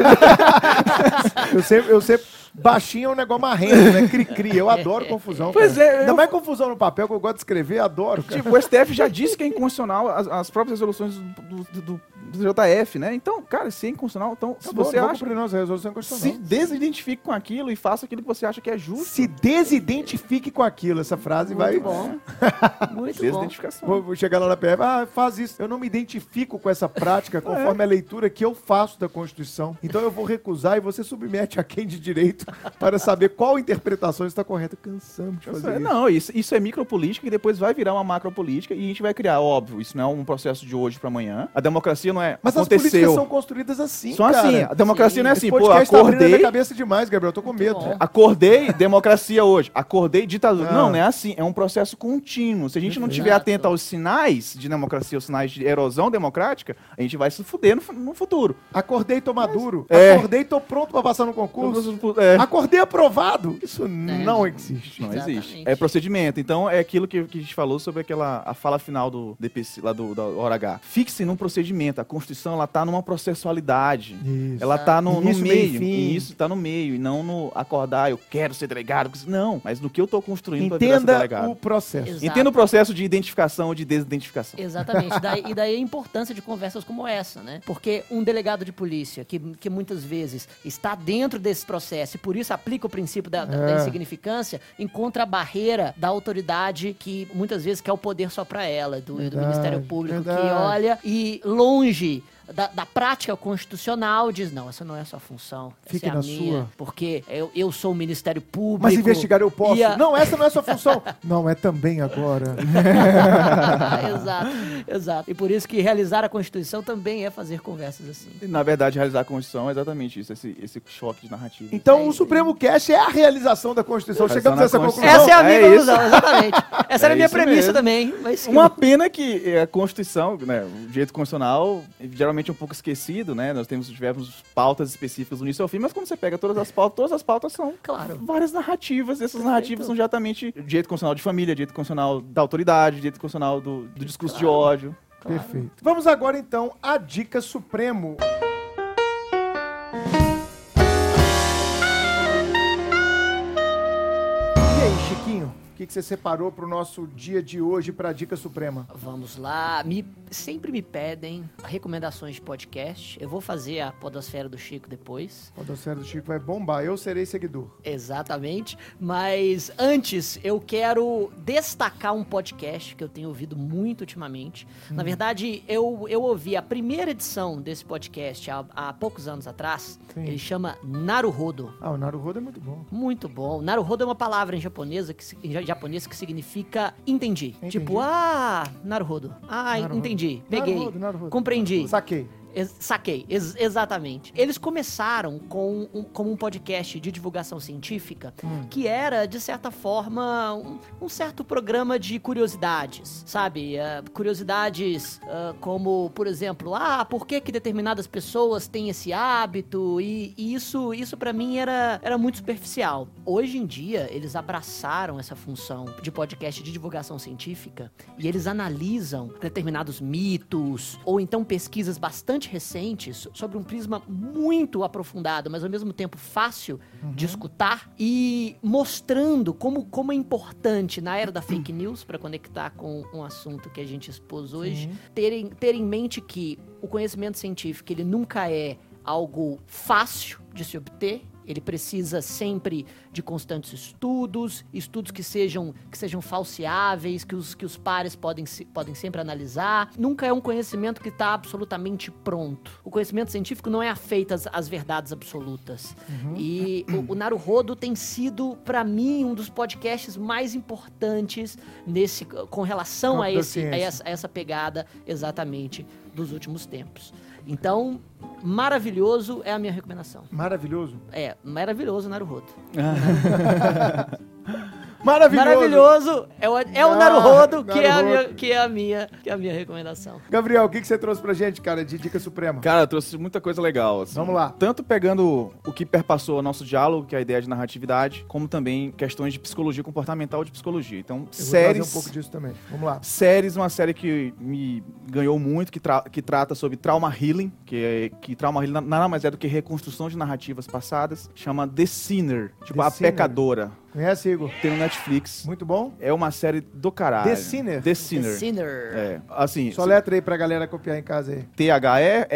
Eu sempre, eu sempre. Baixinho é um negócio marrento, né? Cri-cri. Eu adoro confusão. Pois cara. é, Ainda eu- mais confusão no papel, que eu gosto de escrever, adoro, cara. Tipo, o STF já disse que é inconstitucional as, as próprias resoluções do, do, do- do JF, né? Então, cara, se é inconstitucional, então se Acabou, você acha, nossa resolução se constitucional. desidentifique com aquilo e faça aquilo que você acha que é justo. Se desidentifique com aquilo. Essa frase vai. Muito bom. (laughs) Muito bom. Desidentificação. Vou, vou chegar lá na PF, ah, faz isso. Eu não me identifico com essa prática (laughs) conforme a leitura que eu faço da Constituição. Então eu vou recusar e você submete a quem de direito para saber qual interpretação está correta. Cansamos de fazer isso. Não, isso, isso é micropolítica e depois vai virar uma macropolítica e a gente vai criar, óbvio, isso não é um processo de hoje pra amanhã. A democracia não é Mas as políticas aconteceu. são construídas assim, São cara. assim, a democracia Sim. não é Esse assim, pô, tá abrindo a minha acordei, cabeça demais, Gabriel. Eu tô com medo. bom. Acordei (laughs) democracia hoje. Acordei ditadura. Ah. Não, não é assim. É um processo contínuo. Se a gente não estiver atento aos sinais de democracia, os sinais de erosão democrática, a gente vai se fuder no, no futuro. Acordei, tô maduro. É. Acordei, tô pronto pra passar no concurso. É. Acordei aprovado. Isso não existe. Não Exatamente. existe. É procedimento. Então é aquilo que, que a gente falou sobre aquela a fala final do DPC, lá do, da hora H. Fixe num procedimento. Constituição ela tá numa processualidade. Isso. Ela tá no, no meio e isso tá no meio. E não no acordar, eu quero ser delegado. Não, mas no que eu tô construindo pra virar ser Entenda delegado. o processo. Exato. Entenda o processo de identificação ou de desidentificação. Exatamente. Daí- (laughs) e daí a importância de conversas como essa, né? Porque um delegado de polícia, que, que muitas vezes está dentro desse processo e por isso aplica o princípio da, da- da É. insignificância, encontra a barreira da autoridade que muitas vezes quer o poder só para ela, do, do Verdade, Ministério Público, que verdade. olha e longe hoje da, da prática constitucional, diz: não, essa não é a sua função. Essa Fique é a na minha, sua. Porque eu, eu sou o Ministério Público. Mas investigar eu posso. a- Não, essa não é sua função. (laughs) não, é também agora. (laughs) exato, exato. E por isso que realizar a Constituição também é fazer conversas assim. E, Na verdade, realizar a Constituição é exatamente isso, esse, esse choque de narrativa. Então, É o Supremo Cast é a realização da Constituição. Chegamos a essa conclusão. Essa é a minha É conclusão, exatamente. (laughs) Essa era É a minha isso premissa mesmo. também. Mas Uma pena que a Constituição, né, o direito constitucional, geralmente é um pouco esquecido, né? Nós temos, tivemos pautas específicas do início ao fim, mas quando você pega todas as pautas, todas as pautas são Claro. várias narrativas, e essas Perfeito. narrativas são exatamente direito constitucional de família, direito constitucional da autoridade, direito constitucional do, do discurso de ódio. Perfeito. Vamos agora, então, à Dica Supremo. E aí, Chiquinho? O que, que você separou para o nosso dia de hoje para a Dica Suprema? Vamos lá. Me, sempre me pedem recomendações de podcast. Eu vou fazer a Podosfera do Chico depois. O Docero do Chico vai bombar. Eu serei seguidor. Exatamente. Mas antes, eu quero destacar um podcast que eu tenho ouvido muito ultimamente. Na verdade, eu, eu ouvi a primeira edição desse podcast há, há poucos anos atrás. Sim. Ele chama Naruhodo. Ah, o Naruhodo é muito bom. Muito bom. Naruhodo é uma palavra em japonesa que, em japonês que significa entendi. Entendi. Tipo, ah, Naruhodo. Ah, Naruhodo. entendi. Peguei. Naruhodo, Naruhodo. Compreendi. Saquei. Ex- saquei, ex- exatamente. Eles começaram com um, como um podcast de divulgação científica Hum. que era, de certa forma, um, um certo programa de curiosidades, sabe? Ah, curiosidades ah, como, por exemplo, ah, por que, que determinadas pessoas têm esse hábito? E, e isso, isso para mim era, era muito superficial. Hoje em dia, eles abraçaram essa função de podcast de divulgação científica e eles analisam determinados mitos ou então pesquisas bastante recentes sobre um prisma muito aprofundado, mas ao mesmo tempo fácil de escutar e mostrando como, como é importante na era da fake news, para conectar com um assunto que a gente expôs hoje, terem, ter em mente que o conhecimento científico ele nunca é algo fácil de se obter. Ele precisa sempre de constantes estudos, estudos que sejam, que sejam falseáveis, que os, que os pares podem, podem sempre analisar. Nunca é um conhecimento que está absolutamente pronto. O conhecimento científico não é afeito às, às verdades absolutas. E o, o Naruhodo tem sido, para mim, um dos podcasts mais importantes nesse, com relação a, esse, a, essa, a essa pegada exatamente dos últimos tempos. Então, maravilhoso é a minha recomendação. Maravilhoso. É, maravilhoso Naruhodo. (laughs) Maravilhoso. Maravilhoso é o, é o Ah, Naruhodo, que, é a minha, que, é a minha, que é a minha recomendação. Gabriel, o que, que você trouxe pra gente, cara, de dica suprema? Cara, eu trouxe muita coisa legal. assim. Vamos lá. Tanto pegando o que perpassou o nosso diálogo, que é a ideia de narratividade, como também questões de psicologia comportamental e de psicologia. Então, Eu vou séries. um pouco disso também. Vamos lá. Séries, uma série que me ganhou muito, que, tra- que trata sobre trauma healing, que, é, que trauma healing na- nada mais é do que reconstrução de narrativas passadas, chama The Sinner, tipo The a Sinner. pecadora. Conhece, Igor? Tem no Netflix. Muito bom. É uma série do caralho. The Sinner? The Sinner. The Sinner. É, assim, Só letra aí pra galera copiar em casa aí. T-H-E-S-I-N-N-E-R.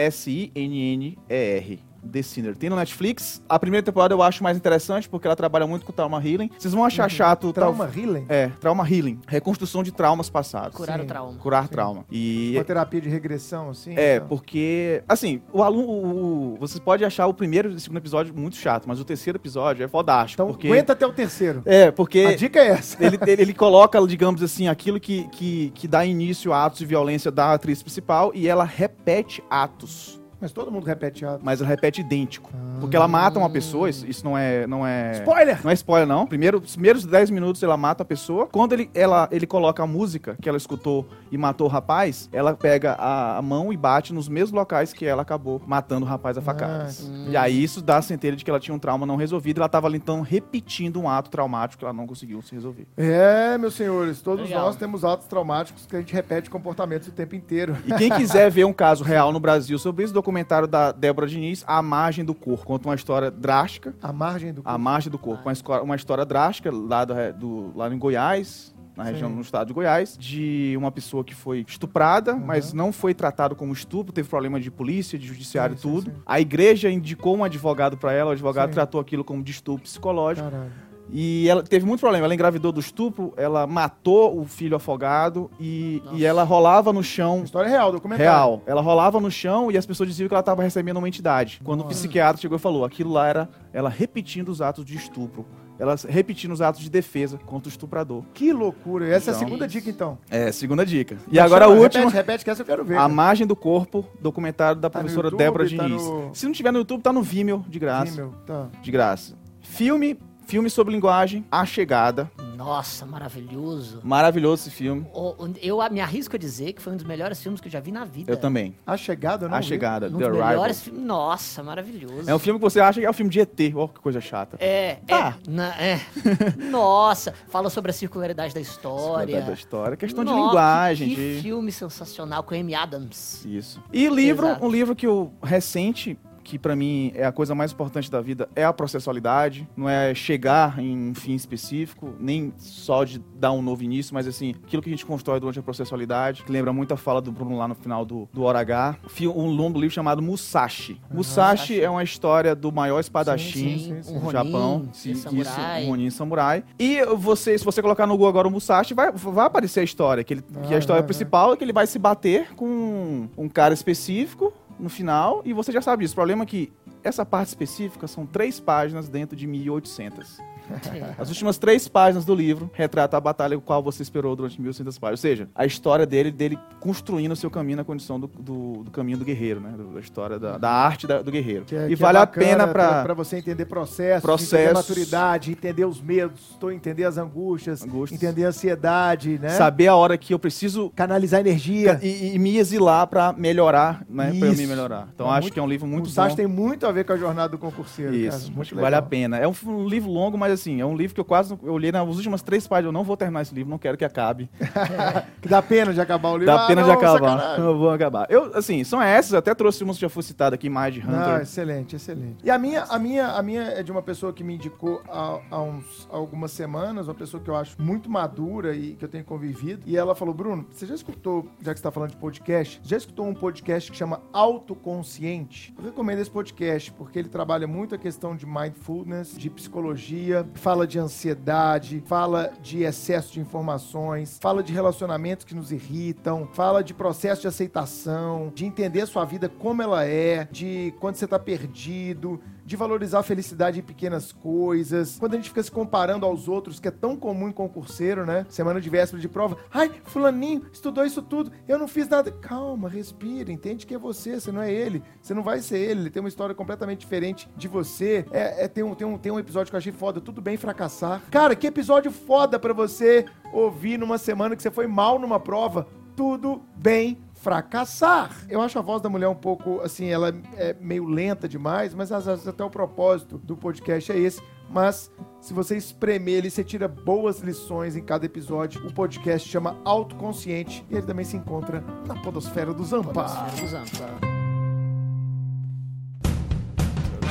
The Sinner. Tem no Netflix. A primeira temporada eu acho mais interessante porque ela trabalha muito com trauma healing. Vocês vão achar chato. Uhum. Trauma tal- Healing? É, trauma healing. Reconstrução de traumas passados. Curar Sim. o trauma. Curar trauma. E Uma terapia de regressão, assim? é, então. porque, assim, o aluno. o- o- vocês podem achar o primeiro e o segundo episódio muito chato, mas o terceiro episódio é fodástico. Então porque, aguenta até o terceiro. É, porque. A dica é essa. Ele, ele, ele coloca, digamos assim, aquilo que, que, que dá início a atos de violência da atriz principal e ela repete atos. Mas todo mundo repete ato. Mas ela repete idêntico. Porque ela mata uma pessoa, isso, isso não é. Não é Spoiler! Não é spoiler, não. Primeiro, os primeiros 10 minutos ela mata a pessoa. Quando ele, ela, ele coloca a música que ela escutou e matou o rapaz, ela pega a, a mão e bate nos mesmos locais que ela acabou matando o rapaz a facadas. Nossa. E aí isso dá a centelha de que ela tinha um trauma não resolvido. Ela tava ali então repetindo um ato traumático que ela não conseguiu se resolver. É, meus senhores, todos Legal. nós temos atos traumáticos que a gente repete comportamentos o tempo inteiro. E quem quiser (laughs) ver um caso real no Brasil sobre isso, documentário da Débora Diniz, A Margem do Corpo. Conta uma história drástica. A margem do A corpo. Margem do Corpo. Uma, esco- uma história drástica lá, do, do- lá em Goiás. Na região, Sim. no estado de Goiás, de uma pessoa que foi estuprada, Uhum. mas não foi tratado como estupro, teve problema de polícia, de judiciário e Sim, tudo. sim. A igreja indicou um advogado pra ela, o advogado tratou aquilo como distúrbio psicológico. Caralho. E ela teve muito problema. Ela engravidou do estupro, ela matou o filho afogado e, e ela rolava no chão História real, documentário. Real. Ela rolava no chão e as pessoas diziam que ela estava recebendo uma entidade. Quando o psiquiatra chegou e falou, aquilo lá era ela repetindo os atos de estupro. Ela repetindo os atos de defesa contra o estuprador. Que loucura. Essa é a Então. segunda dica, então. É, segunda dica. E Como agora a chama? última, Repete, repete, que essa eu quero ver. A. Margem do Corpo, documentário da Tá no professora YouTube, Débora tá Diniz. no- Se não tiver no YouTube, tá no Vimeo, de graça. Sim, meu. Tá. De graça. Filme, filme sobre linguagem, A Chegada. Nossa, maravilhoso. Maravilhoso esse filme. O- o- Eu me arrisco a dizer que foi um dos melhores filmes que eu já vi na vida. Eu também. A Chegada, eu não A vi. Chegada, Um The dos Arrival. melhores filmes. Nossa, maravilhoso. É um filme que você acha que é um filme de ET. Ó, que coisa chata. É, Tá. é, na- é. (laughs) Nossa, fala sobre a circularidade da história. Da história. Questão de Nossa, linguagem, Que, de... filme sensacional com Amy Adams. Isso. E livro, Exato. um livro que eu recente, que pra mim é a coisa mais importante da vida, é a processualidade. Não é chegar em um fim específico, nem só de dar um novo início, mas assim, aquilo que a gente constrói durante a processualidade, que lembra muito a fala do Bruno lá no final do, do Hora H. Um longo livro chamado Musashi. Musashi é uma história do maior espadachim sim, sim, sim. Do Ronin, Japão. Sim, samurai. Isso, um Ronin samurai. E você, se você colocar no Google agora o Musashi, vai, vai aparecer a história. Que, ele, que Ah, a história vai, principal é que ele vai se bater com um cara específico no final, e você já sabe disso. O problema é que essa parte específica são três páginas dentro de 1800. (laughs) As últimas três páginas do livro retratam a batalha qual você esperou durante 1800 páginas. Ou seja, a história dele, dele construindo o seu caminho na condição do, do, do caminho do guerreiro, né? Da história da, da arte da- do guerreiro. Que é- e que é vale a bacana pena pra... pra você entender processos, Processos. entender maturidade, entender os medos, entender as angústias, Angústias. entender a ansiedade, né? Saber a hora que eu preciso Canalizar energia. e, e me exilar pra melhorar, né? Pra eu me melhorar. Então É acho muito- que é um livro muito o bom. tem muito a ver com a jornada do concurseiro, Isso, cara. Muito vale legal. a pena. É um, um livro longo, mas assim, é um livro que eu quase. Eu li nas últimas três páginas. Eu não vou terminar esse livro, não quero que acabe. (laughs) que dá pena de acabar o livro. Dá Ah, pena de não, acabar. sacanagem. Não vou acabar. Eu, assim, são essas. Até trouxe umas que já foi citada aqui, Mind Hunter. Não, excelente, excelente. E a minha, a minha, a minha é de uma pessoa que me indicou há, há uns, há algumas semanas, uma pessoa que eu acho muito madura e que eu tenho convivido. E ela falou, Bruno, você já escutou, já que você tá falando de podcast, já escutou um podcast que chama Autoconsciente? Eu recomendo esse podcast porque ele trabalha muito a questão de mindfulness, de psicologia, fala de ansiedade, fala de excesso de informações, fala de relacionamentos que nos irritam, fala de processo de aceitação, de entender sua vida como ela é, de quando você tá perdido, de valorizar a felicidade em pequenas coisas. Quando a gente fica se comparando aos outros, que é tão comum em concurseiro, né? Semana de véspera de prova. Ai, fulaninho estudou isso tudo, eu não fiz nada. Calma, respira, entende que é você, você não é ele. Você não vai ser ele, ele tem uma história completamente diferente de você. É, é- tem, um, tem, um, tem um episódio que eu achei foda, tudo bem fracassar. Cara, que episódio foda pra você ouvir numa semana que você foi mal numa prova. Tudo bem fracassar. Eu acho a voz da mulher um pouco, assim, ela é meio lenta demais, mas às vezes até o propósito do podcast é esse. Mas se você espremer ele, você tira boas lições em cada episódio. O podcast chama Autoconsciente e ele também se encontra na Podosfera do Zampa. Podosfera do Zampa.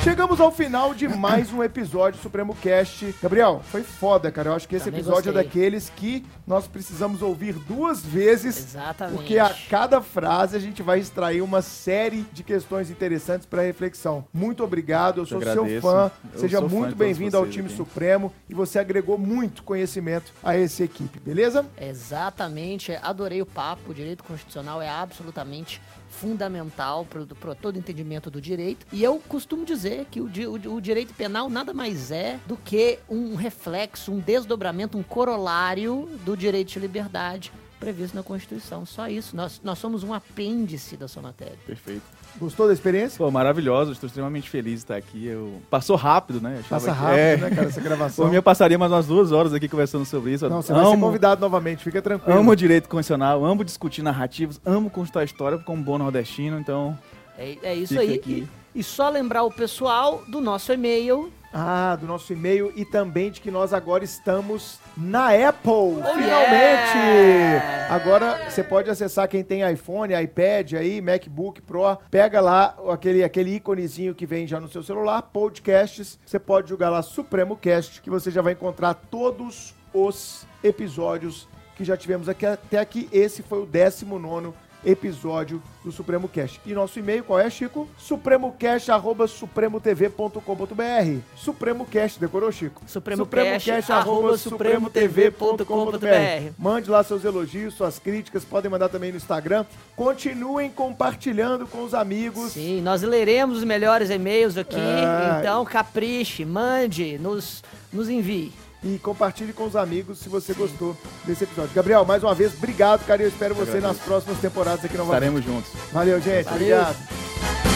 Chegamos ao final de mais um episódio do Supremo Cast. Gabriel, foi foda, cara. Eu acho que esse Também episódio é gostei. daqueles que nós precisamos ouvir duas vezes. Exatamente. Porque a cada frase a gente vai extrair uma série de questões interessantes para reflexão. Muito obrigado, eu Eu sou te seu agradeço. fã. Eu Seja muito bem-vindo ao time aqui. Supremo e você agregou muito conhecimento a essa equipe, beleza? Exatamente, adorei o papo. O direito constitucional é absolutamente fundamental para todo entendimento do direito. E eu costumo dizer que o, o- o direito penal nada mais é do que um reflexo, um desdobramento, um corolário do direito de liberdade previsto na Constituição. Só isso. Nós, nós somos um apêndice da sua matéria. Perfeito. Gostou da experiência? Pô, maravilhoso. Estou extremamente feliz de estar aqui. Eu... Passou rápido, né? Achava Passa que- rápido, É. né, cara, essa gravação. Eu passaria mais umas duas horas aqui conversando sobre isso. Não, você vai ser amo, convidado novamente, fica tranquilo. amo direito constitucional, amo discutir narrativos, amo contar história como bom nordestino, então É, é isso aí. E, e só lembrar o pessoal do nosso e-mail. Ah, do nosso e-mail e também de que nós agora estamos na Apple. finalmente! yeah! Agora você pode acessar quem tem iPhone, iPad aí, MacBook Pro, pega lá aquele, aquele íconezinho que vem já no seu celular, podcasts, você pode jogar lá Supremo Cast, que você já vai encontrar todos os episódios que já tivemos aqui até aqui. Esse foi o 19 episódio do Supremo Cast. E nosso e-mail qual é, Chico? supremocast@supremotv.com.br. Supremo Cast, decorou, Chico? Supremocast, arroba supremotv.com.br. Mande lá seus elogios, suas críticas, podem mandar também no Instagram. Continuem compartilhando com os amigos. Sim, nós leremos os melhores e-mails aqui. É. Então, capriche, mande, nos, nos envie. E compartilhe com os amigos se você gostou desse episódio. Gabriel, mais uma vez, obrigado, cara. e Eu espero você nas próximas temporadas aqui novamente. estaremos juntos. Valeu, gente. Valeu. Obrigado.